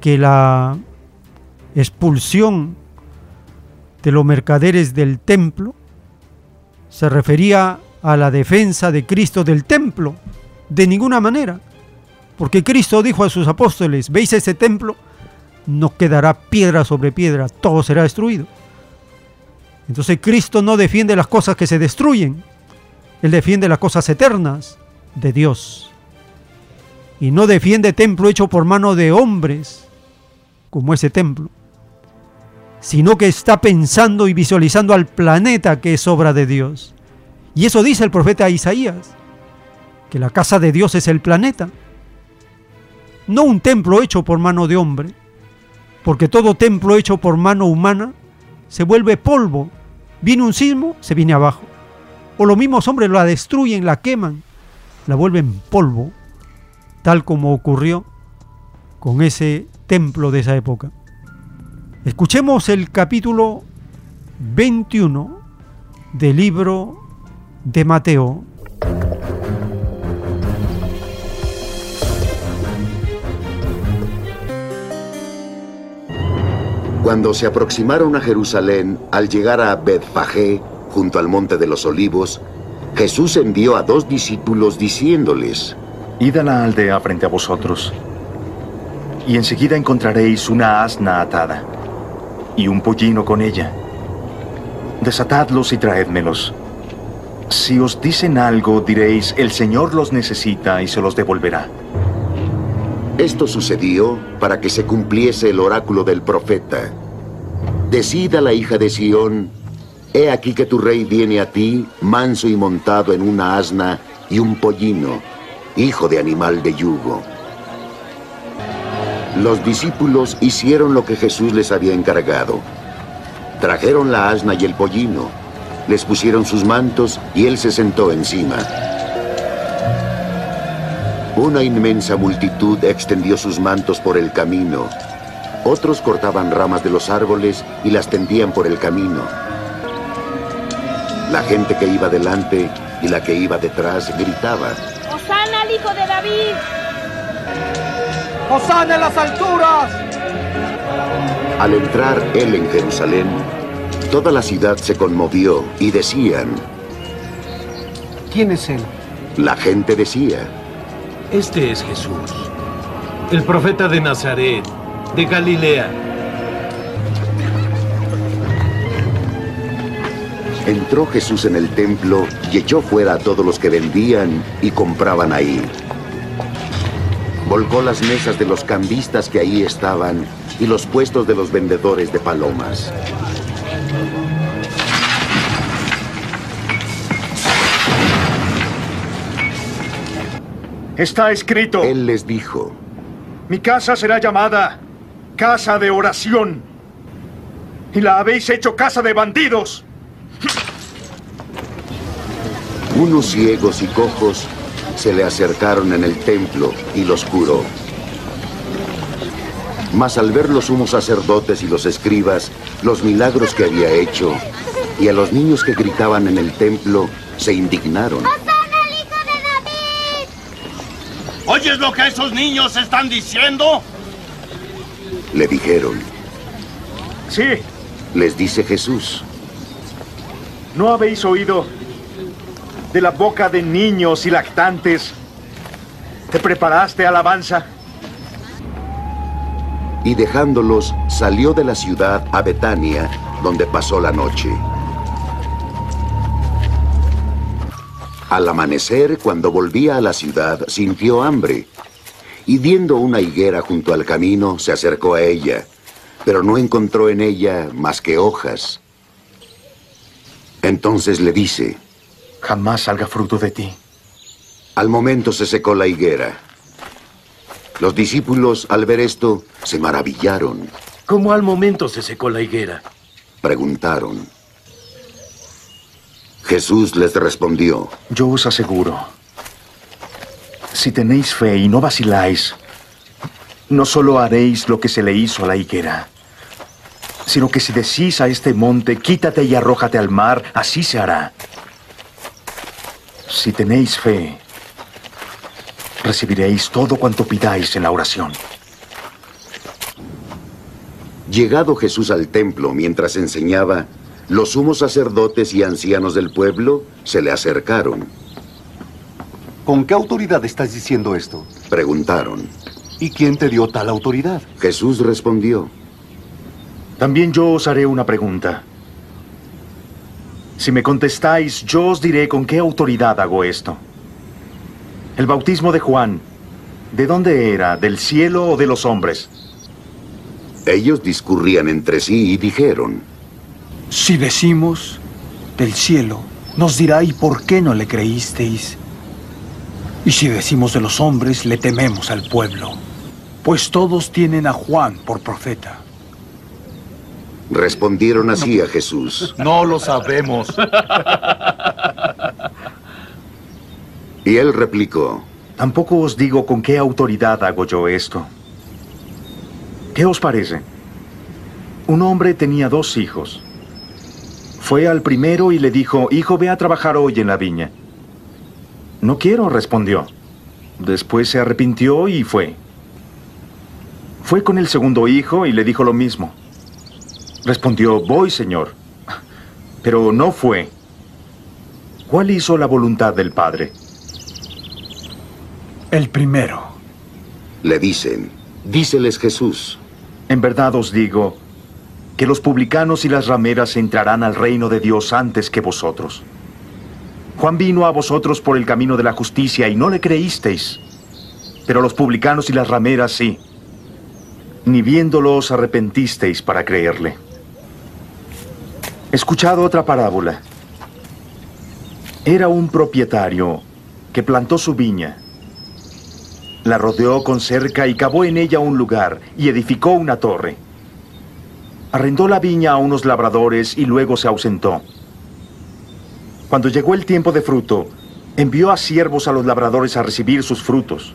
que la expulsión de los mercaderes del templo se refería a la defensa de Cristo del templo, de ninguna manera, porque Cristo dijo a sus apóstoles, veis ese templo, no quedará piedra sobre piedra, todo será destruido. Entonces Cristo no defiende las cosas que se destruyen, Él defiende las cosas eternas de Dios. Y no defiende templo hecho por mano de hombres, como ese templo, sino que está pensando y visualizando al planeta que es obra de Dios. Y eso dice el profeta Isaías, que la casa de Dios es el planeta, no un templo hecho por mano de hombre, porque todo templo hecho por mano humana se vuelve polvo. Viene un sismo, se viene abajo. O los mismos hombres la destruyen, la queman, la vuelven polvo, tal como ocurrió con ese templo de esa época. Escuchemos el capítulo 21 del libro de Mateo. Cuando se aproximaron a Jerusalén, al llegar a Betfagé, junto al monte de los olivos, Jesús envió a dos discípulos diciéndoles, Id a la aldea frente a vosotros, y enseguida encontraréis una asna atada, y un pollino con ella. Desatadlos y traédmelos. Si os dicen algo, diréis, el Señor los necesita y se los devolverá. Esto sucedió para que se cumpliese el oráculo del profeta. Decida la hija de Sión, he aquí que tu rey viene a ti, manso y montado en una asna y un pollino, hijo de animal de yugo. Los discípulos hicieron lo que Jesús les había encargado. Trajeron la asna y el pollino, les pusieron sus mantos y él se sentó encima. Una inmensa multitud extendió sus mantos por el camino. Otros cortaban ramas de los árboles y las tendían por el camino. La gente que iba delante y la que iba detrás gritaba. ¡Osana al hijo de David! ¡Osana en las alturas! Al entrar él en Jerusalén, toda la ciudad se conmovió y decían, ¿Quién es él? la gente decía, Este es Jesús, el profeta de Nazaret, de Galilea. Entró Jesús en el templo y echó fuera a todos los que vendían y compraban ahí. Volcó las mesas de los cambistas que ahí estaban y los puestos de los vendedores de palomas. Está escrito. Él les dijo, Mi casa será llamada casa de oración. Y la habéis hecho casa de bandidos. Unos ciegos y cojos se le acercaron en el templo y los curó. Mas al ver los sumos sacerdotes y los escribas los milagros que había hecho, y a los niños que gritaban en el templo, se indignaron. ¿Oyes lo que esos niños están diciendo? Le dijeron, Sí, les dice Jesús, ¿no habéis oído de la boca de niños y lactantes? ¿Te preparaste alabanza? y dejándolos salió de la ciudad a Betania, donde pasó la noche. Al amanecer, cuando volvía a la ciudad, sintió hambre, y viendo una higuera junto al camino, se acercó a ella, pero no encontró en ella más que hojas. Entonces le dice, Jamás salga fruto de ti. Al momento se secó la higuera. Los discípulos, al ver esto, se maravillaron. ¿Cómo al momento se secó la higuera? Preguntaron. Jesús les respondió, Yo os aseguro, si tenéis fe y no vaciláis, no solo haréis lo que se le hizo a la higuera, sino que si decís a este monte, quítate y arrójate al mar, así se hará. Si tenéis fe, recibiréis todo cuanto pidáis en la oración. Llegado Jesús al templo mientras enseñaba, los sumos sacerdotes y ancianos del pueblo se le acercaron. ¿Con qué autoridad estás diciendo esto? Preguntaron. ¿Y quién te dio tal autoridad? Jesús respondió. También yo os haré una pregunta. Si me contestáis, yo os diré con qué autoridad hago esto. El bautismo de Juan, ¿de dónde era? ¿Del cielo o de los hombres? Ellos discurrían entre sí y dijeron, Si decimos del cielo, nos dirá ¿y por qué no le creísteis? Y si decimos de los hombres, le tememos al pueblo, pues todos tienen a Juan por profeta. Respondieron así a Jesús. No lo sabemos. Y él replicó, Tampoco os digo con qué autoridad hago yo esto. ¿Qué os parece? Un hombre tenía dos hijos. Fue al primero y le dijo, Hijo, ve a trabajar hoy en la viña. No quiero, respondió. Después se arrepintió y fue. Fue con el segundo hijo y le dijo lo mismo. Respondió, Voy, señor. Pero no fue. ¿Cuál hizo la voluntad del Padre? El primero. Le dicen, díceles Jesús. En verdad os digo que los publicanos y las rameras entrarán al reino de Dios antes que vosotros. Juan vino a vosotros por el camino de la justicia y no le creísteis, pero los publicanos y las rameras sí. Ni viéndolo os arrepentisteis para creerle. Escuchad otra parábola. Era un propietario que plantó su viña la rodeó con cerca y cavó en ella un lugar y edificó una torre. Arrendó la viña a unos labradores y luego se ausentó. Cuando llegó el tiempo de fruto, envió a siervos a los labradores a recibir sus frutos.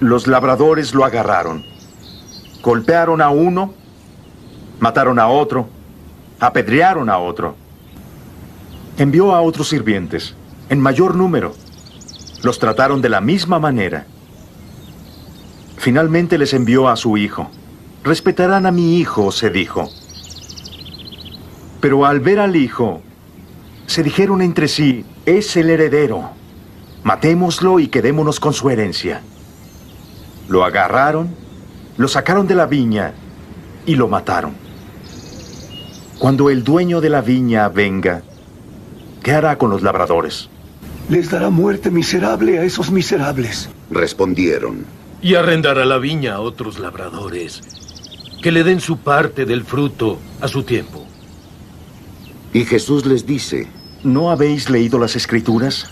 Los labradores lo agarraron. Golpearon a uno, mataron a otro, apedrearon a otro. Envió a otros sirvientes, en mayor número. Los trataron de la misma manera. Finalmente les envió a su hijo. Respetarán a mi hijo, se dijo. Pero al ver al hijo, se dijeron entre sí, es el heredero. Matémoslo y quedémonos con su herencia. Lo agarraron, lo sacaron de la viña y lo mataron. Cuando el dueño de la viña venga, ¿qué hará con los labradores? Les dará muerte miserable a esos miserables. Respondieron. Y arrendará la viña a otros labradores, que le den su parte del fruto a su tiempo. Y Jesús les dice, ¿no habéis leído las escrituras?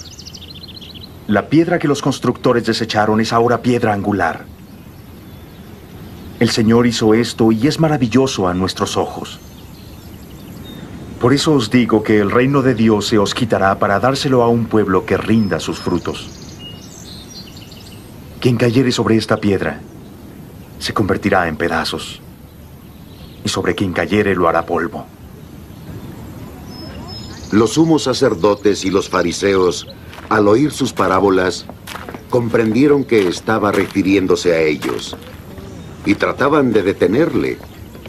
La piedra que los constructores desecharon es ahora piedra angular. El Señor hizo esto y es maravilloso a nuestros ojos. Por eso os digo que el reino de Dios se os quitará para dárselo a un pueblo que rinda sus frutos. Quien cayere sobre esta piedra se convertirá en pedazos, y sobre quien cayere lo hará polvo. Los sumos sacerdotes y los fariseos, al oír sus parábolas, comprendieron que estaba refiriéndose a ellos, y trataban de detenerle,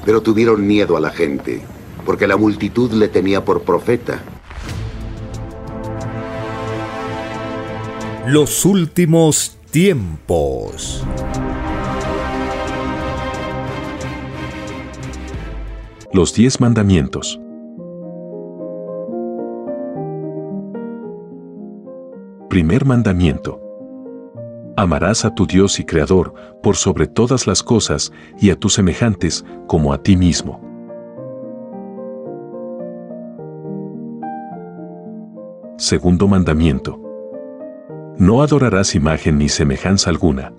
pero tuvieron miedo a la gente porque la multitud le tenía por profeta. Los últimos tiempos. Los diez mandamientos. Primer mandamiento. Amarás a tu Dios y Creador por sobre todas las cosas y a tus semejantes como a ti mismo. Segundo mandamiento. No adorarás imagen ni semejanza alguna.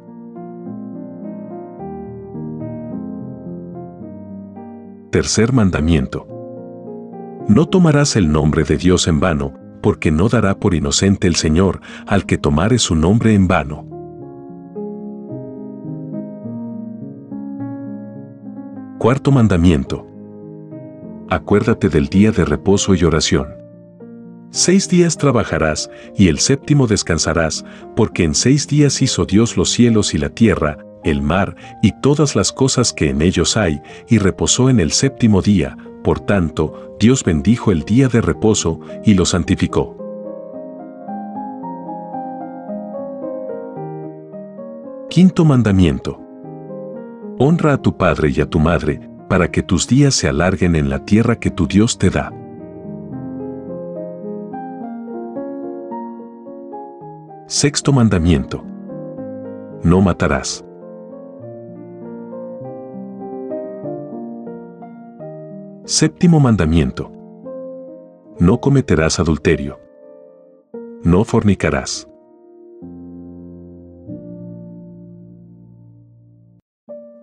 Tercer mandamiento. No tomarás el nombre de Dios en vano, porque no dará por inocente el Señor al que tomare su nombre en vano. Cuarto mandamiento. Acuérdate del día de reposo y oración. Seis días trabajarás y el séptimo descansarás, porque en seis días hizo Dios los cielos y la tierra, el mar y todas las cosas que en ellos hay, y reposó en el séptimo día, por tanto, Dios bendijo el día de reposo y lo santificó. Quinto mandamiento. Honra a tu padre y a tu madre, para que tus días se alarguen en la tierra que tu Dios te da. Sexto mandamiento. No matarás. Séptimo mandamiento. No cometerás adulterio. No fornicarás.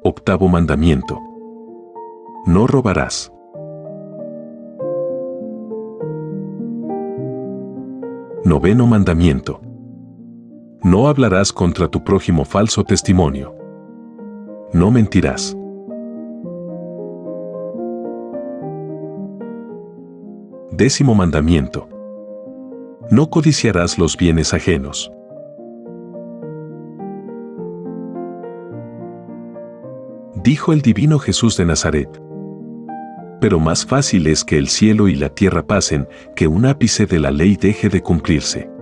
Octavo mandamiento. No robarás. Noveno mandamiento. No hablarás contra tu prójimo falso testimonio. No mentirás. Décimo mandamiento. No codiciarás los bienes ajenos. Dijo el divino Jesús de Nazaret. Pero más fácil es que el cielo y la tierra pasen, que un ápice de la ley deje de cumplirse.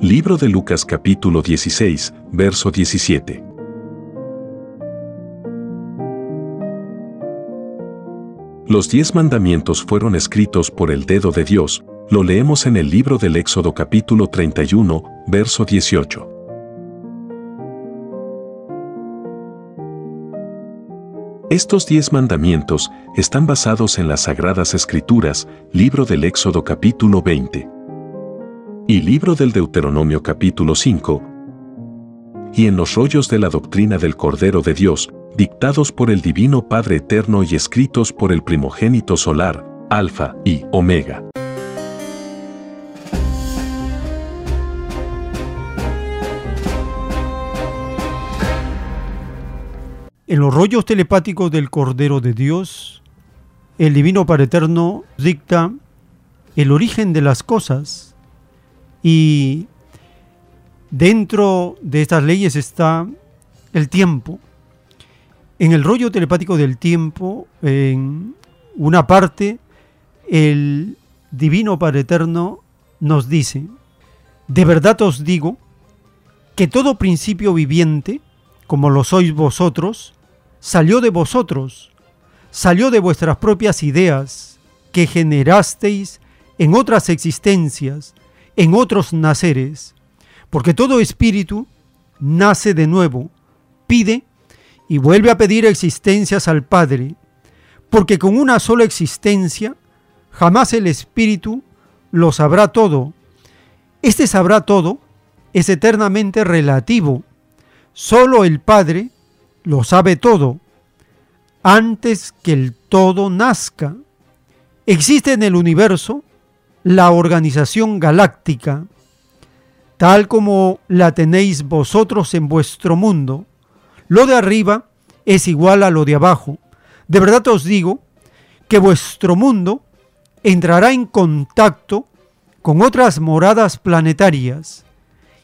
Libro de Lucas capítulo 16, verso 17. Los diez mandamientos fueron escritos por el dedo de Dios, lo leemos en el libro del Éxodo capítulo 31, verso 18. Estos diez mandamientos están basados en las Sagradas Escrituras, libro del Éxodo capítulo 20 y libro del Deuteronomio capítulo 5, y en los rollos de la doctrina del Cordero de Dios, dictados por el Divino Padre Eterno y escritos por el primogénito solar, Alfa y Omega. En los rollos telepáticos del Cordero de Dios, el Divino Padre Eterno dicta el origen de las cosas y dentro de estas leyes está el tiempo. En el rollo telepático del tiempo, en una parte, el Divino Padre Eterno nos dice, de verdad os digo que todo principio viviente, como lo sois vosotros, salió de vosotros, salió de vuestras propias ideas que generasteis en otras existencias, en otros naceres, porque todo espíritu nace de nuevo, pide y vuelve a pedir existencias al Padre, porque con una sola existencia jamás el espíritu lo sabrá todo. Este sabrá todo es eternamente relativo. Solo el Padre lo sabe todo. Antes que el todo nazca, existe en el universo la organización galáctica, tal como la tenéis vosotros en vuestro mundo. Lo de arriba es igual a lo de abajo. De verdad os digo que vuestro mundo entrará en contacto con otras moradas planetarias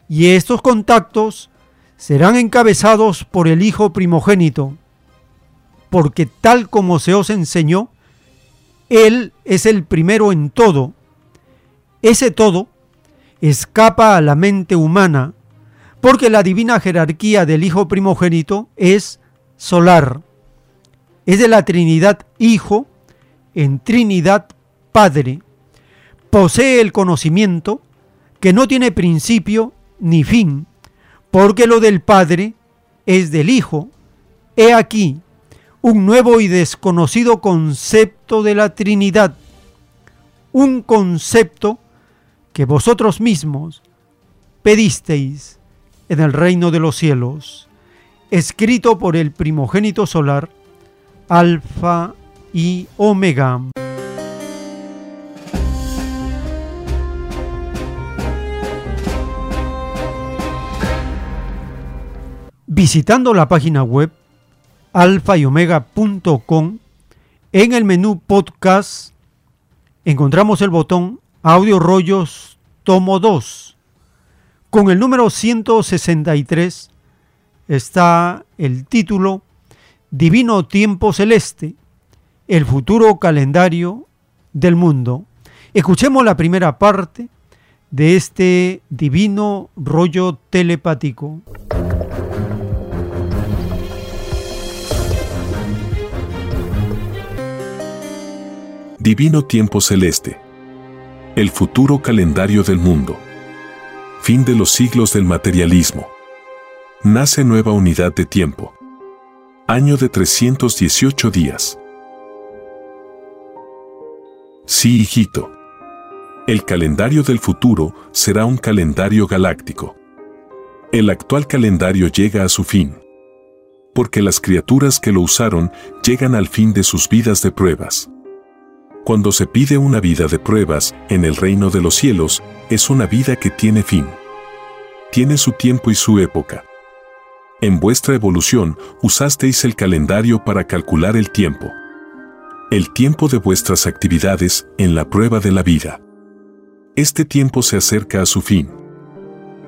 y estos contactos serán encabezados por el Hijo primogénito, porque tal como se os enseñó, Él es el primero en todo. Ese todo escapa a la mente humana, porque la divina jerarquía del Hijo primogénito es solar. Es de la Trinidad Hijo en Trinidad Padre. Posee el conocimiento que no tiene principio ni fin, porque lo del Padre es del Hijo. He aquí un nuevo y desconocido concepto de la Trinidad, un concepto que vosotros mismos pedisteis en el reino de los cielos, escrito por el primogénito solar, Alfa y Omega. Visitando la página web alfa y omega.com, en el menú podcast encontramos el botón Audio Rollos Tomo 2. Con el número 163 está el título Divino Tiempo Celeste, el futuro calendario del mundo. Escuchemos la primera parte de este divino rollo telepático. Divino tiempo celeste. El futuro calendario del mundo. Fin de los siglos del materialismo. Nace nueva unidad de tiempo. Año de 318 días. Sí, hijito. El calendario del futuro será un calendario galáctico. El actual calendario llega a su fin. Porque las criaturas que lo usaron llegan al fin de sus vidas de pruebas. Cuando se pide una vida de pruebas en el reino de los cielos, es una vida que tiene fin. Tiene su tiempo y su época. En vuestra evolución usasteis el calendario para calcular el tiempo. El tiempo de vuestras actividades en la prueba de la vida. Este tiempo se acerca a su fin.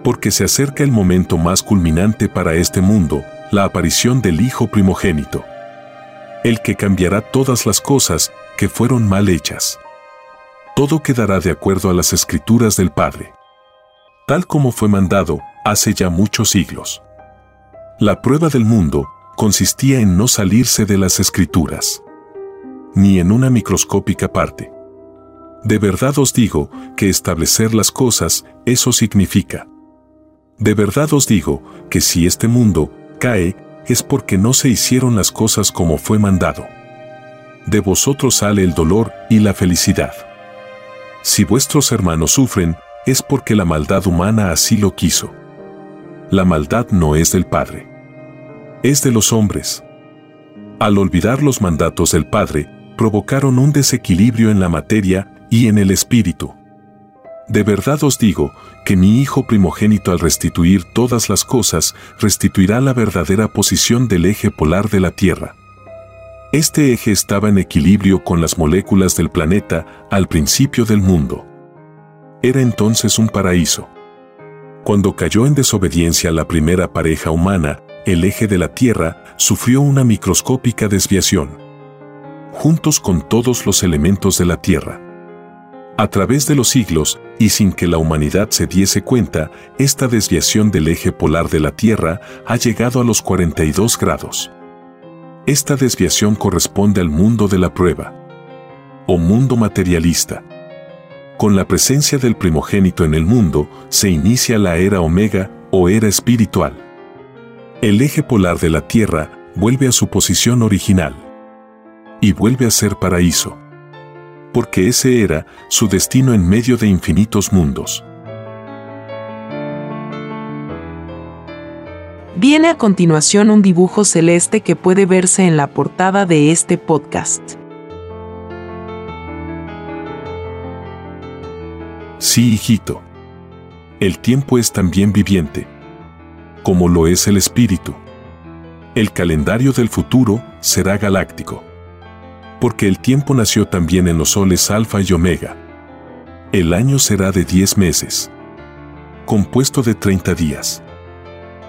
Porque se acerca el momento más culminante para este mundo, la aparición del Hijo primogénito. El que cambiará todas las cosas que fueron mal hechas. Todo quedará de acuerdo a las escrituras del Padre, tal como fue mandado hace ya muchos siglos. La prueba del mundo consistía en no salirse de las escrituras, ni en una microscópica parte. De verdad os digo que establecer las cosas, eso significa. De verdad os digo que si este mundo cae, es porque no se hicieron las cosas como fue mandado de vosotros sale el dolor y la felicidad. Si vuestros hermanos sufren, es porque la maldad humana así lo quiso. La maldad no es del Padre. Es de los hombres. Al olvidar los mandatos del Padre, provocaron un desequilibrio en la materia y en el espíritu. De verdad os digo que mi Hijo primogénito al restituir todas las cosas, restituirá la verdadera posición del eje polar de la Tierra. Este eje estaba en equilibrio con las moléculas del planeta al principio del mundo. Era entonces un paraíso. Cuando cayó en desobediencia la primera pareja humana, el eje de la Tierra sufrió una microscópica desviación, juntos con todos los elementos de la Tierra. A través de los siglos, y sin que la humanidad se diese cuenta, esta desviación del eje polar de la Tierra ha llegado a los 42 grados. Esta desviación corresponde al mundo de la prueba, o mundo materialista. Con la presencia del primogénito en el mundo, se inicia la era omega o era espiritual. El eje polar de la Tierra vuelve a su posición original y vuelve a ser paraíso. Porque ese era su destino en medio de infinitos mundos. Viene a continuación un dibujo celeste que puede verse en la portada de este podcast. Sí, hijito. El tiempo es también viviente, como lo es el espíritu. El calendario del futuro será galáctico. Porque el tiempo nació también en los soles alfa y omega. El año será de 10 meses, compuesto de 30 días.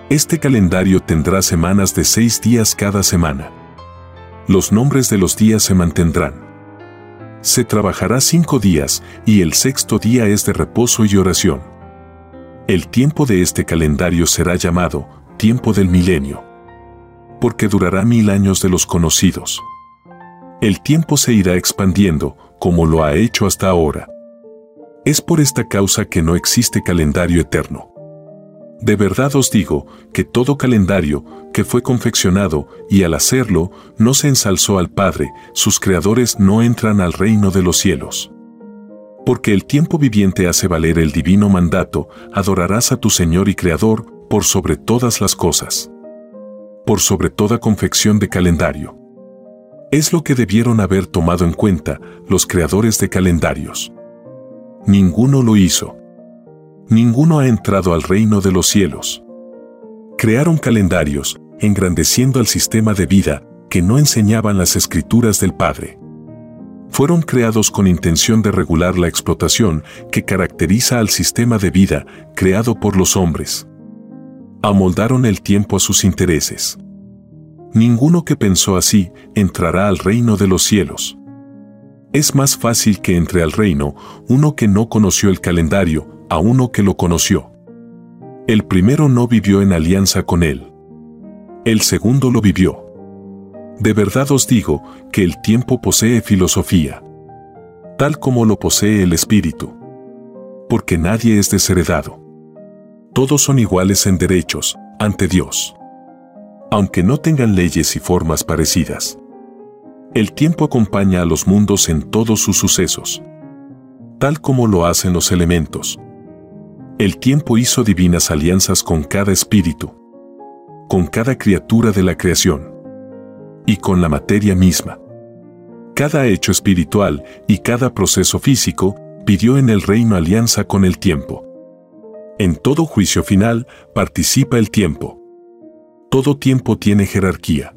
Este calendario tendrá semanas de 6 días cada semana. Los nombres de los días se mantendrán. Se trabajará cinco días y el sexto día es de reposo y oración. El tiempo de este calendario será llamado tiempo del milenio, porque durará mil años de los conocidos. El tiempo se irá expandiendo, como lo ha hecho hasta ahora. Es por esta causa que no existe calendario eterno. De verdad os digo que todo calendario que fue confeccionado y al hacerlo no se ensalzó al Padre, sus creadores no entran al reino de los cielos. Porque el tiempo viviente hace valer el divino mandato, adorarás a tu Señor y Creador por sobre todas las cosas. Por sobre toda confección de calendario. Es lo que debieron haber tomado en cuenta los creadores de calendarios. Ninguno lo hizo ninguno ha entrado al reino de los cielos. Crearon calendarios, engrandeciendo al sistema de vida que no enseñaban las escrituras del Padre. Fueron creados con intención de regular la explotación que caracteriza al sistema de vida creado por los hombres. Amoldaron el tiempo a sus intereses. Ninguno que pensó así entrará al reino de los cielos. Es más fácil que entre al reino uno que no conoció el calendario a uno que lo conoció. El primero no vivió en alianza con él. El segundo lo vivió. De verdad os digo que el tiempo posee filosofía, tal como lo posee el espíritu. Porque nadie es desheredado. Todos son iguales en derechos, ante Dios. Aunque no tengan leyes y formas parecidas. El tiempo acompaña a los mundos en todos sus sucesos. Tal como lo hacen los elementos, el tiempo hizo divinas alianzas con cada espíritu, con cada criatura de la creación y con la materia misma. Cada hecho espiritual y cada proceso físico pidió en el reino alianza con el tiempo. En todo juicio final participa el tiempo. Todo tiempo tiene jerarquía,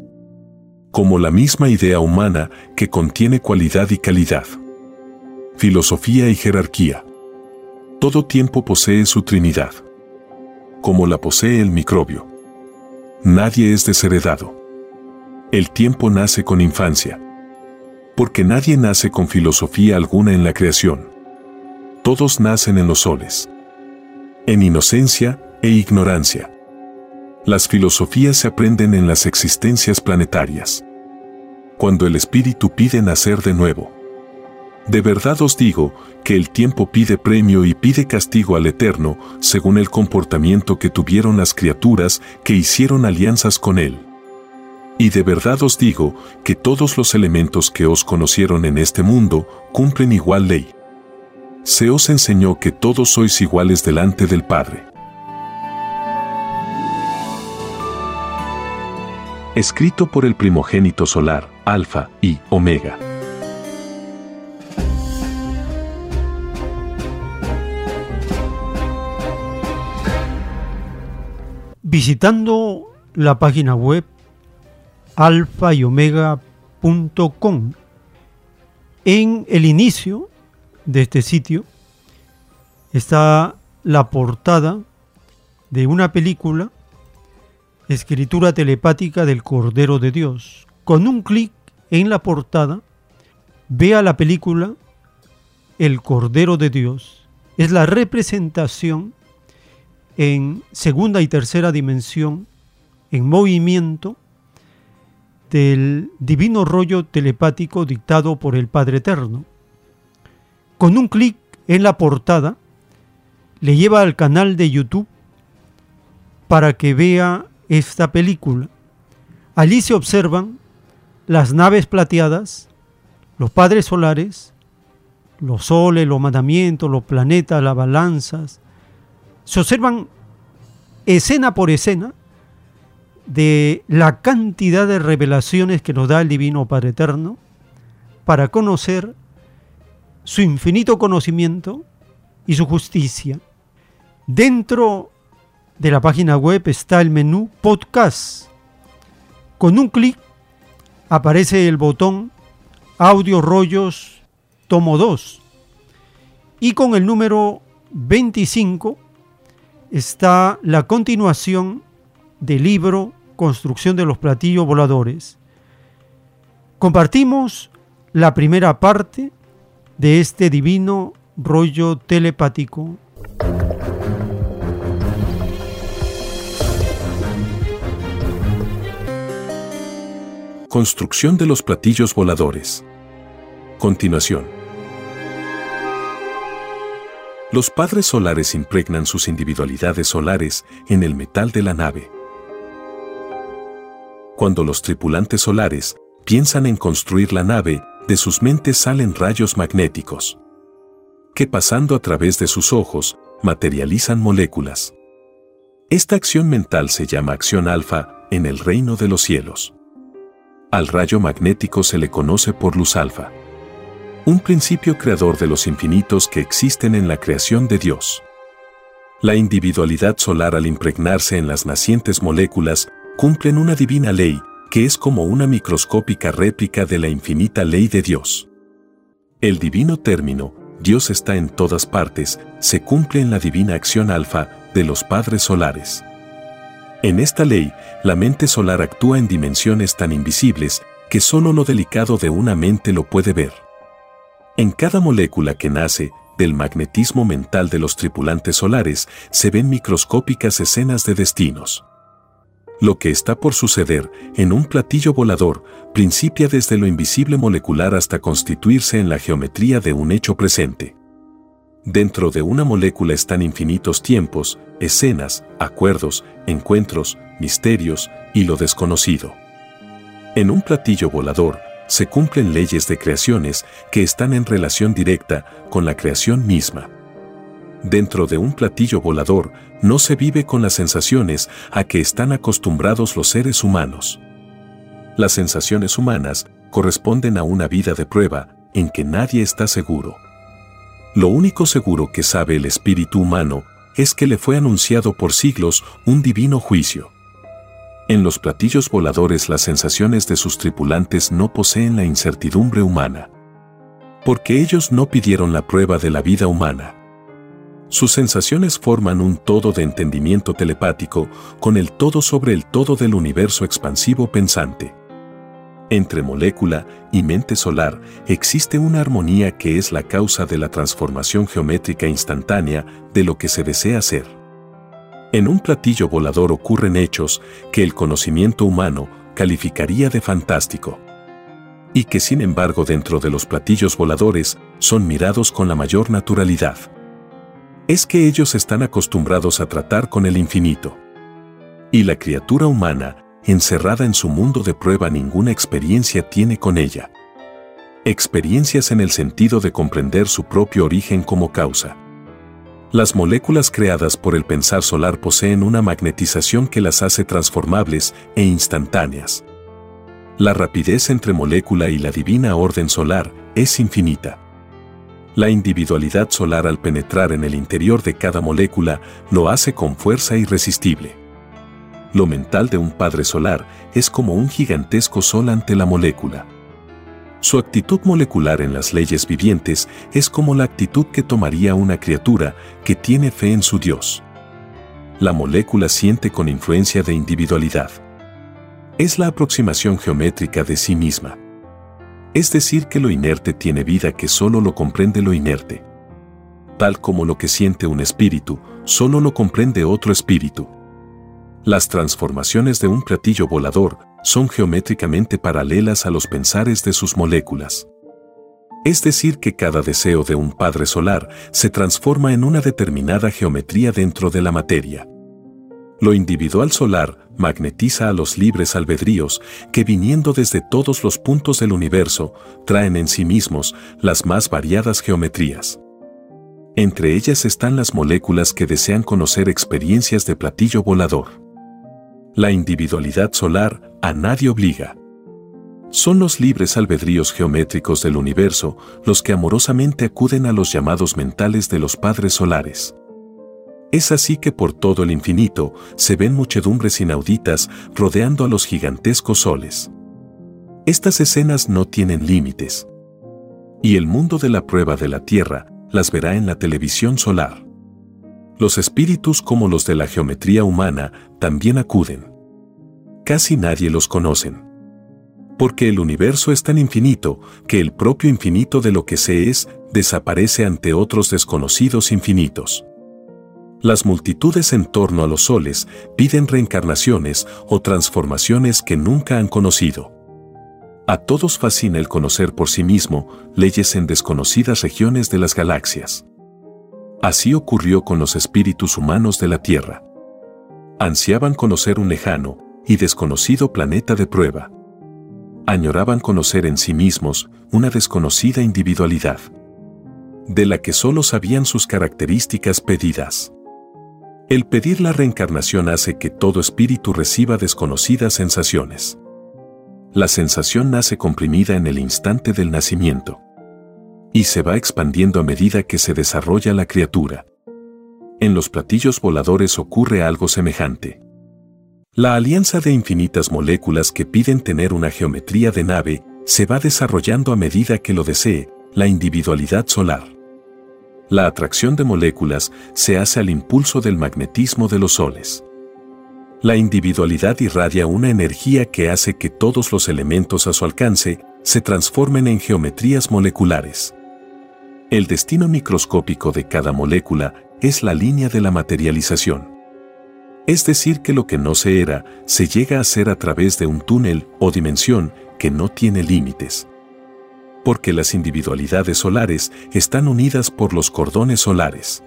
como la misma idea humana que contiene cualidad y calidad. Filosofía y jerarquía. Todo tiempo posee su Trinidad, como la posee el microbio. Nadie es desheredado. El tiempo nace con infancia, porque nadie nace con filosofía alguna en la creación. Todos nacen en los soles, en inocencia e ignorancia. Las filosofías se aprenden en las existencias planetarias. Cuando el espíritu pide nacer de nuevo, de verdad os digo que el tiempo pide premio y pide castigo al Eterno, según el comportamiento que tuvieron las criaturas que hicieron alianzas con Él. Y de verdad os digo que todos los elementos que os conocieron en este mundo cumplen igual ley. Se os enseñó que todos sois iguales delante del Padre. Escrito por el primogénito solar, Alfa y Omega. Visitando la página web alfa y omega.com. En el inicio de este sitio está la portada de una película escritura telepática del Cordero de Dios. Con un clic en la portada, vea la película El Cordero de Dios. Es la representación en segunda y tercera dimensión, en movimiento, del divino rollo telepático dictado por el Padre Eterno. Con un clic en la portada, le lleva al canal de YouTube para que vea esta película. Allí se observan las naves plateadas, los padres solares, los soles, los mandamientos, los planetas, las balanzas. Se observan escena por escena de la cantidad de revelaciones que nos da el Divino Padre Eterno para conocer su infinito conocimiento y su justicia. Dentro de la página web está el menú podcast. Con un clic aparece el botón audio rollos tomo 2 y con el número 25 está la continuación del libro Construcción de los platillos voladores. Compartimos la primera parte de este divino rollo telepático. Construcción de los platillos voladores. Continuación. Los padres solares impregnan sus individualidades solares en el metal de la nave. Cuando los tripulantes solares piensan en construir la nave, de sus mentes salen rayos magnéticos que pasando a través de sus ojos, materializan moléculas. Esta acción mental se llama acción alfa en el reino de los cielos. Al rayo magnético se le conoce por luz alfa. Un principio creador de los infinitos que existen en la creación de Dios. La individualidad solar al impregnarse en las nacientes moléculas cumplen una divina ley, que es como una microscópica réplica de la infinita ley de Dios. El divino término, Dios está en todas partes, se cumple en la divina acción alfa de los padres solares. En esta ley, la mente solar actúa en dimensiones tan invisibles que solo lo delicado de una mente lo puede ver. En cada molécula que nace, del magnetismo mental de los tripulantes solares, se ven microscópicas escenas de destinos. Lo que está por suceder en un platillo volador principia desde lo invisible molecular hasta constituirse en la geometría de un hecho presente. Dentro de una molécula están infinitos tiempos, escenas, acuerdos, encuentros, misterios y lo desconocido. En un platillo volador se cumplen leyes de creaciones que están en relación directa con la creación misma. Dentro de un platillo volador no se vive con las sensaciones a que están acostumbrados los seres humanos. Las sensaciones humanas corresponden a una vida de prueba en que nadie está seguro. Lo único seguro que sabe el espíritu humano es que le fue anunciado por siglos un divino juicio. En los platillos voladores las sensaciones de sus tripulantes no poseen la incertidumbre humana. Porque ellos no pidieron la prueba de la vida humana. Sus sensaciones forman un todo de entendimiento telepático con el todo sobre el todo del universo expansivo pensante. Entre molécula y mente solar existe una armonía que es la causa de la transformación geométrica instantánea de lo que se desea ser. En un platillo volador ocurren hechos que el conocimiento humano calificaría de fantástico. Y que sin embargo dentro de los platillos voladores son mirados con la mayor naturalidad. Es que ellos están acostumbrados a tratar con el infinito. Y la criatura humana encerrada en su mundo de prueba ninguna experiencia tiene con ella. Experiencias en el sentido de comprender su propio origen como causa. Las moléculas creadas por el pensar solar poseen una magnetización que las hace transformables e instantáneas. La rapidez entre molécula y la divina orden solar es infinita. La individualidad solar al penetrar en el interior de cada molécula lo hace con fuerza irresistible. Lo mental de un padre solar es como un gigantesco sol ante la molécula. Su actitud molecular en las leyes vivientes es como la actitud que tomaría una criatura que tiene fe en su Dios. la molécula siente con influencia de individualidad. Es la aproximación geométrica de sí misma. Es decir, que lo inerte tiene vida que solo lo comprende lo inerte. Tal como lo que siente un espíritu, solo lo comprende otro espíritu. Las transformaciones de un platillo volador son geométricamente paralelas a los pensares de sus moléculas. Es decir, que cada deseo de un Padre Solar se transforma en una determinada geometría dentro de la materia. Lo individual solar magnetiza a los libres albedríos que viniendo desde todos los puntos del universo traen en sí mismos las más variadas geometrías. Entre ellas están las moléculas que desean conocer experiencias de platillo volador. La individualidad solar a nadie obliga. Son los libres albedríos geométricos del universo los que amorosamente acuden a los llamados mentales de los padres solares. Es así que por todo el infinito se ven muchedumbres inauditas rodeando a los gigantescos soles. Estas escenas no tienen límites. Y el mundo de la prueba de la Tierra las verá en la televisión solar. Los espíritus como los de la geometría humana también acuden. Casi nadie los conocen porque el universo es tan infinito que el propio infinito de lo que se es desaparece ante otros desconocidos infinitos. Las multitudes en torno a los soles piden reencarnaciones o transformaciones que nunca han conocido. A todos fascina el conocer por sí mismo leyes en desconocidas regiones de las galaxias. Así ocurrió con los espíritus humanos de la Tierra. Ansiaban conocer un lejano y desconocido planeta de prueba añoraban conocer en sí mismos una desconocida individualidad, de la que solo sabían sus características pedidas. El pedir la reencarnación hace que todo espíritu reciba desconocidas sensaciones. La sensación nace comprimida en el instante del nacimiento y se va expandiendo a medida que se desarrolla la criatura. En los platillos voladores ocurre algo semejante. La alianza de infinitas moléculas que piden tener una geometría de nave se va desarrollando a medida que lo desee, la individualidad solar. La atracción de moléculas se hace al impulso del magnetismo de los soles. La individualidad irradia una energía que hace que todos los elementos a su alcance se transformen en geometrías moleculares. El destino microscópico de cada molécula es la línea de la materialización. Es decir, que lo que no se era, se llega a ser a través de un túnel o dimensión que no tiene límites. Porque las individualidades solares están unidas por los cordones solares.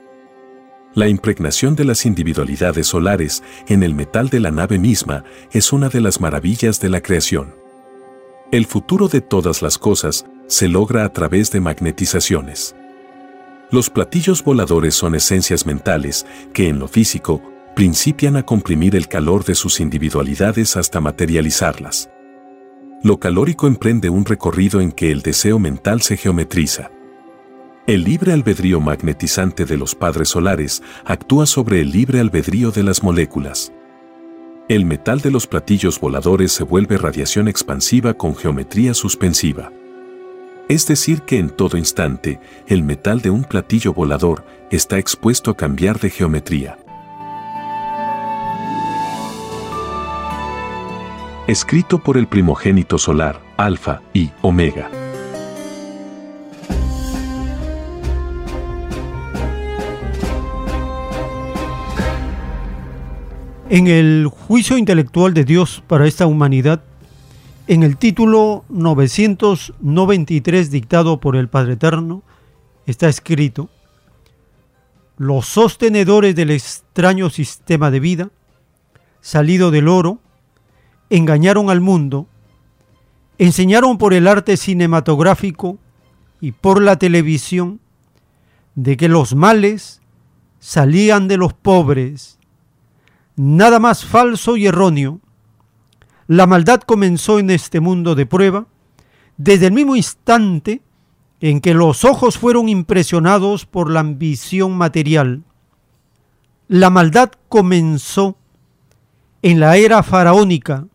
La impregnación de las individualidades solares en el metal de la nave misma es una de las maravillas de la creación. El futuro de todas las cosas se logra a través de magnetizaciones. Los platillos voladores son esencias mentales que en lo físico principian a comprimir el calor de sus individualidades hasta materializarlas. Lo calórico emprende un recorrido en que el deseo mental se geometriza. El libre albedrío magnetizante de los padres solares actúa sobre el libre albedrío de las moléculas. El metal de los platillos voladores se vuelve radiación expansiva con geometría suspensiva. Es decir, que en todo instante, el metal de un platillo volador está expuesto a cambiar de geometría. Escrito por el primogénito solar, Alfa y Omega. En el juicio intelectual de Dios para esta humanidad, en el título 993 dictado por el Padre Eterno, está escrito, los sostenedores del extraño sistema de vida, salido del oro, engañaron al mundo, enseñaron por el arte cinematográfico y por la televisión de que los males salían de los pobres. Nada más falso y erróneo. La maldad comenzó en este mundo de prueba desde el mismo instante en que los ojos fueron impresionados por la ambición material. La maldad comenzó en la era faraónica,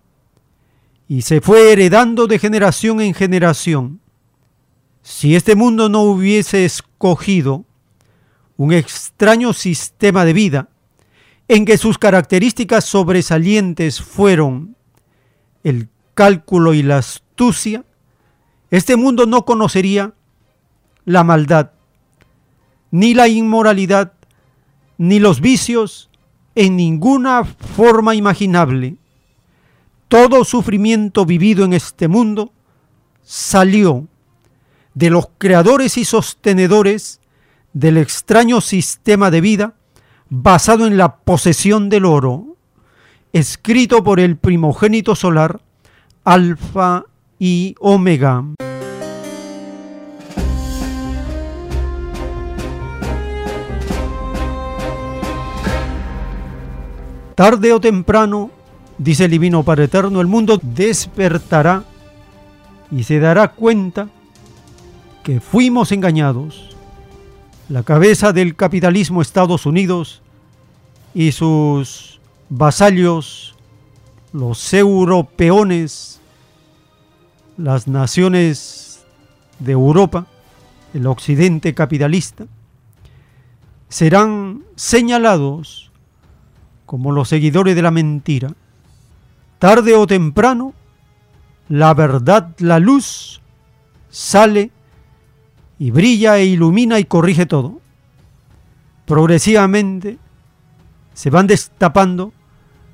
y se fue heredando de generación en generación. Si este mundo no hubiese escogido un extraño sistema de vida en que sus características sobresalientes fueron el cálculo y la astucia, este mundo no conocería la maldad, ni la inmoralidad, ni los vicios en ninguna forma imaginable. Todo sufrimiento vivido en este mundo salió de los creadores y sostenedores del extraño sistema de vida basado en la posesión del oro, escrito por el primogénito solar, Alfa y Omega. Tarde o temprano, dice el Divino Padre Eterno, el mundo despertará y se dará cuenta que fuimos engañados. La cabeza del capitalismo Estados Unidos y sus vasallos, los europeones, las naciones de Europa, el occidente capitalista, serán señalados como los seguidores de la mentira. Tarde o temprano, la verdad, la luz, sale y brilla e ilumina y corrige todo. Progresivamente se van destapando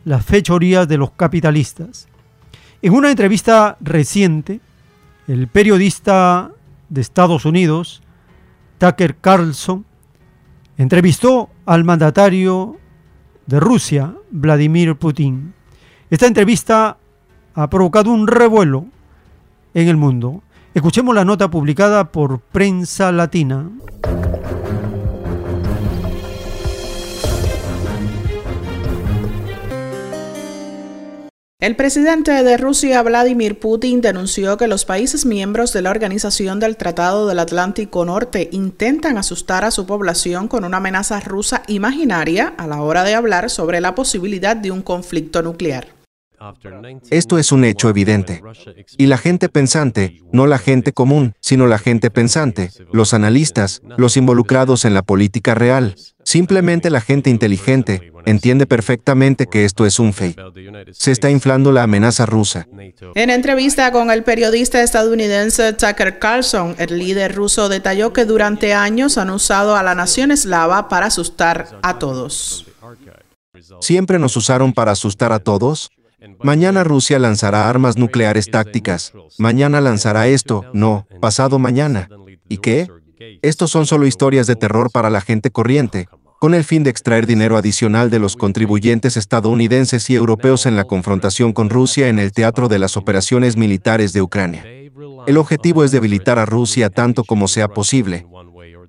las fechorías de los capitalistas. En una entrevista reciente, el periodista de Estados Unidos, Tucker Carlson, entrevistó al mandatario de Rusia, Vladimir Putin. Esta entrevista ha provocado un revuelo en el mundo. Escuchemos la nota publicada por Prensa Latina. El presidente de Rusia, Vladimir Putin, denunció que los países miembros de la Organización del Tratado del Atlántico Norte intentan asustar a su población con una amenaza rusa imaginaria a la hora de hablar sobre la posibilidad de un conflicto nuclear. Esto es un hecho evidente. Y la gente pensante, no la gente común, sino la gente pensante, los analistas, los involucrados en la política real, simplemente la gente inteligente, entiende perfectamente que esto es un fake. Se está inflando la amenaza rusa. En entrevista con el periodista estadounidense Tucker Carlson, el líder ruso detalló que durante años han usado a la nación eslava para asustar a todos. ¿Siempre nos usaron para asustar a todos? Mañana Rusia lanzará armas nucleares tácticas. Mañana lanzará esto, no, pasado mañana. ¿Y qué? Estos son solo historias de terror para la gente corriente, con el fin de extraer dinero adicional de los contribuyentes estadounidenses y europeos en la confrontación con Rusia en el teatro de las operaciones militares de Ucrania. El objetivo es debilitar a Rusia tanto como sea posible,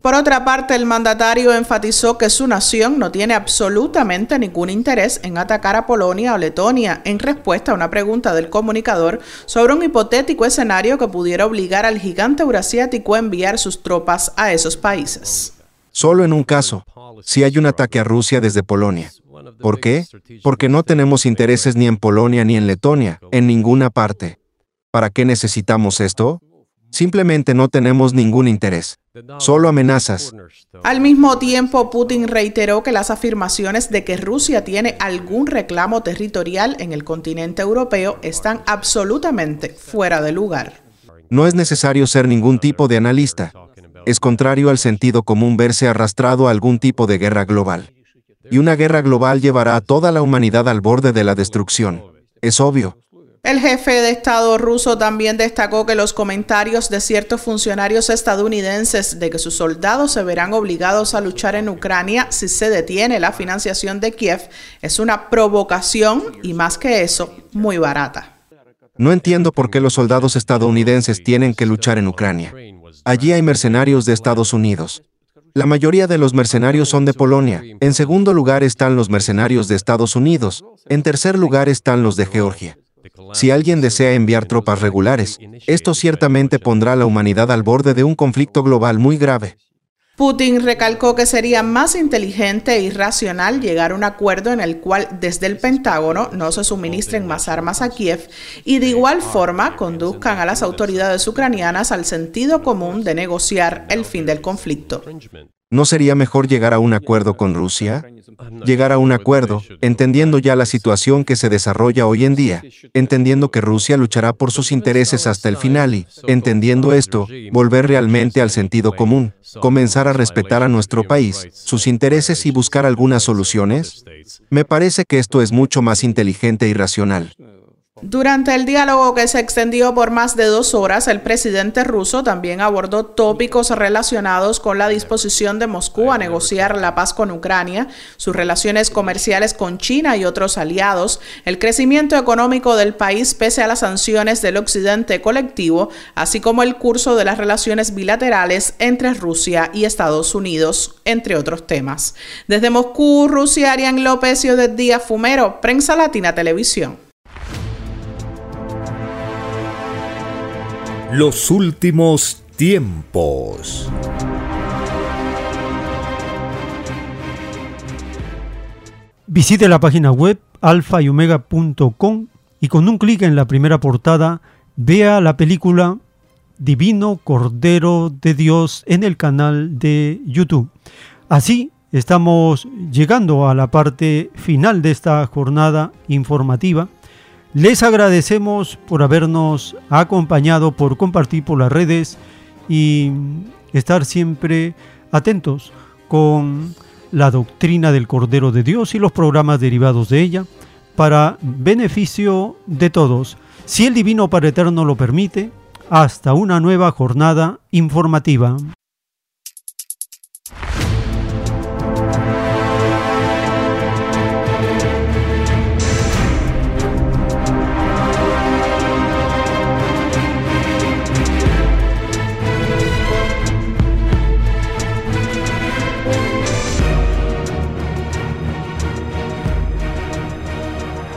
por otra parte, el mandatario enfatizó que su nación no tiene absolutamente ningún interés en atacar a Polonia o Letonia en respuesta a una pregunta del comunicador sobre un hipotético escenario que pudiera obligar al gigante eurasiático a enviar sus tropas a esos países. Solo en un caso, si hay un ataque a Rusia desde Polonia. ¿Por qué? Porque no tenemos intereses ni en Polonia ni en Letonia, en ninguna parte. ¿Para qué necesitamos esto? Simplemente no tenemos ningún interés. Solo amenazas. Al mismo tiempo, Putin reiteró que las afirmaciones de que Rusia tiene algún reclamo territorial en el continente europeo están absolutamente fuera de lugar. No es necesario ser ningún tipo de analista. Es contrario al sentido común verse arrastrado a algún tipo de guerra global. Y una guerra global llevará a toda la humanidad al borde de la destrucción. Es obvio. El jefe de Estado ruso también destacó que los comentarios de ciertos funcionarios estadounidenses de que sus soldados se verán obligados a luchar en Ucrania si se detiene la financiación de Kiev es una provocación y más que eso, muy barata. No entiendo por qué los soldados estadounidenses tienen que luchar en Ucrania. Allí hay mercenarios de Estados Unidos. La mayoría de los mercenarios son de Polonia. En segundo lugar están los mercenarios de Estados Unidos. En tercer lugar están los de Georgia. Si alguien desea enviar tropas regulares, esto ciertamente pondrá a la humanidad al borde de un conflicto global muy grave. Putin recalcó que sería más inteligente y racional llegar a un acuerdo en el cual desde el Pentágono no se suministren más armas a Kiev y de igual forma conduzcan a las autoridades ucranianas al sentido común de negociar el fin del conflicto. ¿No sería mejor llegar a un acuerdo con Rusia? Llegar a un acuerdo, entendiendo ya la situación que se desarrolla hoy en día, entendiendo que Rusia luchará por sus intereses hasta el final y, entendiendo esto, volver realmente al sentido común, comenzar a respetar a nuestro país, sus intereses y buscar algunas soluciones? Me parece que esto es mucho más inteligente y racional. Durante el diálogo que se extendió por más de dos horas, el presidente ruso también abordó tópicos relacionados con la disposición de Moscú a negociar la paz con Ucrania, sus relaciones comerciales con China y otros aliados, el crecimiento económico del país pese a las sanciones del occidente colectivo, así como el curso de las relaciones bilaterales entre Rusia y Estados Unidos, entre otros temas. Desde Moscú, Rusia, Arián López y Odette Díaz Fumero, Prensa Latina Televisión. Los últimos tiempos. Visite la página web alfayomega.com y con un clic en la primera portada vea la película Divino Cordero de Dios en el canal de YouTube. Así estamos llegando a la parte final de esta jornada informativa les agradecemos por habernos acompañado, por compartir por las redes y estar siempre atentos con la doctrina del Cordero de Dios y los programas derivados de ella para beneficio de todos. Si el Divino Padre Eterno lo permite, hasta una nueva jornada informativa.